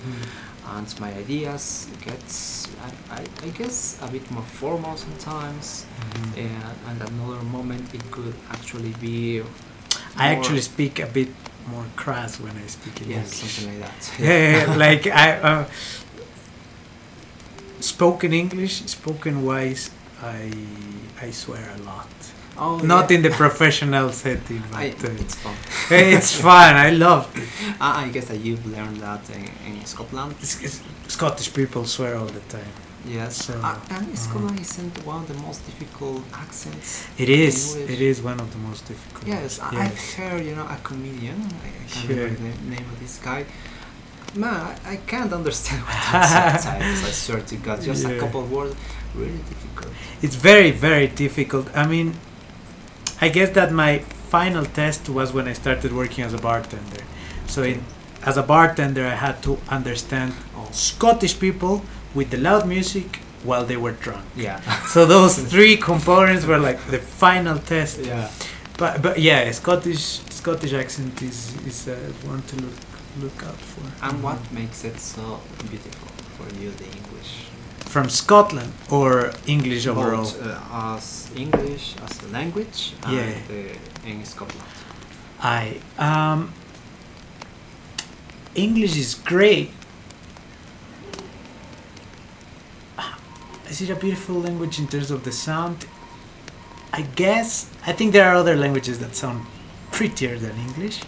and my ideas gets I, I, I, guess a bit more formal sometimes mm-hmm. and, and another moment it could actually be I actually speak a bit more crass when I speak English. Yes, something like that. yeah, yeah, like I. Uh, spoken English, spoken wise, I I swear a lot. Oh, Not yeah. in the professional setting, but I, uh, it's fun. it's fun. I love it. I I guess that you've learned that in, in Scotland. It's, it's, Scottish people swear all the time. Yes. So, uh, and uh, Scotland isn't one of the most difficult accents. It is. It is one of the most difficult. Yes, I, Yes. I heard, you know, a comedian. I, can't Sure. remember the name of this guy. Man, I, I can't understand what that sometimes. I swear to God, just Yeah. a couple of words, really difficult. It's very, very difficult. I mean, I guess that my final test was when I started working as a bartender. So, in, as a bartender, I had to understand Oh, Scottish people with the loud music while they were drunk. yeah. So those three components were like the final test. yeah. But but yeah, Scottish Scottish accent is is uh, one to look look out for. And what makes it so beautiful for you, the English? from Scotland or English overall? Both, uh, as English as a language and Yeah. uh, in Scotland. I um English is great. Is it a beautiful language in terms of the sound? I guess. I think there are other languages that sound prettier than English.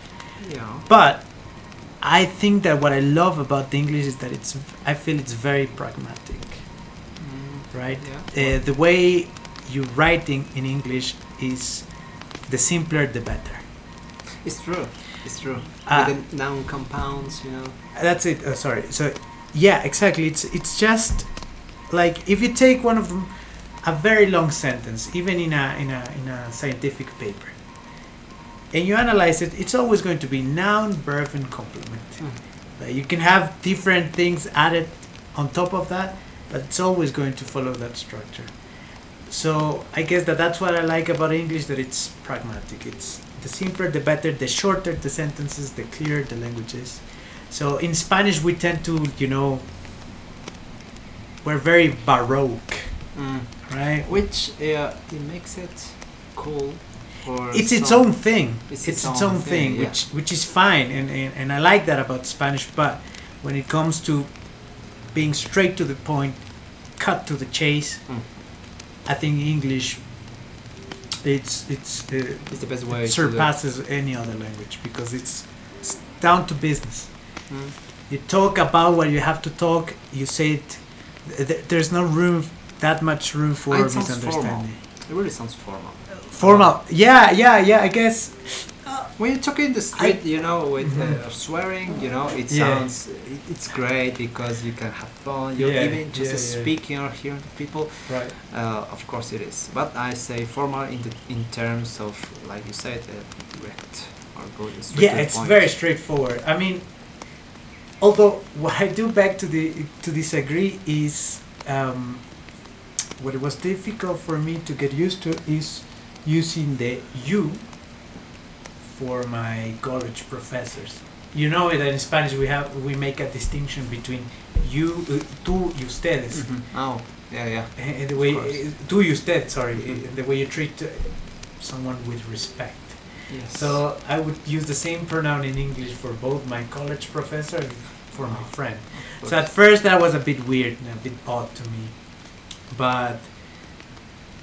Yeah. But I think that what I love about the English is that it's I feel it's very pragmatic, Mm, right? yeah. Uh, the way you writing in English is the simpler the better. It's true. It's true. Ah. With the noun compounds, you know. That's it. Uh, sorry. So yeah, exactly. It's it's just like if you take one of them, a very long sentence, even in a in a in a scientific paper, and you analyze it, it's always going to be noun, verb, and complement. Mm. You can have different things added on top of that, but it's always going to follow that structure. So I guess that that's what I like about English that it's pragmatic. It's the simpler the better, the shorter the sentences, the clearer the language is. So in Spanish we tend to, you know, we're very baroque, Mm. right? Which uh, it makes it cool. For It's its own thing. It's It's, its own own thing, thing, yeah. which which is fine, and, and and I like that about Spanish. But when it comes to being straight to the point, cut to the chase, Mm. I think English. It's it's uh, It's the best way. it surpasses any other language because it's it's down to business. Mm. You talk about what you have to talk. You say it. th- th- There's no room, that much room for sounds misunderstanding. It really sounds formal. Formal. Yeah, yeah, yeah. I guess. When you talk in the street, you know, with uh, swearing, you know, it Mm-hmm. Yeah. sounds, it, it's great because you can have fun. You're Yeah, even just yeah, speaking or hearing people. Right. Uh, of course it is, but I say formal in the in terms of, like you said, uh, direct or go straight yeah it's point. very straightforward i mean although what i do back to the to disagree is um, what it was difficult for me to get used to is using the you for my college professors you know that in spanish we have we make a distinction between you uh, tú y ustedes Mhm. Oh, yeah, yeah. Eh, the way eh, tú y usted sorry eh, Mhm. the way you treat uh, someone with respect Yes. so I would use the same pronoun in English for both my college professor and for my Oh, friend. So at first that was a bit weird and a bit odd to me, but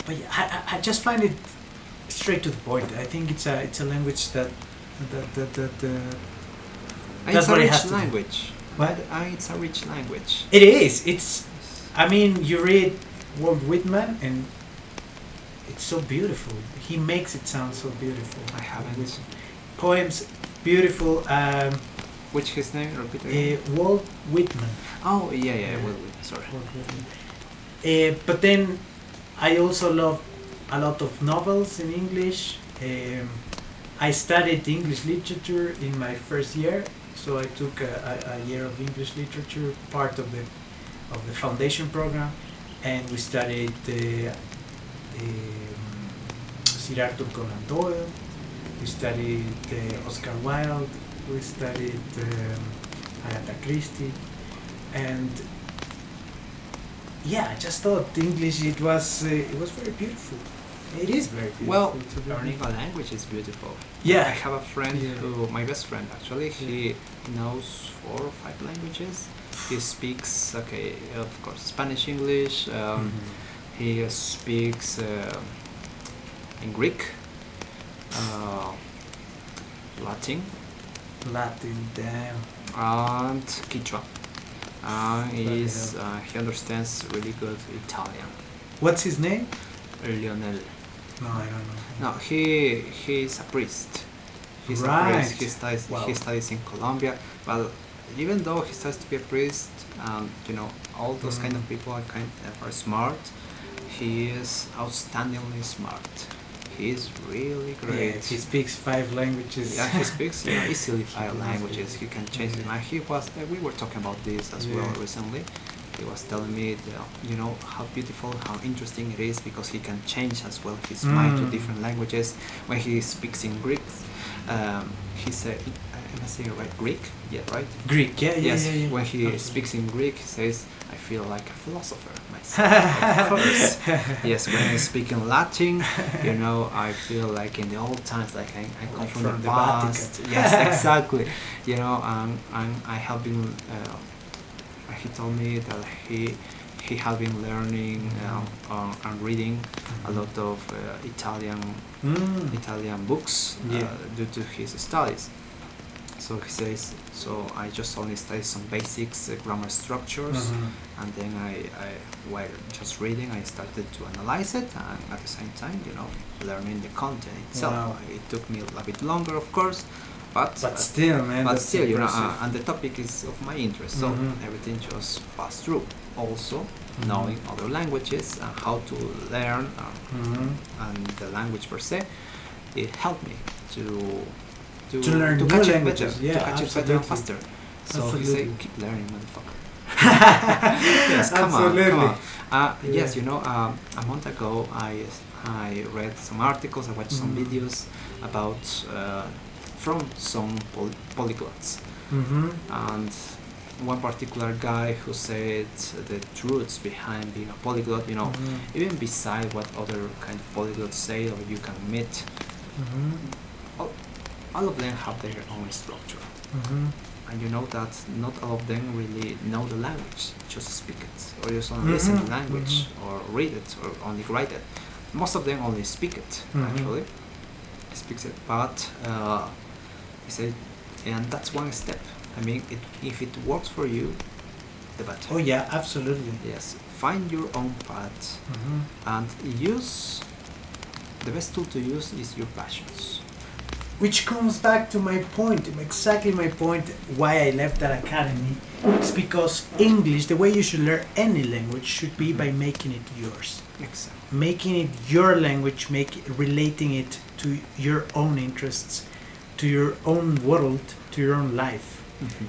but I- I just find it straight to the point. I think it's a it's a language that that that, that uh, And that's it's a what it rich has to do. language. what Uh, it's a rich language. it is. It's I mean you read Walt Whitman and it's so beautiful. He makes it sound so beautiful. I haven't. With poems, beautiful. Um, Which his name? Repeat again. uh, Walt Whitman. oh, yeah, yeah. yeah. Well, sorry. Walt Whitman. Uh, but then I also love a lot of novels in English. Um, I studied English literature in my first year, so I took a, a, a year of English literature, part of the of the foundation program, and we studied uh, um, Sir Arthur Conan Doyle. We studied uh, Oscar Wilde. We studied um, Agatha Christie, and yeah, I just thought English it was uh, it was very beautiful. It is very beautiful. Well, to be learning a language is beautiful. Yeah. I have a friend Yeah. who, my best friend actually, he knows four or five languages, he speaks okay, of course, Spanish, English. Um, mm-hmm. He speaks uh, in Greek, uh, Latin. Latin, damn. And Quechua. Uh, he's, uh, he understands really good Italian. What's his name? Lionel. No, I don't know. No, he he's a priest. He's right. a priest. He studies wow. he studies in Colombia. But even though he studies to be a priest, and you know all those mm. kind of mm. people are kind of are smart. He is outstandingly smart. He is really great. Yeah, he speaks five languages. Yeah, he speaks you know, easily five languages. He can change his mind. He was. Uh, we were talking about this as yeah. well recently he was telling me that, you know how beautiful how interesting it is because he can change as well his mm. mind to different languages. When he speaks in greek um, he said am i saying right? Greek? Yeah right? Greek yeah, yeah yes yeah, yeah. when he speaks in greek he says i feel like a philosopher myself. Of course. yes when i speak in latin you know i feel like in the old times like i, I come like from, from, the, the past. Yes exactly. You know um, I'm, i have been uh, he told me that he he had been learning uh, and reading a lot of uh, Italian mm. Italian books uh, due to his studies. So he says, so I just only studied some basics, uh, grammar structures, mm-hmm. and then I, I, while just reading, I started to analyze it, and at the same time, you know, learning the content itself. Wow. It took me a bit longer, of course, but but still, man. But still, you know, uh, and the topic is of my interest, so mm-hmm. everything just passed through. Also, mm-hmm. knowing other languages and how to learn uh, mm-hmm. and the language per se, it helped me to to, to learn to catch it better, yeah, to catch absolutely. it better and faster. So absolutely. he said, keep learning, motherfucker. yes, come absolutely. on, come on. Uh, yeah. Yes, you know, um, a month ago I I read some articles, I watched some mm-hmm. videos about. Uh, from some poly- polyglots. Mm-hmm. And one particular guy who said the truths behind being a polyglot, you know, mm-hmm. even beside what other kind of polyglots say or you can meet, mm-hmm. all, all, of them have their own structure. Mm-hmm. And you know that not all of them really know the language, just speak it, or just only listen to mm-hmm. language, mm-hmm. or read it, or only write it. Most of them only speak it, actually. Speaks it, but uh, he said, and that's one step. I mean, it, if it works for you, the better. Oh yeah, absolutely. Yes, find your own path mm-hmm. and use. The best tool to use is your passions. Which comes back to my point, exactly my point. Why I left that academy. It's because English, the way you should learn any language, should be mm-hmm. by making it yours. Exactly. Making it your language, make relating it to your own interests to your own world, to your own life, mm-hmm.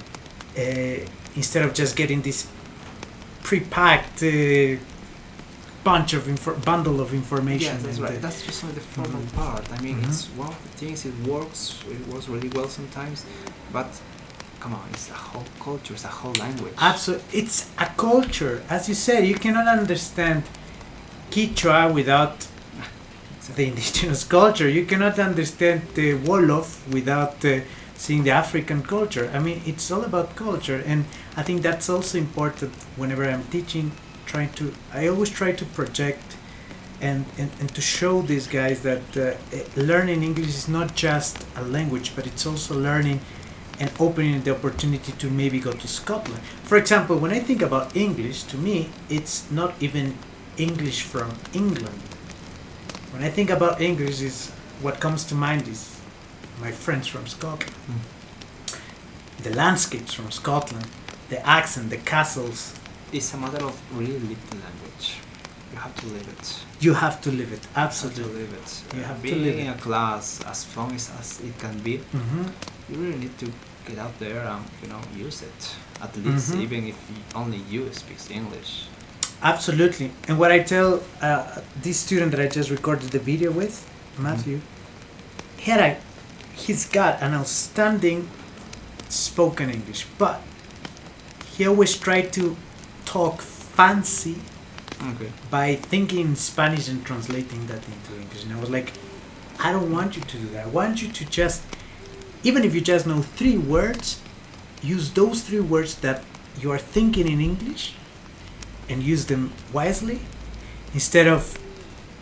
uh, instead of just getting this pre-packed uh, bunch of info- bundle of information. Yeah, that's right. That's just the formal mm-hmm. part. I mean, mm-hmm. it's one of the things. It works. It works really well sometimes, but come on, it's a whole culture. It's a whole language. Absolutely, it's a culture. As you said, you cannot understand Quechua without the indigenous culture. You cannot understand the Wolof without uh, seeing the African culture. I mean, it's all about culture, and I think that's also important whenever I'm teaching. Trying to, I always try to project and, and, and to show these guys that uh, learning English is not just a language, but it's also learning and opening the opportunity to maybe go to Scotland. For example, when I think about English, to me, it's not even English from England when I think about English, is what comes to mind is my friends from Scotland, mm. the landscapes from Scotland, the accent, the castles. It's a matter of really living the language. You have to live it. You have to live it. Absolutely. You have to live it. You have Being to live in a class as fun as, as it can be, mm-hmm. you really need to get out there and you know use it. At least, mm-hmm. even if only you speak English Absolutely. And what I tell uh, this student that I just recorded the video with, Matthew, mm-hmm. he had a, he's got an outstanding spoken English, but he always tried to talk fancy okay. by thinking Spanish and translating that into English. And I was like, I don't want you to do that. I want you to just, even if you just know three words, use those three words that you are thinking in English and use them wisely instead of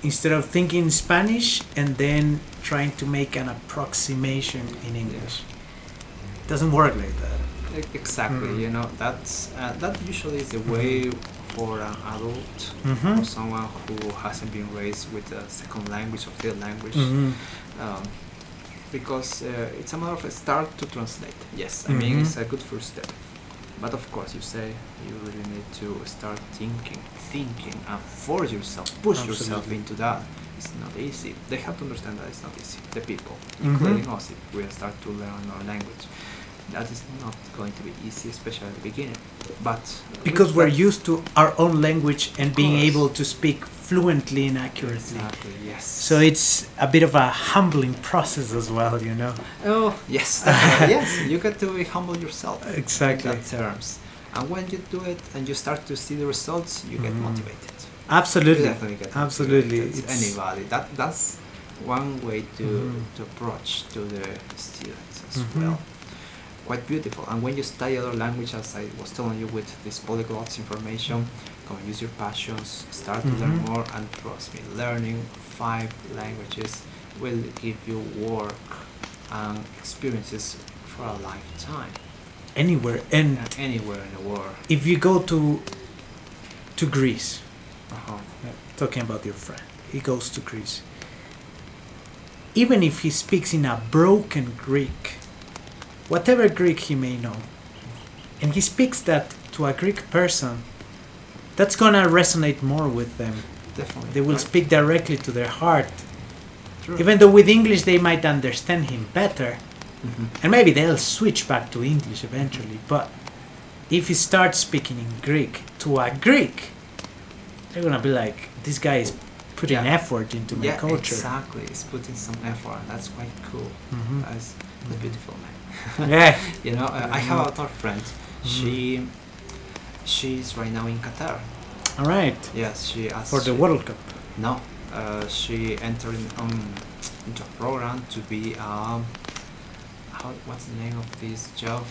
instead of thinking Spanish and then trying to make an approximation in English. It doesn't work like that. Exactly. Mm. You know that's uh, that usually is the mm-hmm. way for an adult mm-hmm. or someone who hasn't been raised with a second language or third language. Mm-hmm. Um, because uh, it's a matter of a start to translate. Yes, I mean it's mm-hmm. a good first step. But of course, you say you really need to start thinking, thinking, and force yourself, push Absolutely. yourself into that. It's not easy. They have to understand that it's not easy. The people, mm-hmm. including us, if we start to learn our language, that is not going to be easy, especially at the beginning. But because we're used to our own language and being able to speak fluently and accurately. Exactly. Yes. So it's a bit of a humbling process as well, you know. Oh yes, yes. You got to be humble yourself. Exactly. In terms, and when you do it and you start to see the results, you get mm. motivated. Absolutely. Absolutely. It's anybody. That that's one way to mm. to approach to the students as mm-hmm. well quite beautiful. And when you study other language, as I was telling you with this polyglots information, come and use your passions, start to learn mm-hmm. more, and trust me, learning five languages will give you work and experiences for a lifetime. Anywhere and yeah, anywhere in the world. If you go to to Greece, uh-huh. talking about your friend, he goes to Greece. Even if he speaks in a broken Greek, whatever Greek he may know, and he speaks that to a Greek person, that's gonna resonate more with them. Definitely. They will right. speak directly to their heart. True. Even though with English they might understand him better, mm-hmm. and maybe they'll switch back to English eventually. But if he starts speaking in Greek to a Greek, they're gonna be like, "This guy is putting yeah. effort into my yeah, culture." Exactly, he's putting some effort, and that's quite cool. Mm-hmm. That's mm-hmm. beautiful, man. yeah. you know, uh, I have another friend. Mm-hmm. She she's right now in Qatar. All right. Yes, she asked for the World Cup. No, uh, she entered um, into a program to be um, how what's the name of this job?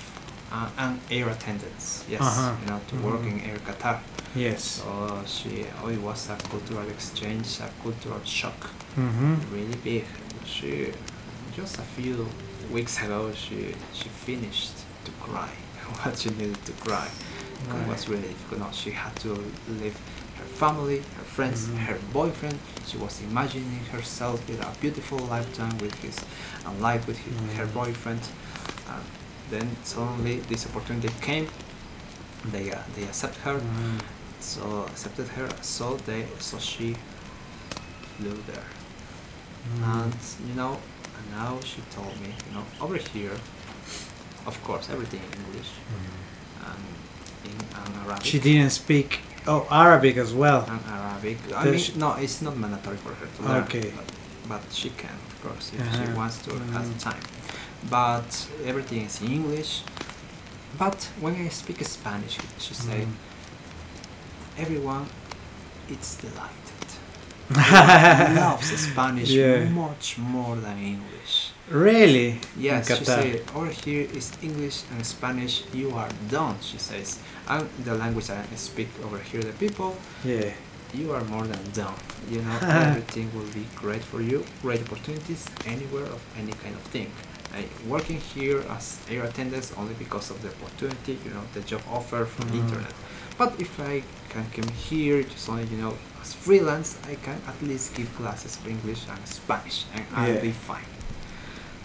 Uh, an air attendant. Yes, uh-huh. you know, to mm-hmm. work in Air Qatar. Yes. So she, oh, it was a cultural exchange, a cultural shock, mm-hmm. really big. She just a few weeks ago she she finished to cry what she needed to cry right. it was really difficult she had to leave her family her friends mm-hmm. her boyfriend she was imagining herself with a beautiful lifetime with his and life with his, mm-hmm. her boyfriend and then suddenly this opportunity came they uh, they accept her mm-hmm. so accepted her so they so she flew there mm-hmm. and you know and now she told me, you know, over here, of course, everything in English mm-hmm. and and Arabic. She didn't speak oh Arabic as well. And Arabic. I mean, she, no, it's not mandatory for her to learn. Okay. But, but she can, of course, if uh-huh. she wants to, mm-hmm. has time. But everything is in English. But when I speak Spanish, she mm-hmm. say, everyone, it's delight loves Spanish yeah. much more than English. Really? Yes, she said, over here is English and Spanish, you are done, she says. And the language I speak over here, the people, yeah. you are more than done. You know, everything will be great for you, great opportunities anywhere of any kind of thing. I working here as air attendants only because of the opportunity, you know, the job offer from mm. internet. But if I can come here, just only, you know, as freelance, I can at least give classes of English and Spanish, and I'll be fine.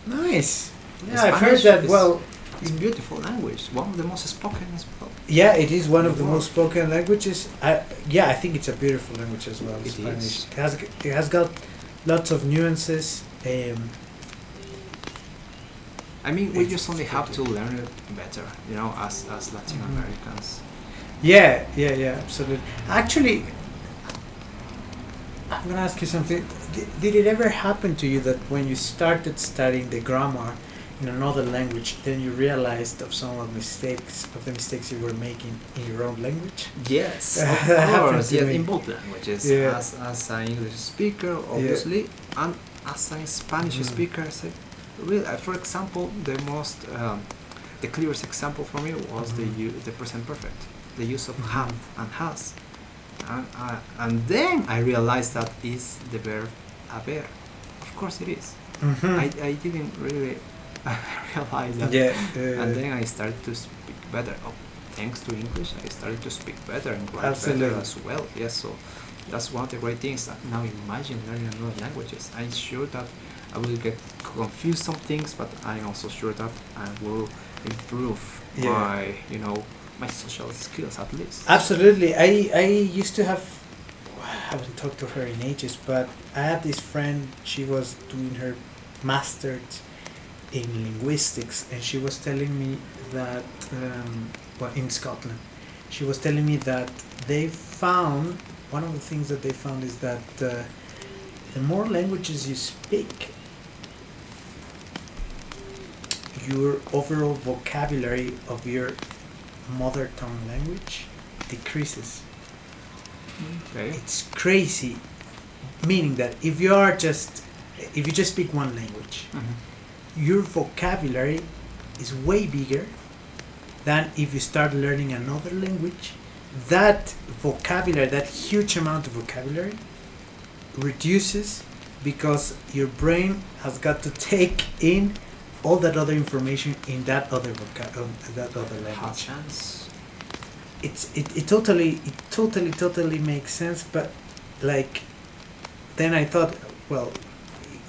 Nice. Yeah, I've heard that. well, it's beautiful language, one of the most spoken as well. Yeah, it is one of the most spoken languages. I, yeah, I think it's a beautiful language as well. It Spanish. Is. It has it has got lots of nuances. Um, I mean, we just only have to learn it better, you know, as as Latin mm-hmm. Americans. Yeah, yeah, yeah, absolutely. Actually, I'm gonna ask you something. Did, did it ever happen to you that when you started studying the grammar in another language, then you realized of some of the mistakes of the mistakes you were making in your own language? Yes, of course. Yes, in both languages. Yeah. As as an English speaker, obviously, yeah. and as a Spanish mm. speaker, I said, really, for example, the most um, the clearest example for me was mm-hmm. the the present perfect, the use of mm-hmm. have and has, and uh, and then I realized that is the verb haber. Of course it is. Mm-hmm. I, I didn't really realize that. Yeah. Uh, and then I started to speak better. Oh, thanks to English, I started to speak better and write Absolutely. better as well. Yes, so that's one of the great things. Now imagine learning another languages. I'm sure that I will get confused some things, but I'm also sure that I will improve yeah. my, you know, my social skills at least. Absolutely. I, I used to have, I haven't talked to her in ages, but I had this friend, she was doing her master's in linguistics, and she was telling me that, um, well, in Scotland, she was telling me that they found, one of the things that they found is that uh, the more languages you speak, your overall vocabulary of your mother tongue language decreases. Okay. It's crazy. Meaning that if you are just if you just speak one language, mm-hmm. Your vocabulary is way bigger than if you start learning another language. That vocabulary, that huge amount of vocabulary, reduces because your brain has got to take in all that other information in that other um, that other language. chance. It's it, it totally it totally totally makes sense, but like then I thought, well,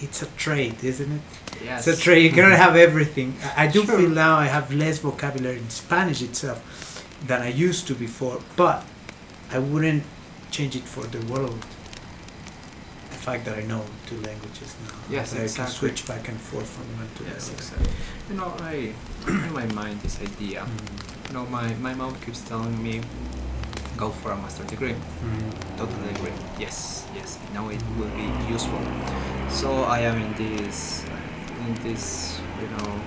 it's a trade, isn't it? Yes. It's a trade. You cannot have everything. I, I do sure. feel now I have less vocabulary in Spanish itself than I used to before, but I wouldn't change it for the world The fact that I know two languages now. Yes, I exactly. can switch back and forth from one to yes, the other. Exactly. You know, I in my mind this idea. Mm. You know, my my mom keeps telling me, go for a master degree. Mm. Totally agree. Yes, yes. Now it will be useful. So I am in this in this you know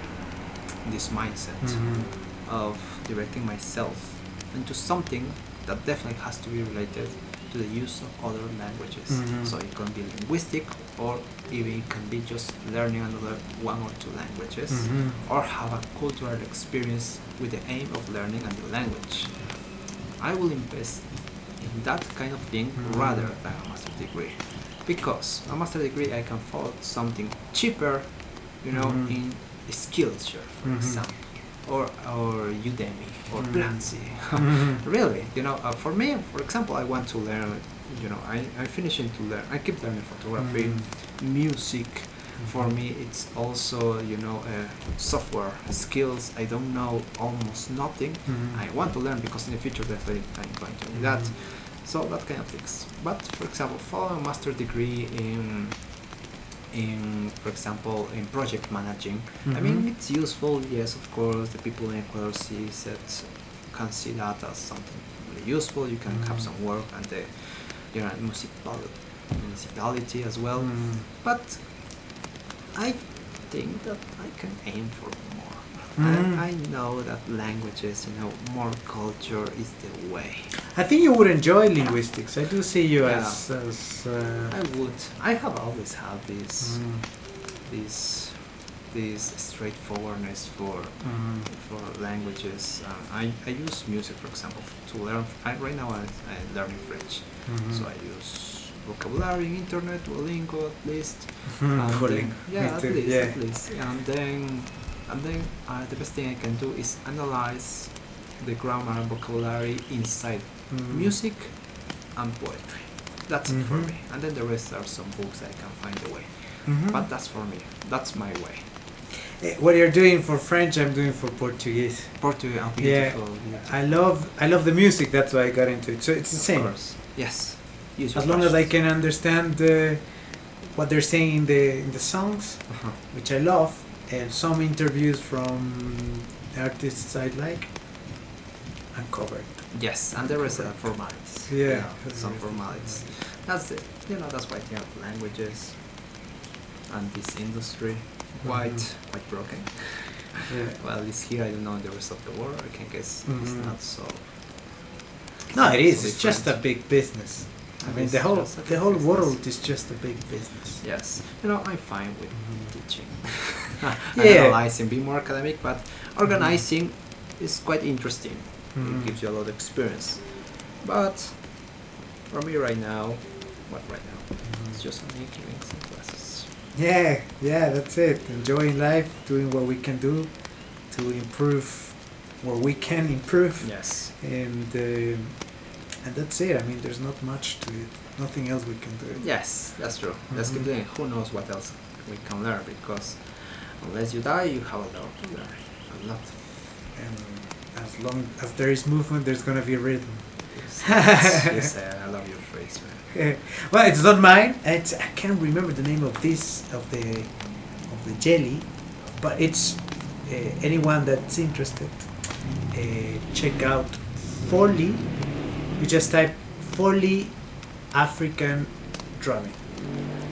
this mindset mm-hmm. of directing myself into something that definitely has to be related to the use of other languages. Mm-hmm. So it can be linguistic, or even it can be just learning another one or two languages, mm-hmm. or have a cultural experience with the aim of learning a new language. I will invest in that kind of thing mm-hmm. rather than a master degree, because a master degree I can afford something cheaper, you know, mm-hmm. in Skillshare, for mm-hmm. example or or Udemy or mm. Platzi. Mm-hmm. really, you know, uh, for me, for example, I want to learn. You know, I I'm finishing to learn. I keep learning photography, mm-hmm. music. For mm-hmm. me, it's also you know uh, software skills. I don't know almost nothing. Mm-hmm. I want to learn because in the future definitely I'm going to do that. Mm-hmm. So that kind of things. But for example, a master degree in in, for example, in project managing. Mm-hmm. I mean, it's useful, yes, of course. The people in Ecuador see that, can see that as something really useful. You can mm-hmm. have some work and the you know, municipality, municipality as well. Mm-hmm. But I think that I can aim for Mm. I, I, know that languages, you know, more culture is the way. I think you would enjoy linguistics. I do see you yeah. as. as uh, I would. I have always had this, mm. this, this straightforwardness for mm. for languages. Uh, I, I use music, for example, to learn. I, right now, I, I'm learning French, mm-hmm. so I use vocabulary, internet, Duolingo at least. Duolingo. Yeah, at least, yeah. at least. And then and then uh, the best thing I can do is analyze the grammar and vocabulary inside mm. music and poetry. That's mm-hmm. it for mm-hmm. me. And then the rest are some books I can find a way. Mm-hmm. But that's for me. That's my way. Eh, what you're doing for French, I'm doing for Portuguese. Portuguese, oh, beautiful, yeah, beautiful. I love I love the music. That's why I got into it. So it's the same. Yes. Use as long as I can understand uh, what they're saying in the in the songs, uh-huh. which I love, and some interviews from artists I like uncovered. Yes, and there is a formalities. Yeah, yeah some formalities. That's it. You know, that's why you have languages and this industry quite mm-hmm. quite broken. Yeah. well, at least here I don't know in the rest of the world. I can guess mm-hmm. it's not so. no, it is. It's just a big business. I mean, the whole the whole business. world is just a big business. Yes, you know, I'm fine with mm-hmm. teaching. Analyzing, be more academic, but organizing mm-hmm. is quite interesting. Mm-hmm. It gives you a lot of experience. But for me right now, what right now? Mm-hmm. It's just making some classes. Yeah, yeah, that's it. Enjoying life, doing what we can do to improve what we can improve. Yes. And. Uh, and that's it. I mean, there's not much to it. Nothing else we can do. Yes, that's true. Mm-hmm. Let's keep doing. Who knows what else we can learn? Because unless you die, you have a lot. A lot. And as long as there is movement, there's gonna be a rhythm. Yes, yes, I love your phrase, man. well, it's not mine. It's I can't remember the name of this of the of the jelly, but it's uh, anyone that's interested. Uh, check out Foley you just type Foley African drumming.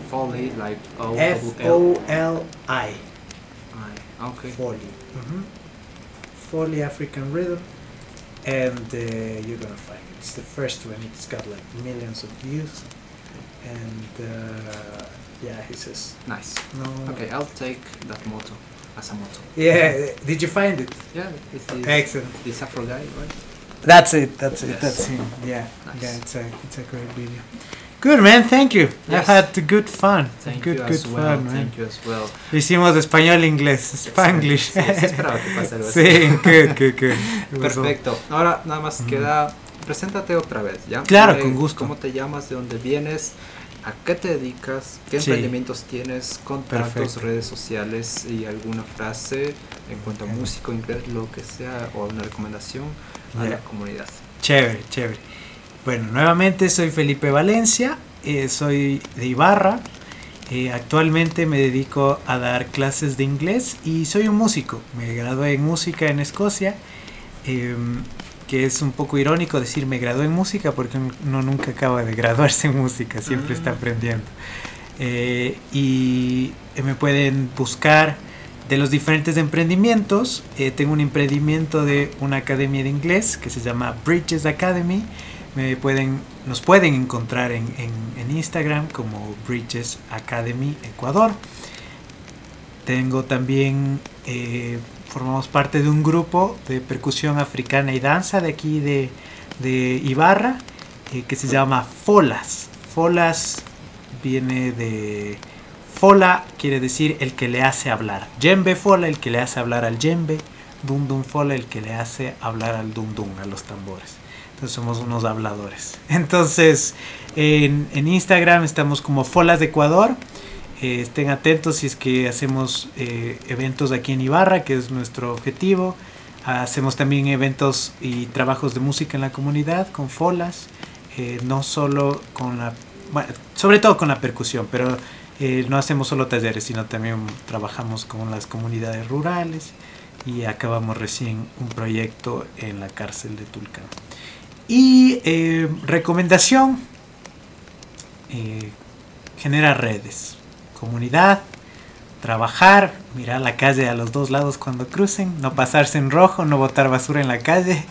Foley like O F O L I. Okay. Foley. Mm-hmm. Foley African rhythm, and uh, you're gonna find it. It's the first one. It's got like millions of views, and uh, yeah, he says. Nice. No. Okay, I'll take that motto as a motto. Yeah. Did you find it? Yeah. It's this, Excellent. This Afro guy, right? That's it. That's it. Yes. That's him. Yeah. Nice. Yeah. It's a it's a great video. Good man, thank you. Yes. I had good fun. Thank good, you good as fun, well. man. Thank you as well. Hicimos español, inglés, spanglish. Sí, sí, esperaba que pasara Sí, good, good, good. Perfecto. Ahora nada más queda, preséntate otra vez, ¿ya? Claro, con gusto. ¿Cómo te llamas? ¿De dónde vienes? ¿A qué te dedicas? ¿Qué sí. emprendimientos tienes? Contactos, Perfecto. redes sociales y alguna frase en cuanto a músico, inglés, lo que sea, o una recomendación a yeah. la comunidad. Chévere, chévere. Bueno, nuevamente soy Felipe Valencia, eh, soy de Ibarra. Eh, actualmente me dedico a dar clases de inglés y soy un músico. Me gradué en música en Escocia, em, que es un poco irónico decir me gradué en música porque uno nunca acaba de graduarse en música, siempre está ah. aprendiendo. Eh, y me pueden buscar de los diferentes emprendimientos. Eh, tengo un emprendimiento de una academia de inglés que se llama Bridges Academy. Me pueden, nos pueden encontrar en, en, Instagram como Bridges Academy Ecuador. Tengo también, eh, formamos parte de un grupo de percusión africana y danza de aquí de, de Ibarra eh, que se llama Folas. Folas viene de Fola quiere decir el que le hace hablar. Jembe fola, el que le hace hablar al jembe. Dum dum fola, el que le hace hablar al dum dum, a los tambores. Entonces somos unos habladores. Entonces en, Instagram estamos como Folas de Ecuador. Eh, estén atentos si es que hacemos eh, eventos aquí en Ibarra, que es nuestro objetivo. Hacemos también eventos y trabajos de música en la comunidad con Folas. Eh, no solo con la... Bueno, sobre todo con la percusión, pero no hacemos solo talleres, sino también trabajamos con las comunidades rurales y acabamos recién un proyecto en la cárcel de Tulcán. Y eh, recomendación, eh, genera redes, comunidad, trabajar, mirar la calle a los dos lados cuando crucen, no pasarse en rojo, no botar basura en la calle,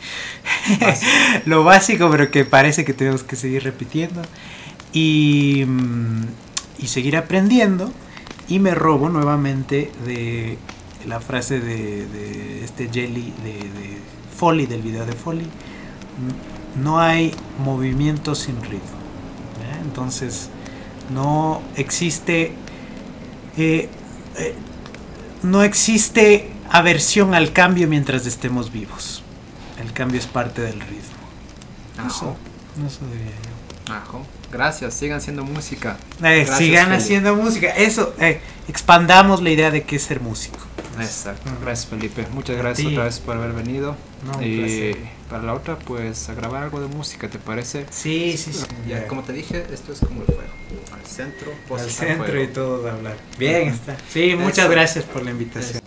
lo básico pero que parece que tenemos que seguir repitiendo. Y mm, y seguir aprendiendo. Y me robo nuevamente de la frase de, este Jelly de, de Foley, del video de Foley. No hay movimiento sin ritmo. Entonces, no existe. Eh, eh, no existe aversión al cambio mientras estemos vivos. El cambio es parte del ritmo. Eso, eso diría yo. Ajo. Gracias, sigan haciendo música. Eh, sigan haciendo música. Eso, eh, expandamos la idea de qué es ser músico. Exacto. Gracias, Felipe. Muchas gracias otra vez por haber venido. y para la otra, pues a grabar algo de música, ¿te parece? Sí, sí, sí. Ya, como te dije, esto es como el fuego. Al centro, Al centro y todo de hablar. Bien, está. Sí, muchas gracias por la invitación.